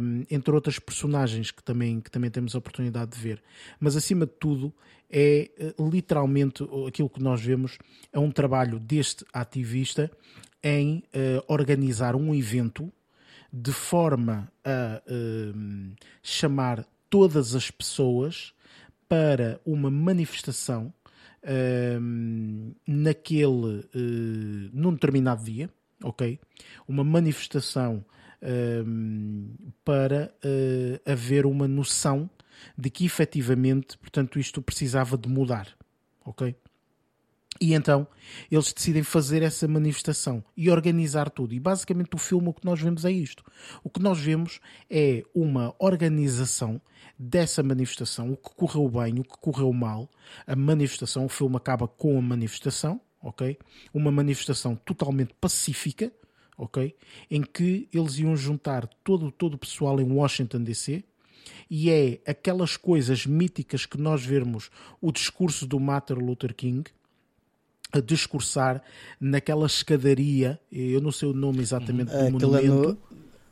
um, entre outras personagens que também, que também temos a oportunidade de ver. Mas acima de tudo, é eh, literalmente aquilo que nós vemos é um trabalho deste ativista em uh, organizar um evento de forma a uh, chamar todas as pessoas para uma manifestação uh, naquele uh, num determinado dia, ok? Uma manifestação uh, para uh, haver uma noção de que efetivamente, portanto, isto precisava de mudar, ok? E então eles decidem fazer essa manifestação e organizar tudo. E basicamente o filme o que nós vemos é isto. O que nós vemos é uma organização dessa manifestação, o que correu bem, o que correu mal. A manifestação, o filme acaba com a manifestação, ok? Uma manifestação totalmente pacífica, ok? Em que eles iam juntar todo, todo o pessoal em Washington DC, e é aquelas coisas míticas que nós vemos o discurso do Martin Luther King, a discursar naquela escadaria, eu não sei o nome exatamente do monumento.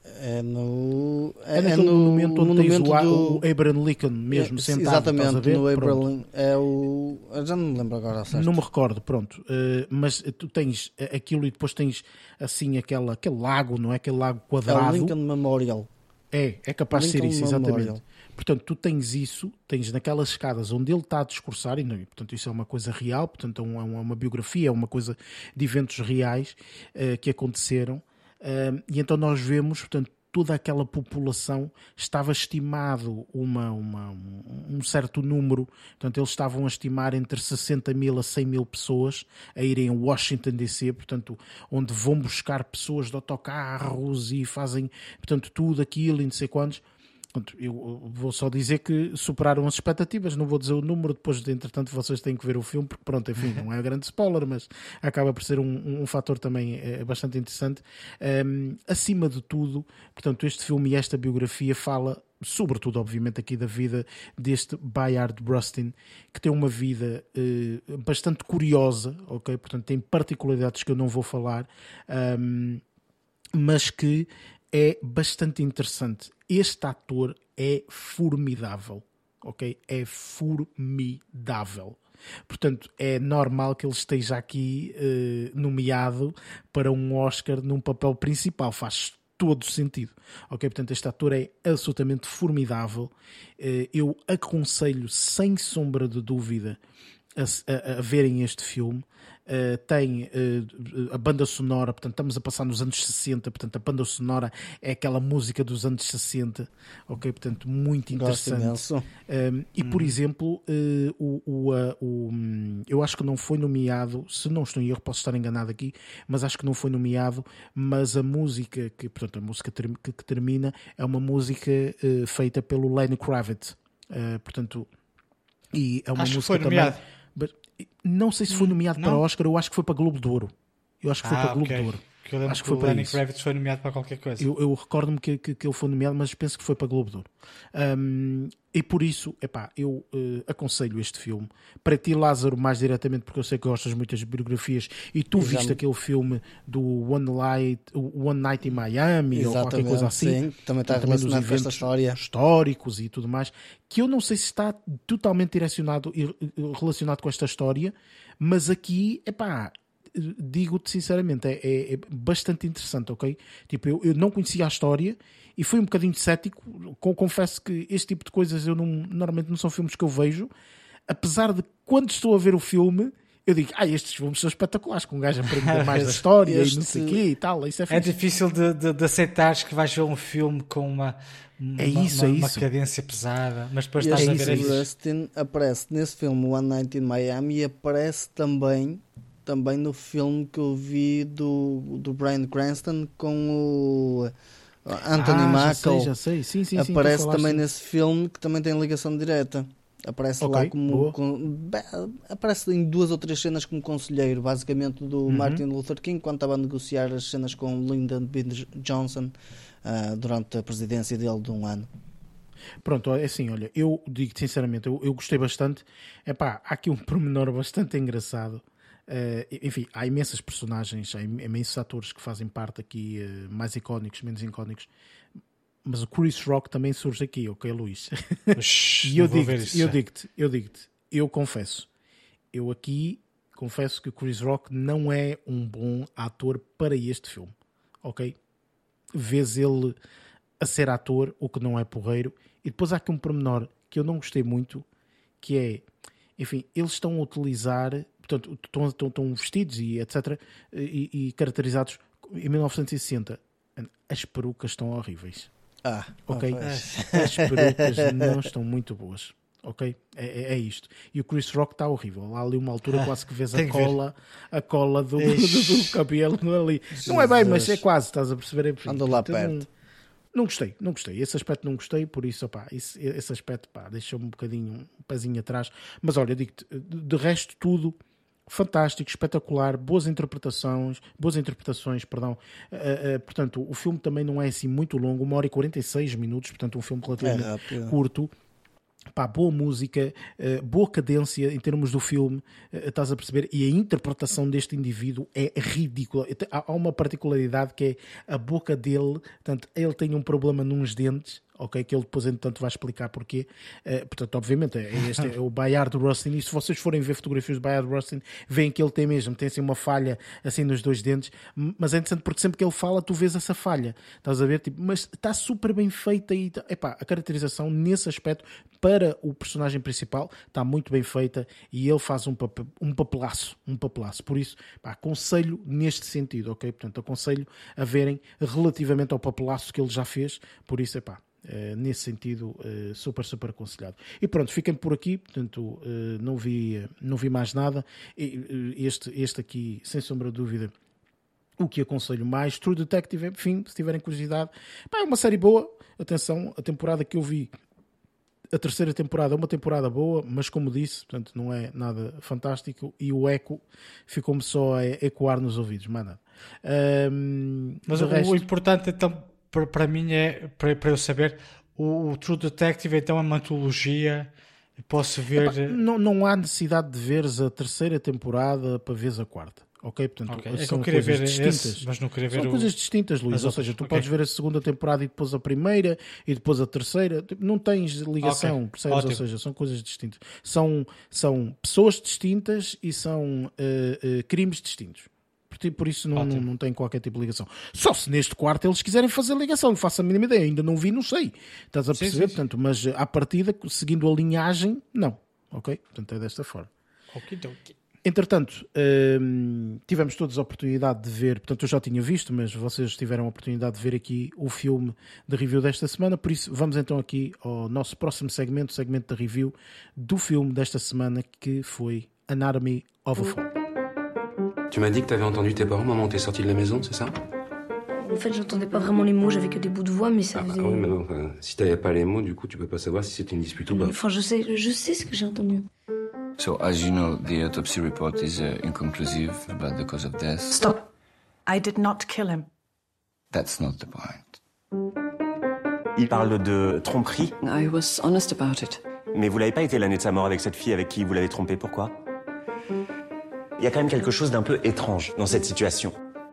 É no. É, é naquele no monumento onde monumento tens o, do- o Abraham Lincoln mesmo É, sentado. Exatamente, no. Abraham. É o. Eu já não me lembro agora, certo? Não me recordo, pronto. Eh, mas tu tens aquilo e depois tens assim aquela, aquele lago, não é? Aquele lago É o quadrado. Lincoln Memorial. É, é capaz de ser Lincoln isso, exatamente. Memorial. Portanto, tu tens isso, tens naquelas escadas onde ele está a discursar, e, portanto isso é uma coisa real, portanto é uma, é uma biografia, é uma coisa de eventos reais eh, que aconteceram. Eh, e então nós vemos, portanto, toda aquela população estava estimado uma, uma, um certo número, portanto eles estavam a estimar entre 60 mil a 100 mil pessoas a irem a Washington DC, portanto onde vão buscar pessoas de autocarros e fazem, portanto tudo aquilo e não sei quantos. Eu vou só dizer que superaram as expectativas, não vou dizer o número, depois de entretanto vocês têm que ver o filme, porque pronto, enfim, não é grande spoiler, mas acaba por ser um, um fator também eh, bastante interessante. Um, acima de tudo, portanto, este filme e esta biografia fala sobretudo, obviamente, aqui da vida deste Bayard Rustin, que tem uma vida eh, bastante curiosa, ok? Portanto, tem particularidades que eu não vou falar, um, mas que é bastante interessante. Este ator é formidável, ok? É formidável. Portanto, é normal que ele esteja aqui eh, nomeado para um Oscar num papel principal. Faz todo sentido. Ok? Portanto, este ator é absolutamente formidável. Eh, eu aconselho, sem sombra de dúvida, a, a- a verem este filme. Uh, tem uh, a banda sonora, portanto, estamos a passar nos anos 60, portanto, a banda sonora é aquela música dos anos 60, ok? Portanto, muito interessante. Um, e, por exemplo, uh, o, o, uh, o, hum, eu acho que não foi nomeado, se não estou em erro, posso estar enganado aqui, mas acho que não foi nomeado. Mas a música, que, portanto, a música ter- que, que termina é uma música uh, feita pelo Lenny Kravitz. Uh, portanto, e é uma Acho que música foi também. nomeado. Não sei se foi nomeado Não? para Oscar, eu acho que foi para Globo de Ouro. Eu acho que foi Ah, para Globo de Ouro. Que eu lembro Acho que que, foi o para Lenny. Kravitz foi nomeado para qualquer coisa. Eu, eu recordo-me que, que, que ele foi nomeado, mas penso que foi para Globo de Ouro. Um, e por isso, epá, eu eh, aconselho este filme. Para ti, Lázaro, mais diretamente, porque eu sei que gostas muito das biografias, e tu já viste aquele filme do One Night, One Night in Miami, ou qualquer coisa assim. sim. Também está relacionado com esta eventos história. históricos e tudo mais, que eu não sei se está totalmente direcionado relacionado com esta história, mas aqui, epá, digo-te sinceramente, é, é- é bastante interessante, ok? Tipo, eu, eu não conhecia a história e fui um bocadinho cético, co- confesso que este tipo de coisas eu não, normalmente não são filmes que eu vejo, apesar de quando estou a ver o filme, eu digo, ah, estes filmes são espetaculares, com um gajo a aprender (laughs) mais da história e não Este- sei o quê e tal, isso é É difícil de, de, de aceitares que vais ver um filme com uma, uma, É isso, uma, é uma isso. cadência pesada, mas depois estás a este ver isso. Rustin aparece nesse filme One Night in Miami e aparece também também no filme que eu vi do, do Brian Cranston com o Anthony ah. Já sei, já sei. Sim, sim, sim, Aparece tu também nesse filme que também tem ligação direta. Aparece Ok, lá como. com- aparece em duas ou três cenas como conselheiro, basicamente, do Uhum. Martin Luther King, quando estava a negociar as cenas com Lyndon B. Johnson ah, durante a presidência dele de um ano. Pronto, é assim, olha, eu digo sinceramente, eu, eu gostei bastante. Epá, há aqui um (laughs) pormenor bastante engraçado. Eh, enfim, há imensas personagens, há im- imensos atores que fazem parte aqui, eh, mais icónicos, menos icónicos. Mas o Chris Rock também surge aqui, ok, Luís? (laughs) E eu digo-te, eu digo-te, eu digo-te, eu confesso, eu aqui confesso que o Chris Rock não é um bom ator para este filme, ok? Vês ele a ser ator, o que não é porreiro, e depois há aqui um pormenor que eu não gostei muito, que é, enfim, eles estão a utilizar, portanto, estão, estão, estão vestidos e etc, e, e caracterizados em 1960. As perucas estão horríveis. Ah, Ok? pois. As perucas não estão muito boas. Ok? É, é- é isto. E o Chris Rock está horrível. Há ali uma altura quase que vês a que ver. cola, a cola do, do, do cabelo ali. Não é bem, mas é Jesus. quase, estás a perceber? Enfim, Andou lá então, perto. Não gostei, não gostei. Esse aspecto não gostei, por isso, opá, esse, esse aspecto pá, deixou-me um bocadinho, um pezinho atrás. Mas olha, digo-te, de resto, tudo fantástico, espetacular, boas interpretações, boas interpretações, perdão. Eh, eh, portanto, o filme também não é assim muito longo, uma hora e 46 minutos, portanto, um filme É relativamente rápido. curto. Pá, boa música, eh, boa cadência em termos do filme, estás a perceber? E a interpretação deste indivíduo é ridícula. Há uma particularidade que é a boca dele, portanto, ele tem um problema nos dentes, ok? Que ele depois, entretanto, vai explicar porquê. Eh, portanto, obviamente, é este é o Bayard Rustin. E se vocês forem ver fotografias do Bayard Rustin, veem que ele tem mesmo, tem assim uma falha assim nos dois dentes, mas é interessante porque sempre que ele fala, tu vês essa falha, estás a ver? Tipo, mas está super bem feita e tá- epá, a caracterização nesse aspecto para o personagem principal está muito bem feita e ele faz um, papel, um papelaço, um papelaço. Por isso, pá, aconselho neste sentido, ok? Portanto, aconselho a verem relativamente ao papelaço que ele já fez. Por isso, epá, eh, nesse sentido, eh, super, super aconselhado. E pronto, fiquem por aqui, portanto, eh, não, vi, eh, não vi mais nada. Eh, Este, este aqui, sem sombra de dúvida, o que aconselho mais. True Detective, enfim, se tiverem curiosidade, é uma série boa. Atenção, a temporada que eu vi, a terceira temporada é uma temporada boa, mas como disse, portanto, não é nada fantástico. E o eco ficou-me só a ecoar nos ouvidos, mais nada. Ahm, Mas o, resto- importante, então, para, mim é, para, eu saber, o, o True Detective então é uma antologia, posso ver... Epá, não, não há necessidade de veres a terceira temporada para veres a quarta. Ok? Portanto, Ok, é que são eu queria coisas ver distintas. esse, mas não queria ver São o... coisas distintas, Luís. Ou seja, tu ok. podes ver a segunda temporada e depois a primeira e depois a terceira. Não tens ligação, Ok, percebes? Ou ótimo. seja, são coisas distintas. São, são pessoas distintas e são eh, eh, crimes distintos. Por isso não, não, não tem qualquer tipo de ligação. Só se neste quarto eles quiserem fazer ligação, não faço a mínima ideia. Ainda não vi, não sei. Estás a Sim, perceber? sim, sim. Portanto, mas eh, à partida, seguindo a linhagem, não. Ok? Portanto, é desta forma. Okidoki. Entretanto, hum, tivemos todos a oportunidade de ver, portanto eu já tinha visto, mas vocês tiveram a oportunidade de ver aqui o filme de review desta semana, por isso vamos então aqui ao nosso próximo segmento, o segmento de review do filme desta semana, que foi Anatomy of a Fall. Tu m'as dit que t'avais entendu tes parents moment où t'es sorti de la maison, c'est ça En fait, j'entendais pas vraiment les mots, j'avais que des bouts de voix, mais ça Ah bah faisait. oui, mais non, enfin, si t'avais pas les mots, du coup, tu peux pas savoir si c'était une dispute ou pas. Enfin, je sais, je sais ce que j'ai entendu. So, as you know, the autopsy report is uh, inconclusive about the cause of death. Stop. I did not kill him. That's not the point. Il parle de tromperie, I was honest about it. mais vous l'avez pas été l'année de sa mort avec cette fille avec qui vous l'avez trompé, pourquoi? Il y a quand même quelque chose d'un peu étrange dans cette situation.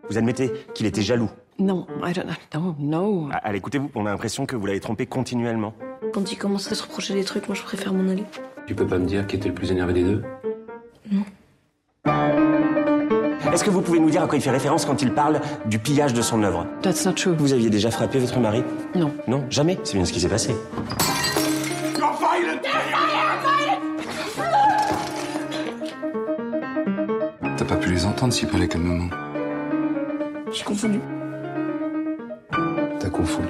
Vous admettez qu'il était jaloux. No, I don't. No, no. Ah, Allez, écoutez-vous, on a l'impression que vous l'avez trompé continuellement. Quand il commence à se reprocher des trucs, moi je préfère m'en aller. Tu peux pas me dire qui était le plus énervé des deux? Est-ce que vous pouvez nous dire à quoi il fait référence quand il parle du pillage de son œuvre? That's not true. Vous aviez déjà frappé votre mari? Non. Non, jamais. C'est bien ce qui s'est passé. S'il parlait calmement. J'ai confondu. T'as confondu.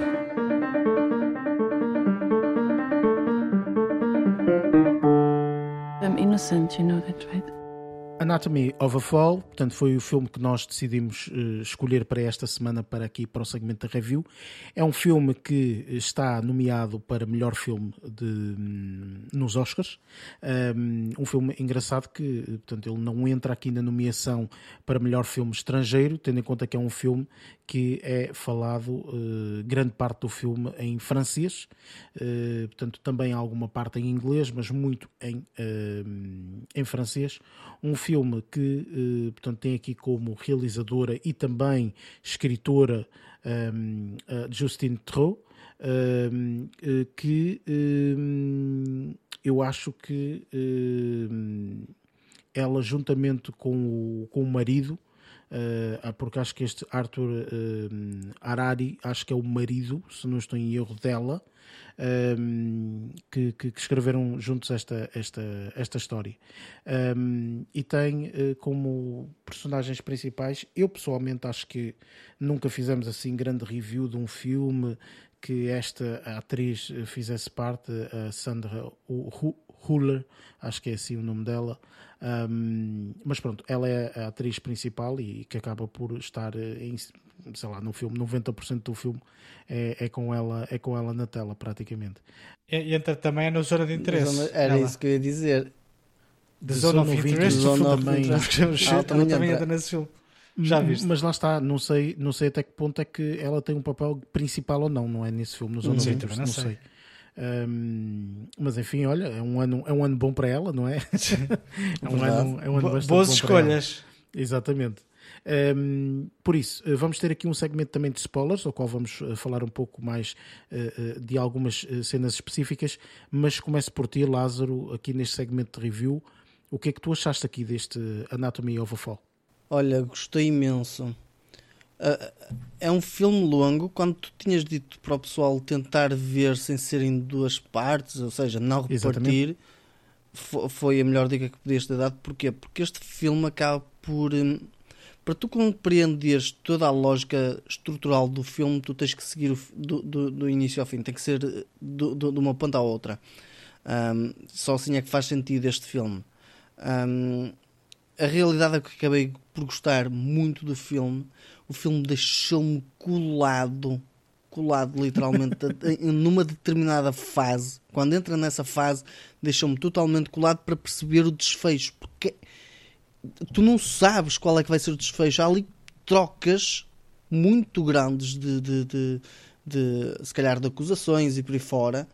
I'm innocent, you know that, right? Anatomy of a Fall, portanto, foi o filme que nós decidimos uh, escolher para esta semana, para aqui para o segmento da review. É um filme que está nomeado para melhor filme de, um, nos Oscars. Um, um, filme engraçado que, portanto, ele não entra aqui na nomeação para melhor filme estrangeiro, tendo em conta que é um filme que é falado uh, grande parte do filme em francês, uh, portanto também alguma parte em inglês, mas muito em, uh, em francês. Um filme que portanto, tem aqui como realizadora e também escritora um, Justine Theroux, um, que um, eu acho que ela juntamente com o, com o marido uh, porque acho que este Arthur uh, Harari, acho que é o marido, se não estou em erro, dela, um, que, que, escreveram juntos esta, esta, esta história. Um, e tem uh, como personagens principais, eu pessoalmente acho que nunca fizemos assim grande review de um filme que esta atriz fizesse parte, a Sandra Huller, acho que é assim o nome dela. Um, mas pronto, ela é a atriz principal e que acaba por estar em, sei lá, no filme, 90% do filme é, é, com ela, é com ela na tela, praticamente. E entra também na zona de interesse. Era ela. isso que eu ia dizer. De, de zona of interest, também, ela também entra nesse filme. Já viste? Mas lá está, não sei, não sei até que ponto é que ela tem um papel principal ou não, não é nesse filme, no Zona Sim, of Interest, não, não sei. Um, mas enfim, olha, é um ano, é um ano bom para ela, não é? (laughs) é um ano, é um ano bastante Boas bom escolhas. Exatamente. Um, por isso, eh, vamos ter aqui um segmento também de spoilers, ao qual vamos eh, falar um pouco mais uh, de algumas cenas específicas, mas começo por ti, Lázaro, aqui neste segmento de review. O que é que tu achaste aqui deste Anatomy of a Fall? Olha, gostei imenso. Uh, é um filme longo. Quando tu tinhas dito para o pessoal tentar ver sem ser em duas partes, ou seja, não repartir, foi a melhor dica que podias ter dado. Porquê? Porque este filme acaba por. Um, para tu compreenderes toda a lógica estrutural do filme, tu tens que seguir o, do, do, do, início ao fim, tem que ser do, de uma ponta à outra. Um, só assim é que faz sentido este filme. Um, a realidade é que acabei por gostar muito do filme o filme deixou-me colado, colado literalmente, (laughs) numa determinada fase. Quando entra nessa fase, deixou-me totalmente colado para perceber o desfecho. Porque tu não sabes qual é que vai ser o desfecho. Há ali trocas muito grandes de, de, de, de se calhar, de acusações e por aí fora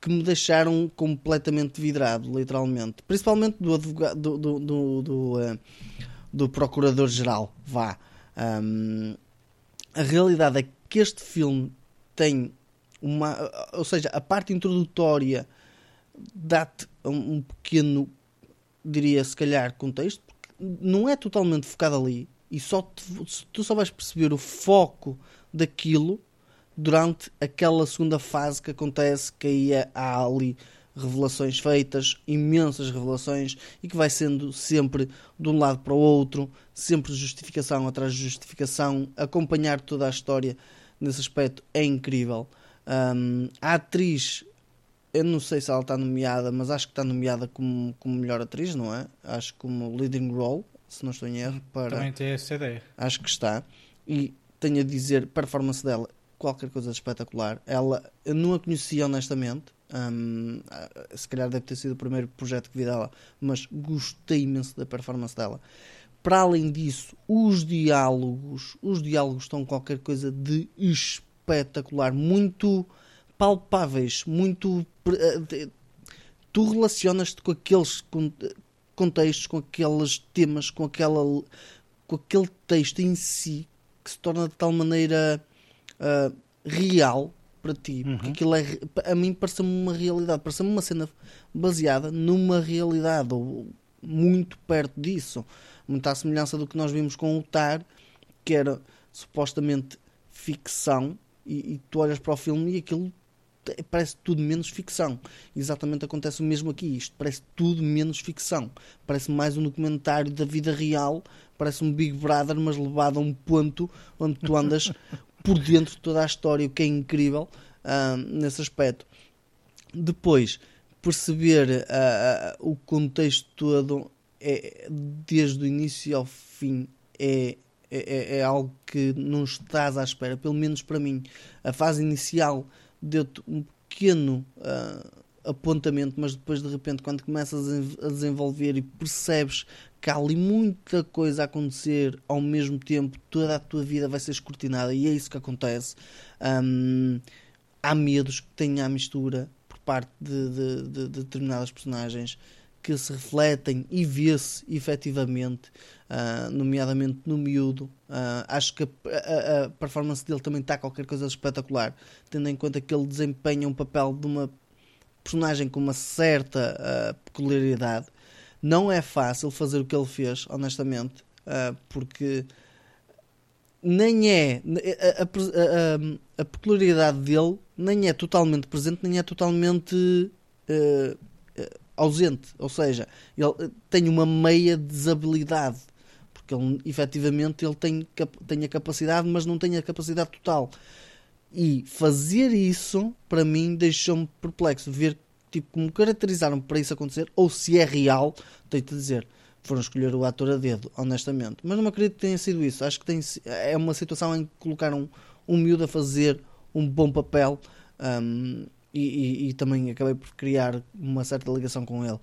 que me deixaram completamente vidrado, literalmente. Principalmente do advogado, do, do, do, do, uh, do procurador-geral, vá. Um, a realidade é que este filme tem uma. Ou seja, a parte introdutória dá-te um pequeno, diria se calhar, contexto, porque não é totalmente focado ali e só te, tu só vais perceber o foco daquilo durante aquela segunda fase que acontece que aí há ali revelações feitas, imensas revelações, e que vai sendo sempre de um lado para o outro, sempre justificação atrás de justificação, acompanhar toda a história nesse aspecto é incrível. Um, a atriz, eu não sei se ela está nomeada, mas acho que está nomeada como, como melhor atriz, não é? Acho como leading role, se não estou em erro. Para... Também tem essa ideia. Acho que está. E tenho a dizer, performance dela, qualquer coisa de espetacular. Ela, eu não a conhecia honestamente, um, se calhar deve ter sido o primeiro projeto que vi dela, mas gostei imenso da performance dela. Para além disso, os diálogos, os diálogos estão qualquer coisa de espetacular, muito palpáveis, muito eh, tu relacionas-te com aqueles contextos, com aqueles temas, com aquela com aquele texto em si que se torna de tal maneira uh, real para ti, uhum. porque aquilo é, a mim parece-me uma realidade, parece-me uma cena baseada numa realidade, ou muito perto disso, muita semelhança do que nós vimos com o Tar, que era supostamente ficção, e, e tu olhas para o filme e aquilo parece tudo menos ficção. Exatamente acontece o mesmo aqui. Isto parece tudo menos ficção. Parece mais um documentário da vida real. Parece um Big Brother, mas levado a um ponto onde tu andas (laughs) por dentro de toda a história, o que é incrível uh, nesse aspecto. Depois, perceber uh, uh, o contexto todo é, desde o início ao fim é, é, é algo que não estás à espera, pelo menos para mim. A fase inicial deu-te um pequeno uh, apontamento, mas depois de repente, quando começas a desenvolver e percebes que há ali muita coisa a acontecer ao mesmo tempo, toda a tua vida vai ser escrutinada e é isso que acontece. Um, há medos que tenha a mistura por parte de, de, de, de determinadas personagens que se refletem e vê-se efetivamente, uh, nomeadamente no miúdo. Uh, acho que a, a, a, performance dele também está qualquer coisa espetacular, tendo em conta que ele desempenha um papel de uma personagem com uma certa uh, peculiaridade. Não é fácil fazer o que ele fez, honestamente, porque nem é a, a, a, peculiaridade dele nem é totalmente presente, nem é totalmente ausente, ou seja, ele tem uma meia desabilidade, porque ele efetivamente ele tem, tem a capacidade, mas não tem a capacidade total. E fazer isso, para mim, deixou-me perplexo. Ver tipo, como caracterizaram para isso acontecer, ou se é real, tenho-te dizer. Foram escolher o ator a dedo, honestamente. Mas não acredito que tenha sido isso. Acho que tem, é uma situação em que colocaram um miúdo a fazer um bom papel. Um, e, e, e, também acabei por criar uma certa ligação com ele.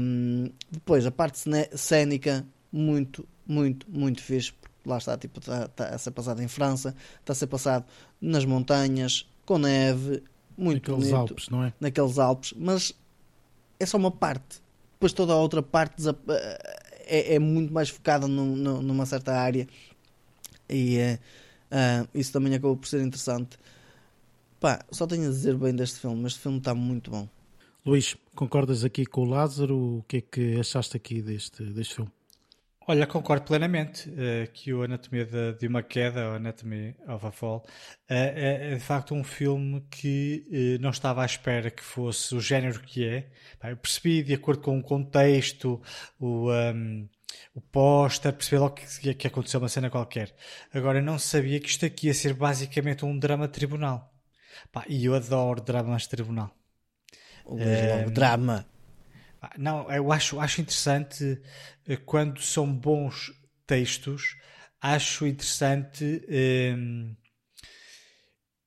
Um, depois, a parte cénica, muito, muito, muito fixe. Lá está, tipo, está, tá a ser passado em França, está a ser passado nas montanhas, com neve, muito Naqueles bonito, Alpes, não é? Naqueles Alpes, mas é só uma parte. Depois toda a outra parte é, é muito mais focada numa certa área e uh, isso também acabou por ser interessante. Pá, só tenho a dizer bem deste filme, este filme está muito bom. Luís, concordas aqui com o Lázaro? O que é que achaste aqui deste, deste filme? Olha, concordo plenamente uh, que o Anatomia de, de, uma Queda, ou Anatomy of a Fall, uh, é, é, de facto um filme que uh, não estava à espera que fosse o género que é. eu percebi, de acordo com o contexto, o, um, o póster, percebi logo que, que aconteceu uma cena qualquer. Agora, não sabia que isto aqui ia ser basicamente um drama tribunal. Pá, e eu adoro dramas de tribunal. O é, drama. Não, eu acho, acho interessante eh, quando são bons textos, acho interessante. Hum,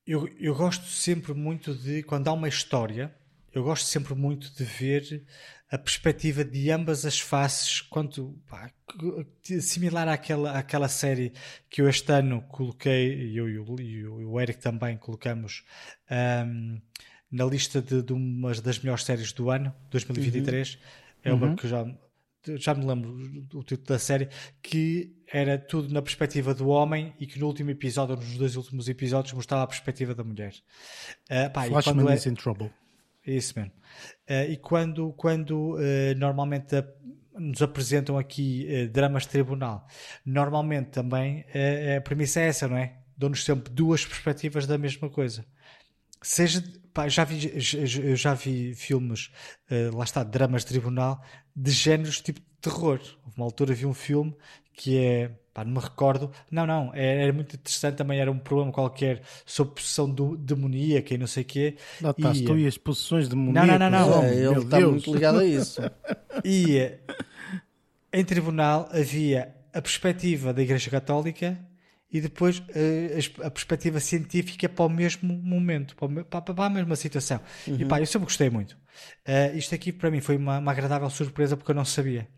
eu, eu gosto sempre muito de quando há uma história, eu gosto sempre muito de ver a perspectiva de ambas as faces, quanto pá, similar àquela, àquela série que eu este ano coloquei, e eu e o, Eric também colocamos um, na lista de, de umas das melhores séries do ano, 2023. Uhum. É uma uhum. que já, já me lembro do título da série, que era tudo na perspectiva do homem e que no último episódio, nos dois últimos episódios, mostrava a perspectiva da mulher. Uh, pá, Flashman é... is in trouble. Isso mesmo. Uh, e quando, quando uh, normalmente a, nos apresentam aqui uh, dramas de tribunal, normalmente também a premissa é essa, não é? Dão-nos sempre duas perspectivas da mesma coisa. Seja, pá, já vi, já, já vi filmes, lá está, dramas de tribunal, de géneros tipo de terror. Houve uma altura vi um filme que é Pá, não me recordo. Não, não, era, era, muito interessante também. Era um problema qualquer sobre possessão do, demoníaca e não sei o quê. Lá estás e, tu e as possessões demoníacas. Não, não, não. não. É, ele está Deus. muito ligado a isso. (laughs) e em tribunal havia a perspectiva da Igreja Católica e depois a, a, perspectiva científica para o mesmo momento, para, para, para a mesma situação. Uhum. E pá, eu sempre gostei muito. Uh, isto aqui para mim foi uma, uma agradável surpresa porque eu não sabia.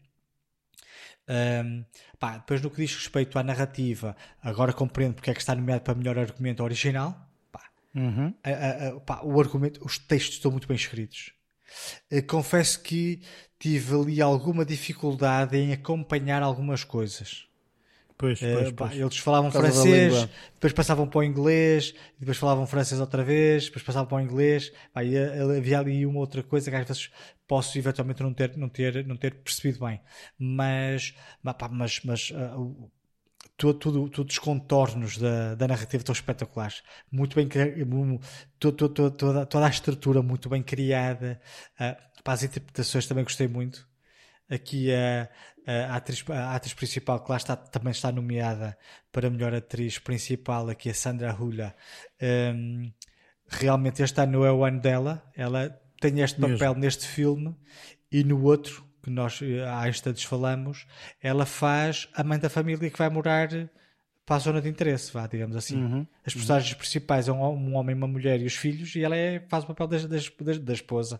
Um, pá, depois no que diz respeito à narrativa, agora compreendo porque é que está nomeado para melhor argumento original. Pá, uhum. a, a, a, pá, o argumento, os textos estão muito bem escritos. Uh, confesso que tive ali alguma dificuldade em acompanhar algumas coisas. Pois, eh, pois, pois. eles falavam francês, depois passavam para o inglês, depois falavam francês outra vez, depois passavam para o inglês. Pá, havia ali uma outra coisa que às vezes posso eventualmente não ter, não ter, não ter percebido bem. Mas, pá, mas, mas uh, tudo, tudo os contornos da, da narrativa estão espetaculares. Muito bem toda, toda, toda a estrutura muito bem criada. Uh, para as interpretações também gostei muito. Aqui a, a, atriz, a atriz principal, que lá está, também está nomeada para melhor atriz principal, aqui a Sandra Hula. Um, realmente este ano é o ano dela. Ela tem este papel Mesmo. neste filme e no outro que nós eh, há instantes falamos, ela faz a mãe da família que vai morar para a zona de interesse, vá, digamos assim. Uhum. As personagens principais é um, homem, uma mulher e os filhos, e ela é, faz o papel da, da, da esposa.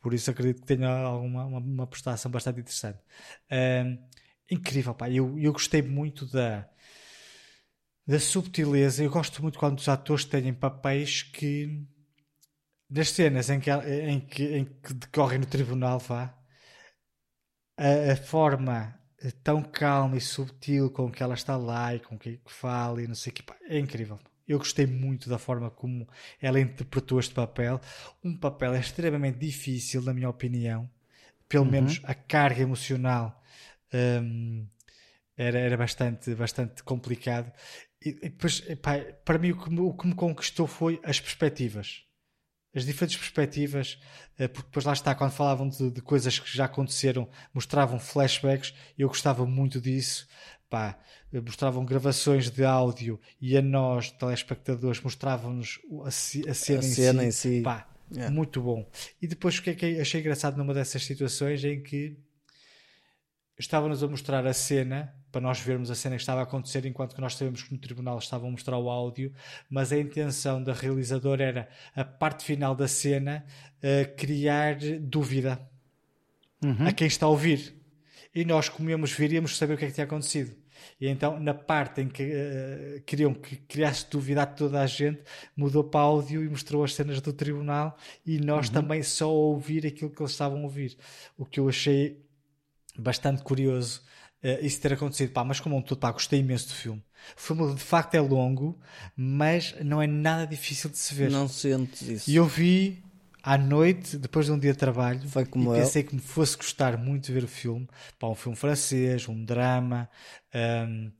Por isso acredito que tenha alguma, uma, uma prestação bastante interessante. Ahm, incrível, pá. Eu, eu gostei muito da, da subtileza. Eu gosto muito quando os atores têm papéis que nas cenas em que, em que, em que decorrem no tribunal, vá, a, a forma tão calma e subtil com que ela está lá e com que fala e não sei o que, pá, é incrível. Eu gostei muito da forma como ela interpretou este papel. Um papel extremamente difícil, na minha opinião. Pelo menos a carga emocional hum, era, era bastante, bastante complicado. E, e depois, epá, para mim, o que, me, o que me conquistou foi as perspectivas as diferentes perspectivas, eh, porque depois lá está, quando falavam de, de, coisas que já aconteceram, mostravam flashbacks, eu gostava muito disso, pá, mostravam gravações de áudio e a nós, telespectadores, mostravam-nos a, a, cena, A em, cena si. em si. Pá, Yeah. muito bom. E depois o que é que achei engraçado numa dessas situações em que estavam-nos a mostrar a cena para nós vermos a cena que estava a acontecer enquanto que nós sabemos que no tribunal estavam a mostrar o áudio mas a intenção da realizadora era a parte final da cena eh, criar dúvida a quem está a ouvir e nós como íamos ver íamos saber o que é que tinha acontecido e então na parte em que eh, queriam que criasse dúvida a toda a gente mudou para áudio e mostrou as cenas do tribunal e nós também só ouvir aquilo que eles estavam a ouvir o que eu achei bastante curioso eh, isso ter acontecido. Pá, mas como um todo, pá, gostei imenso do filme. O filme de facto é longo, mas não é nada difícil de se ver. Não sentes isso. E eu vi à noite, depois de um dia de trabalho, Foi como e eu. pensei que me fosse gostar muito de ver o filme. Pá, um filme francês, um drama, hum,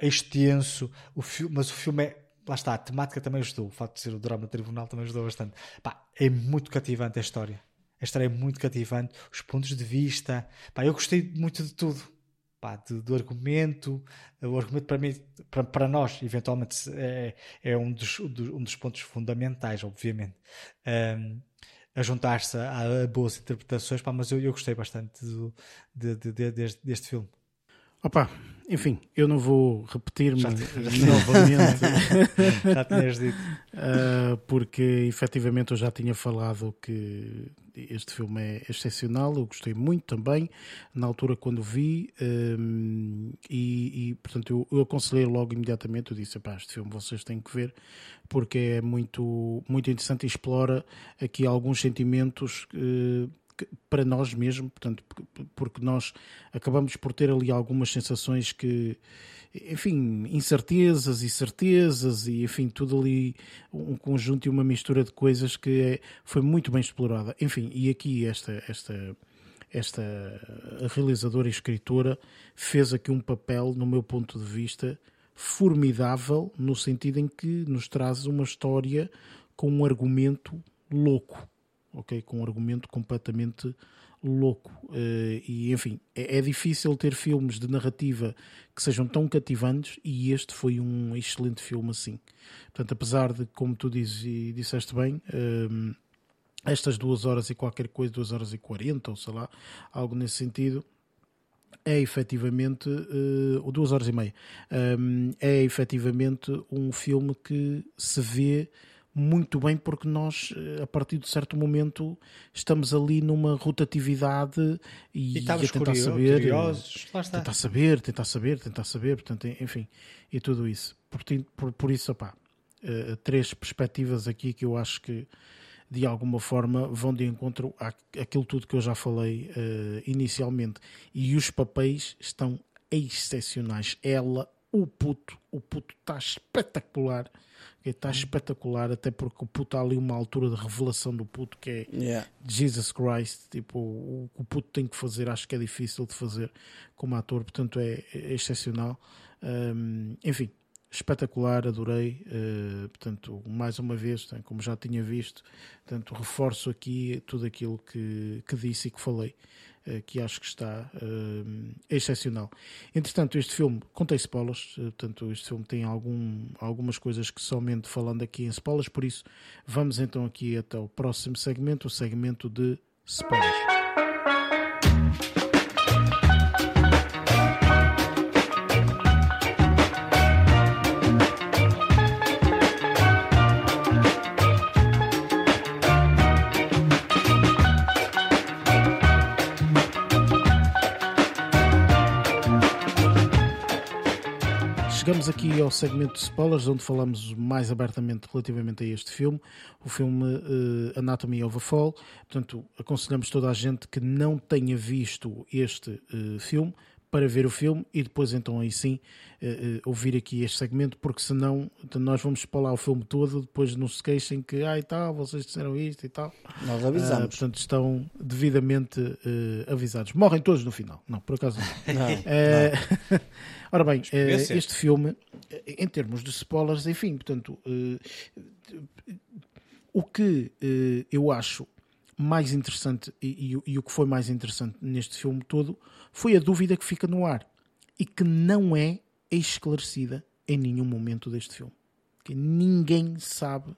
extenso, o filme, mas o filme é. Lá está, a temática também ajudou. O facto de ser o drama tribunal também ajudou bastante. Pá, é muito cativante a história. A história é muito cativante. Os pontos de vista. Pá, eu gostei muito de tudo. Pá, de- do argumento. O argumento para mim, para, para nós, eventualmente, é, é um, dos, um dos pontos fundamentais, obviamente. Hum, a juntar-se a, a boas interpretações, pá, mas eu, eu gostei bastante do- de- de- de- deste, deste filme. Opa, enfim, eu não vou repetir-me novamente, (laughs) Já tinhas dito. uh, porque efetivamente eu já tinha falado que este filme é excepcional, eu gostei muito também, na altura quando vi, um, e, e, portanto eu, eu aconselhei logo imediatamente, eu disse, "Epá, este filme vocês têm que ver, porque é muito, muito interessante e explora aqui alguns sentimentos que- para nós mesmo, portanto, porque- nós acabamos por ter ali algumas sensações que, enfim, incertezas e certezas e, enfim, tudo ali um conjunto e uma mistura de coisas que é- foi muito bem explorada. Enfim, e aqui esta, esta, esta realizadora e escritora fez aqui um papel, no meu ponto de vista, formidável, no sentido em que nos traz uma história com um argumento louco, ok? Com um argumento completamente louco. Eh, e enfim, é, é difícil ter filmes de narrativa que sejam tão cativantes e este foi um excelente filme assim. Portanto, apesar de, como tu dizes e disseste bem, ehm, estas duas horas e qualquer coisa, duas horas e quarenta, ou sei lá, algo nesse sentido, é efetivamente, eh, ou duas horas e meia, ehm, é efetivamente um filme que se vê muito bem porque nós, eh, a partir de certo momento, estamos ali numa rotatividade e, E a tentar curio- saber, eh, curiosos. Lá está. tentar saber, tentar saber, tentar saber, portanto, enfim, e tudo isso. Por, por, por isso, opá, eh, três perspectivas aqui que eu acho que de alguma forma vão de encontro àquilo tudo que eu já falei eh, inicialmente. E os papéis estão excepcionais. Ela, o puto, o puto está espetacular. Está espetacular, até porque o puto há ali uma altura de revelação do puto que é Yeah. Jesus Christ, tipo, o que o puto tem que fazer, acho que é difícil de fazer como ator, portanto é, é excepcional. Hum, enfim, espetacular, adorei. uh, portanto, mais uma vez, como já tinha visto, portanto, reforço aqui tudo aquilo que, que disse e que falei. uh, Que acho que está hum, excepcional. Entretanto, este filme contém spoilers, uh, portanto, este filme tem algum, algumas coisas que somente falando aqui em spoilers, por isso vamos então aqui até o próximo segmento, o segmento de spoilers. Chegamos aqui ao segmento de spoilers, onde falamos mais abertamente relativamente a este filme, o filme uh, Anatomy of a Fall. Portanto, aconselhamos toda a gente que não tenha visto este uh, filme para ver o filme e depois então aí sim uh, uh, ouvir aqui este segmento, porque senão então, nós vamos spoiler o filme todo, depois não se queixem que ah e tal, vocês disseram isto e tal. Nós avisamos. Uh, portanto, estão devidamente avisados. Morrem todos no final. Não, por acaso não. não, não. (laughs) Ora bem, este filme, em termos de spoilers, enfim, portanto, o que eu acho mais interessante e, e, e, o que foi mais interessante neste filme todo foi a dúvida que fica no ar e que não é esclarecida em nenhum momento deste filme. Que ninguém sabe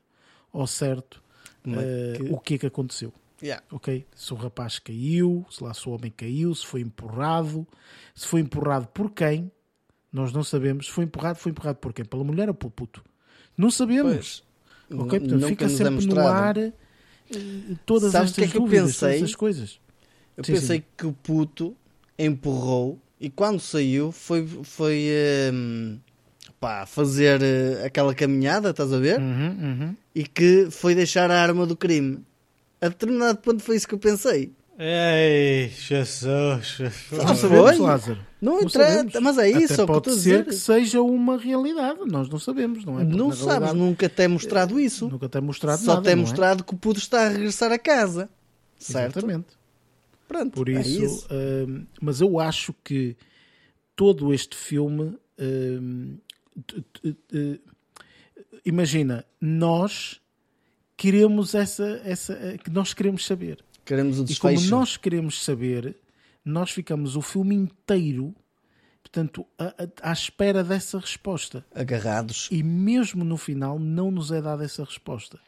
ao certo uh, que... o que é que aconteceu. Yeah. Ok? Se o rapaz caiu, se lá se o homem caiu, se foi empurrado, se foi empurrado por quem, nós não sabemos. Se foi empurrado, foi empurrado por quem? Pela mulher ou pelo puto? Não sabemos. Pois, ok? Portanto, fica sempre no ar todas Sabes estas que é que dúvidas, eu pensei? coisas. Eu Sim, pensei sim. que o puto empurrou e quando saiu foi, foi hum, pá, fazer eh, aquela caminhada, estás a ver? Uhum, uhum. E que foi deixar a arma do crime. A determinado ponto foi isso que eu pensei. Ei, Jesus. Não Não sabemos. Lázaro. Não, Não interessa, mas é isso, Até é que pode a ser dizer. que seja uma realidade. Nós não sabemos, não é? Porque, Não sabes, nunca te é mostrado isso. Nunca tem mostrado Só nada. te é mostrado que o puto está a regressar a casa. Certo? Exatamente. Pronto, Por é isso, isso. hum, mas eu acho que todo este filme, t- imagina, nós queremos essa, essa, que nós queremos saber. Queremos o E como desfecho. nós queremos saber, nós ficamos o filme inteiro, portanto, a- a- à espera dessa resposta. Agarrados. E mesmo no final não nos é dada essa resposta.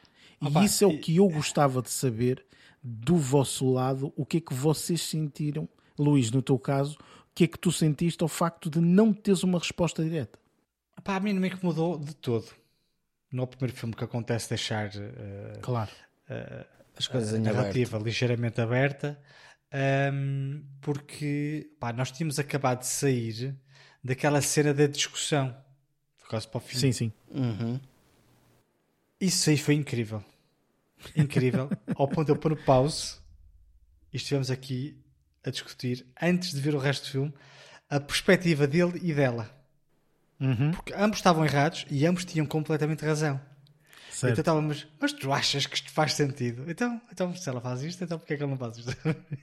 E isso é o e- que eu gostava de saber do vosso lado, o que é que vocês sentiram, Luís, no teu caso, o que é que tu sentiste ao facto de não teres uma resposta direta? Pá, a mim não me incomodou de todo. No primeiro filme que acontece deixar eh, Claro. As coisas a em aberto. narrativa ligeiramente aberta, ahm, porque pá, nós tínhamos acabado de sair daquela cena da discussão. Quase para o fim. Sim, sim. Uhum. Isso aí foi incrível. Incrível. (laughs) Ao ponto de eu pôr no pause e estivemos aqui a discutir, antes de ver o resto do filme, a perspectiva dele e dela. Uhum. Porque ambos estavam errados e ambos tinham completamente razão. Certo. Então estávamos, mas tu achas que isto faz sentido? Então, então se ela faz isto, então porquê é que ele não faz isto?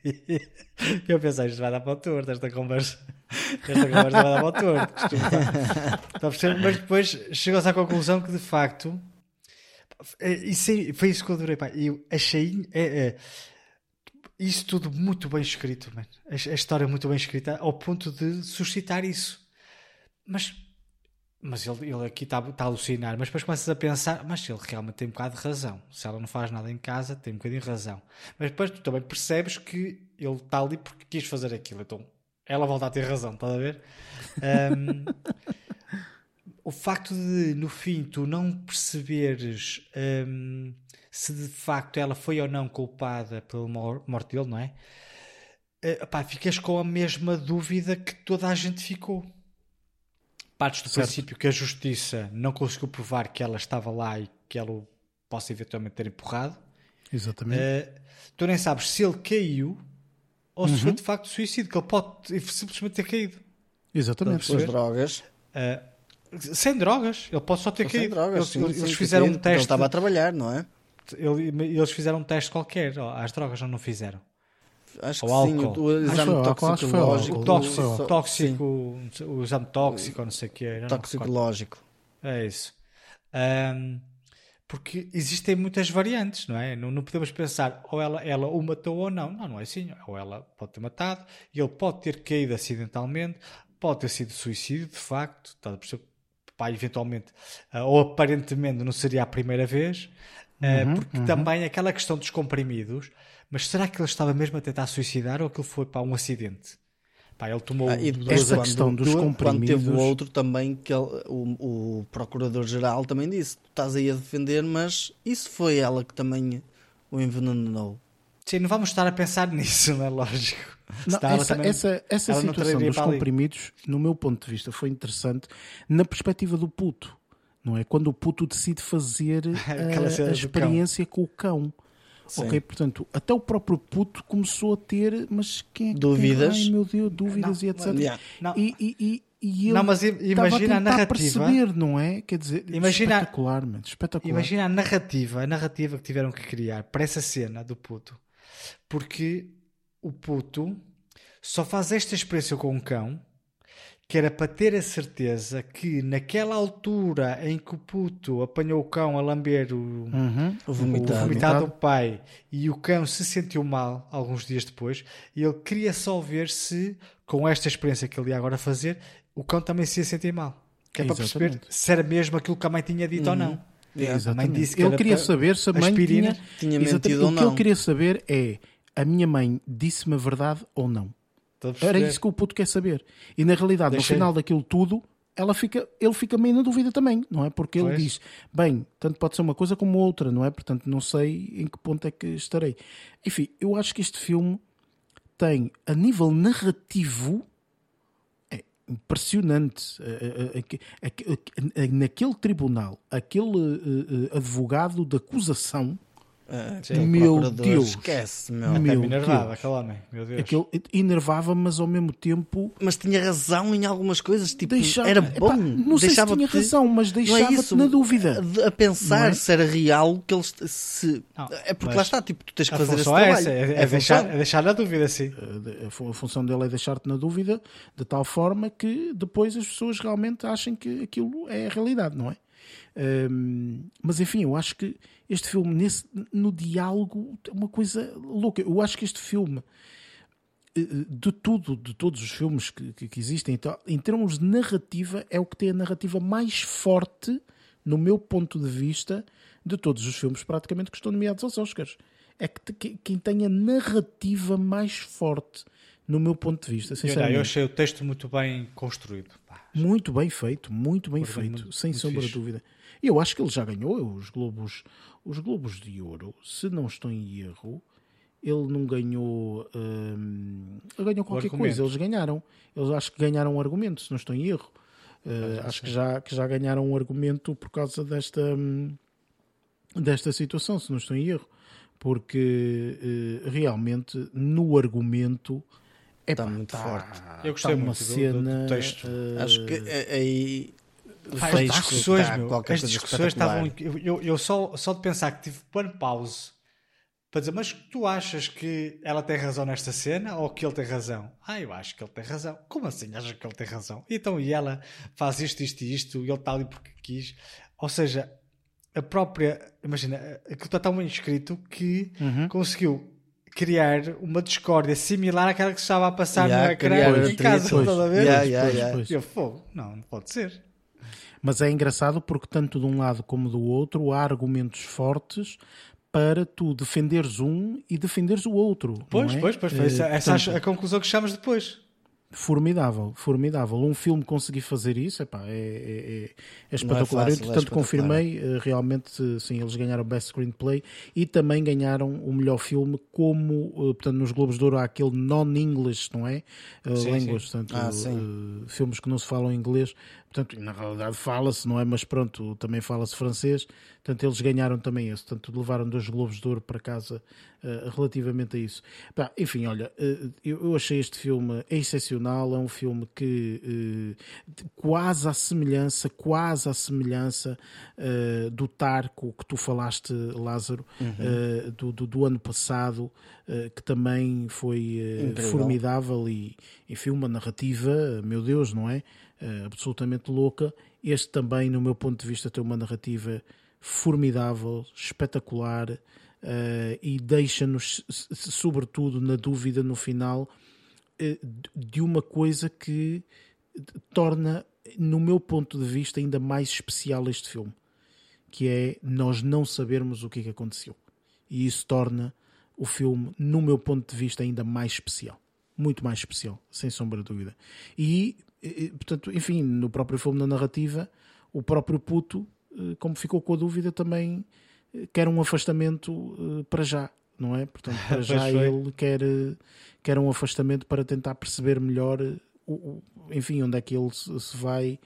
E (laughs) eu pensei, isto vai dar para o torto, esta conversa. Esta conversa vai dar para o torto. (laughs) Mas depois chegou-se à conclusão que de facto isso aí- foi isso que eu adorei. Pá. Eu achei é, é, isso tudo muito bem escrito, man. A, a história é muito bem escrita ao ponto de suscitar isso. Mas mas ele, ele aqui está tá a alucinar, mas depois começas a pensar, mas ele realmente tem um bocado de razão. Se ela não faz nada em casa, tem um bocadinho de razão. Mas depois tu também percebes que ele está ali porque quis fazer aquilo. Então ela volta a ter razão, estás a ver? (laughs) Ahm, o facto de no fim tu não perceberes ahm, se de facto ela foi ou não culpada pela mor- morte dele, não é? Eh, pá, ficas com a mesma dúvida que toda a gente ficou partes do Certo. princípio que a justiça não conseguiu provar que ela estava lá e que ela o possa eventualmente ter empurrado. Exatamente. Eh, tu nem sabes se ele caiu ou se foi de facto suicídio, que ele pode simplesmente ter caído. Exatamente. As drogas. Eh, sem drogas, ele pode só ter Ou sem drogas. eles, sim, eles sim, fizeram sim, um porque Ele teste. estava a trabalhar, não é? ele- eles fizeram um teste qualquer às drogas, ou não fizeram? Acho Ou que sim. álcool. O, o Acho que exame acho que toxicológico. O tóxico, só- tóxico, o exame tóxico, ou não sei o que é. Toxicológico. É isso. Ahm, porque existem muitas variantes, não é? Não, não podemos pensar ou ela, ela o matou ou não. Não, não é assim. Ou ela pode ter matado, e ele pode ter caído acidentalmente, pode ter sido suicídio, de facto. Estás a perceber? Pá, eventualmente, ah, ou aparentemente não seria a primeira vez, ah, porque também aquela questão dos comprimidos, mas será que ele estava mesmo a tentar suicidar ou aquilo foi para um acidente? Pá, ele tomou Ah, e depois, Esta questão dos Quando teve comprimidos- o outro também, que ele- o, o procurador-geral também disse: Tu estás aí a defender, mas isso foi ela que também o envenenou. Sim, não vamos estar a pensar (laughs) nisso, não é lógico. Não, essa, também- essa, essa não situação dos para ali. comprimidos, no meu ponto de vista, foi interessante na perspectiva do puto. Não é? Quando o puto decide fazer (laughs) Aquela a, a experiência com o cão. Ok, portanto, até o próprio puto começou a ter, mas quem é que Dúvidas. Tem? Ai meu Deus, dúvidas e etc. Yeah. Não. E, e, e, e ele Não, mas imagina a tentar narrativa. perceber, não é? Quer dizer, Imagina- espetacular, mano, espetacular. Imagina a narrativa, a narrativa que tiveram que criar para essa cena do puto. Porque o puto só faz esta experiência com um cão que era para ter a certeza que naquela altura em que o puto apanhou o cão a lamber o, Uhum. O o vomitado. vomitado do pai e o cão se sentiu mal alguns dias depois e ele queria só ver se com esta experiência que ele ia agora fazer o cão também se ia sentir mal que é para perceber Exatamente. se era mesmo aquilo que a mãe tinha dito ou não Yeah. a mãe Exatamente. disse que ele queria saber se a mãe aspirina tinha, tinha Exatamente. mentido ou O que não. ele queria saber é a minha mãe disse-me a verdade ou não. Era isso que o puto quer saber. E na realidade, Deixei. no final daquilo tudo, ela fica, ele fica meio na dúvida também, não é? Porque ele Pois. diz: bem, tanto pode ser uma coisa como outra, não é? Portanto, não sei em que ponto é que estarei. Enfim, eu acho que este filme tem, a nível narrativo, é impressionante. Eh, eh, eh, Naquele tribunal, aquele eh, eh, advogado de acusação. Ah, Sim. Meu Deus. Esquece, meu. até Meu me enervava Deus. aquele homem meu Deus Aquele enervava, mas ao mesmo tempo Mas tinha razão em algumas coisas, tipo, deixava. era Epá, bom. não sei se tinha razão, mas é deixava-te isso, na dúvida. A, a pensar é? se era real que eles se. Não, é porque lá está, tipo, tu tens que fazer esse função é trabalho. essa é, é a deixar, é deixar na dúvida sim A fu- a função dele é deixar-te na dúvida de tal forma que depois as pessoas realmente achem que aquilo é a realidade, não é? Hum, mas enfim, eu acho que este filme, nesse, no diálogo, é uma coisa louca. Eu acho que este filme, eh, de tudo, de todos os filmes que, que- que existem, e tal, em termos de narrativa, é o que tem a narrativa mais forte, no meu ponto de vista, de todos os filmes praticamente que estão nomeados aos Oscars. É que, que- quem tem a narrativa mais forte, no meu ponto de vista, sinceramente. eu achei o texto muito bem construído. Muito bem feito, muito bem feito, muito, sem muito sombra de dúvida. E eu acho que ele já ganhou os Globos, os Globos de Ouro, se não estou em erro. Ele não ganhou. hum, ele ganhou qualquer coisa, eles ganharam. Eles acho que ganharam um argumento, se não estou em erro. Uh, acho que já, que já ganharam um argumento por causa desta, hum, desta situação, se não estou em erro. Porque eh, realmente no argumento é Está muito forte. Eu gostei uma muito do- do- do texto. eh, Acho que é- aí. Pá, as discussões, meu, as discussões estavam. Eu, eu, eu só, só de pensar que tive pôr pause para dizer, mas tu achas que ela tem razão nesta cena ou que ele tem razão? Ah, eu acho que ele tem razão. Como assim achas que ele tem razão? Então, e ela faz isto, isto e isto, e ele está ali porque quis. Ou seja, a própria. Imagina, aquilo está tão bem escrito que Uhum. conseguiu criar uma discórdia similar àquela que se estava a passar Yeah, no ecrã em casa, Pois, estás a ver? Yeah, yeah. E eu, fogo, não, não pode ser. Mas é engraçado porque tanto de um lado como do outro há argumentos fortes para tu defenderes um e defenderes o outro. Pois, não é? pois, pois, foi Eh, essa, essa portanto, a conclusão que chegamos depois. Formidável, formidável. Um filme conseguir fazer isso epá, é, é, é- é espetacular. fácil, Eu, é portanto, confirmei, eh, realmente, eh, sim, eles ganharam Best Screenplay e também ganharam o melhor filme, como, eh, portanto, nos Globos de Ouro há aquele non-English, não é? Eh, Sim, Language, sim. portanto, Ah, eh, filmes que não se falam inglês, portanto, na realidade fala-se, não é? Mas pronto, também fala-se francês, portanto, eles ganharam também esse, portanto, levaram dois Globos de Ouro para casa eh, relativamente a isso. Pá, enfim, olha, eh, eu, achei este filme excepcional, é um filme que eh, quase à semelhança, quase à semelhança do Tarco que tu falaste, Lázaro, eh, do, do, do ano passado, que também foi formidável e, enfim, uma narrativa, meu Deus, não é? Eh, absolutamente louca. Este também, no meu ponto de vista, tem uma narrativa formidável, espetacular eh, e deixa-nos, sobretudo, na dúvida no final eh, de uma coisa que torna, no meu ponto de vista, ainda mais especial este filme, que é nós não sabermos o que é que aconteceu. E isso torna o filme, no meu ponto de vista, ainda mais especial. Muito mais especial, sem sombra de dúvida. E, eh, portanto, enfim, no próprio filme, na narrativa, o próprio puto, eh, como ficou com a dúvida, também eh, quer um afastamento eh, para já não é? Portanto, para (laughs) já ele quer, quer um afastamento para tentar perceber melhor, o, o- enfim, onde é que ele se, vai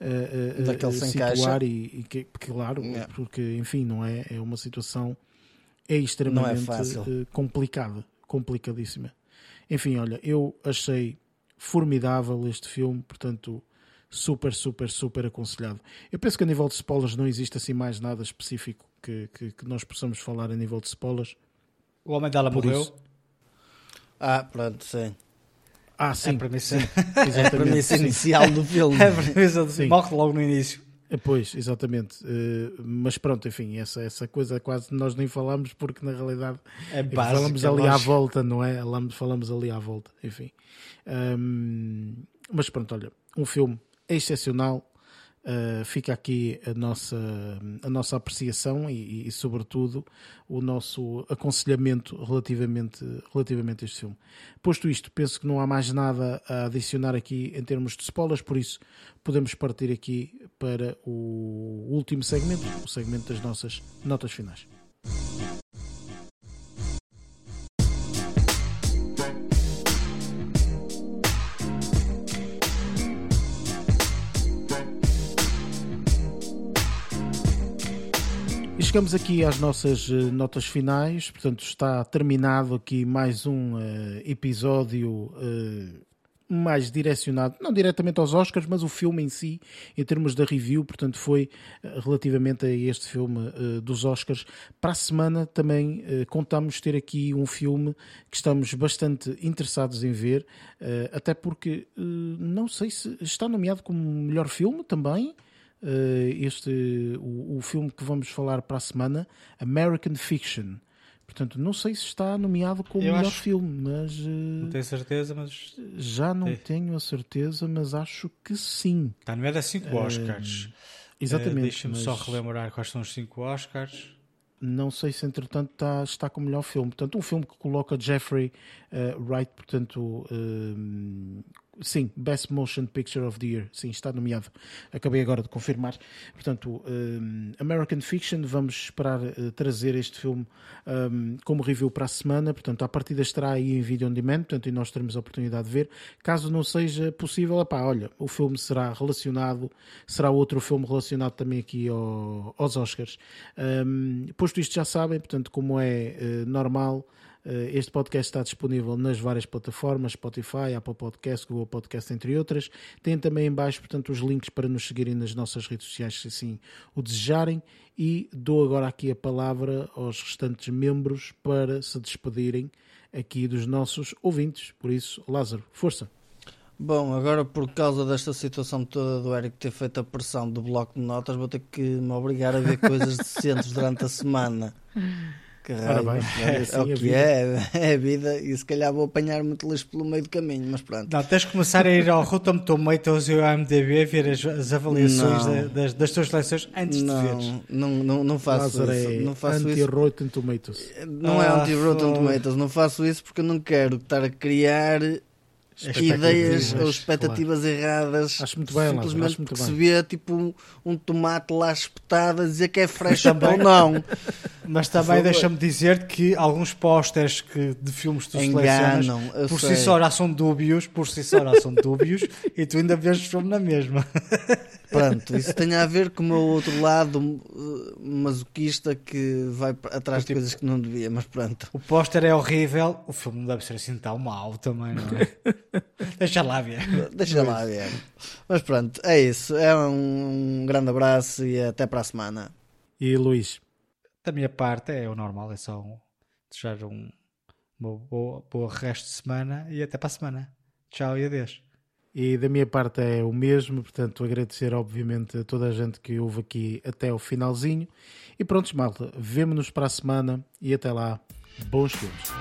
é ele eh, se situar e, e que, claro, Yeah. porque, enfim, não é? É uma situação é extremamente fácil. eh, complicada, complicadíssima. Enfim, olha, eu achei formidável este filme, portanto, super, super, super aconselhado. Eu penso que a nível de spoilers não existe assim mais nada específico que, que, que nós possamos falar a nível de spoilers. O homem dela Por morreu. isso- Ah, pronto, sim. Ah, É sim, a premissa, É (laughs) a premissa sim. inicial do filme. é (laughs) a premissa de Sim. morre logo no início. Eh, Pois, exatamente. Eh, mas pronto, enfim, essa, essa coisa quase nós nem falamos porque na realidade É básico. falamos ali à lógico. volta, não é? Falamos, ali à volta, enfim. Ahm, mas pronto, olha, um filme excepcional. Uh, fica aqui a nossa, a nossa apreciação e, e, sobretudo, o nosso aconselhamento relativamente, relativamente a este filme. Posto isto, penso que não há mais nada a adicionar aqui em termos de spoilers, por isso podemos partir aqui para o último segmento, o segmento das nossas notas finais. Chegamos aqui às nossas eh, notas finais, portanto está terminado aqui mais um eh, episódio eh, mais direcionado, não diretamente aos Oscars, mas o filme em si, em termos da review, portanto foi relativamente a este filme eh, dos Oscars. Para a semana também eh, contamos ter aqui um filme que estamos bastante interessados em ver, eh, até porque não sei se está nomeado como melhor filme também. Uh, este o, o filme que vamos falar para a semana, American Fiction. Portanto, não sei se está nomeado como Eu melhor acho- filme, mas uh, Não tenho certeza, mas já não tenho a certeza, mas acho que sim. está nomeado a 5 Oscars. Exatamente. Eh, Deixa-me mas só relembrar quais são os 5 Oscars. Não sei se entretanto está, está como melhor filme. Portanto, um filme que coloca Jeffrey uh, Wright, portanto, um, sim, Best Motion Picture of the Year. Sim, está nomeado. Acabei agora de confirmar. Portanto, um, American Fiction, vamos esperar uh, trazer este filme um, como review para a semana. Portanto, a partida estará aí em vídeo on demand, portanto, e nós teremos a oportunidade de ver. Caso não seja possível, epá, olha, o filme será relacionado, será outro filme relacionado também aqui ao- aos Oscars. Um, posto isto, já sabem, portanto, como é eh, normal. Eh, Este podcast está disponível nas várias plataformas, Spotify, Apple Podcast, Google Podcast, entre outras. Tem também em baixo, portanto, os links para nos seguirem nas nossas redes sociais, se assim o desejarem. E dou agora aqui a palavra aos restantes membros para se despedirem aqui dos nossos ouvintes. Por isso, Lázaro, força! Bom, agora por causa desta situação toda do Eric ter feito a pressão do bloco de notas, vou ter que me obrigar a ver coisas decentes durante a semana. (laughs) Que Ora raio, bem, (laughs) é, é assim o a que vida. é, (laughs) é a vida e se calhar vou apanhar muito lixo pelo meio do caminho, mas pronto. Não, tens de começar a ir ao Rotten Tomatoes e ao IMDb ver as, as avaliações Não. da- das, das tuas seleções antes de veres. Não, não, não, não faço Lázaro isso. é Não faço isso. anti-Rotten Tomatoes. Não é Ah, anti-Rotten fogo. Tomatoes, não faço isso porque eu não quero estar a criar ideias ou expectativas erradas. Acho muito bem, simplesmente acho muito porque bem. se vê tipo um, um tomate lá espetado a dizer que é (laughs) Também. ou não. Mas também deixa-me dizer que alguns pósteres que, de filmes tu Enganam, selecionas por sei. si só já são dúbios, por si só já são (laughs) dúbios e tu ainda vês o filme na mesma. (laughs) Pronto, isso tem a ver com o meu outro lado uh, masoquista que vai atrás de Tipo- coisas que não devia, mas pronto. O póster é horrível, o filme não deve ser assim tão mau também, não é? (laughs) Deixa lá ver. Deixa lá ver. Mas pronto, é isso. É um, um grande abraço e até para a semana. E Luís, Da minha parte é o normal, é só um, desejar um boa, boa resto de semana e até para a semana. Tchau e adeus. E da minha parte é o mesmo, portanto, agradecer obviamente a toda a gente que ouve aqui até o finalzinho. E pronto, malta, vemo-nos para a semana e até lá, bons filmes.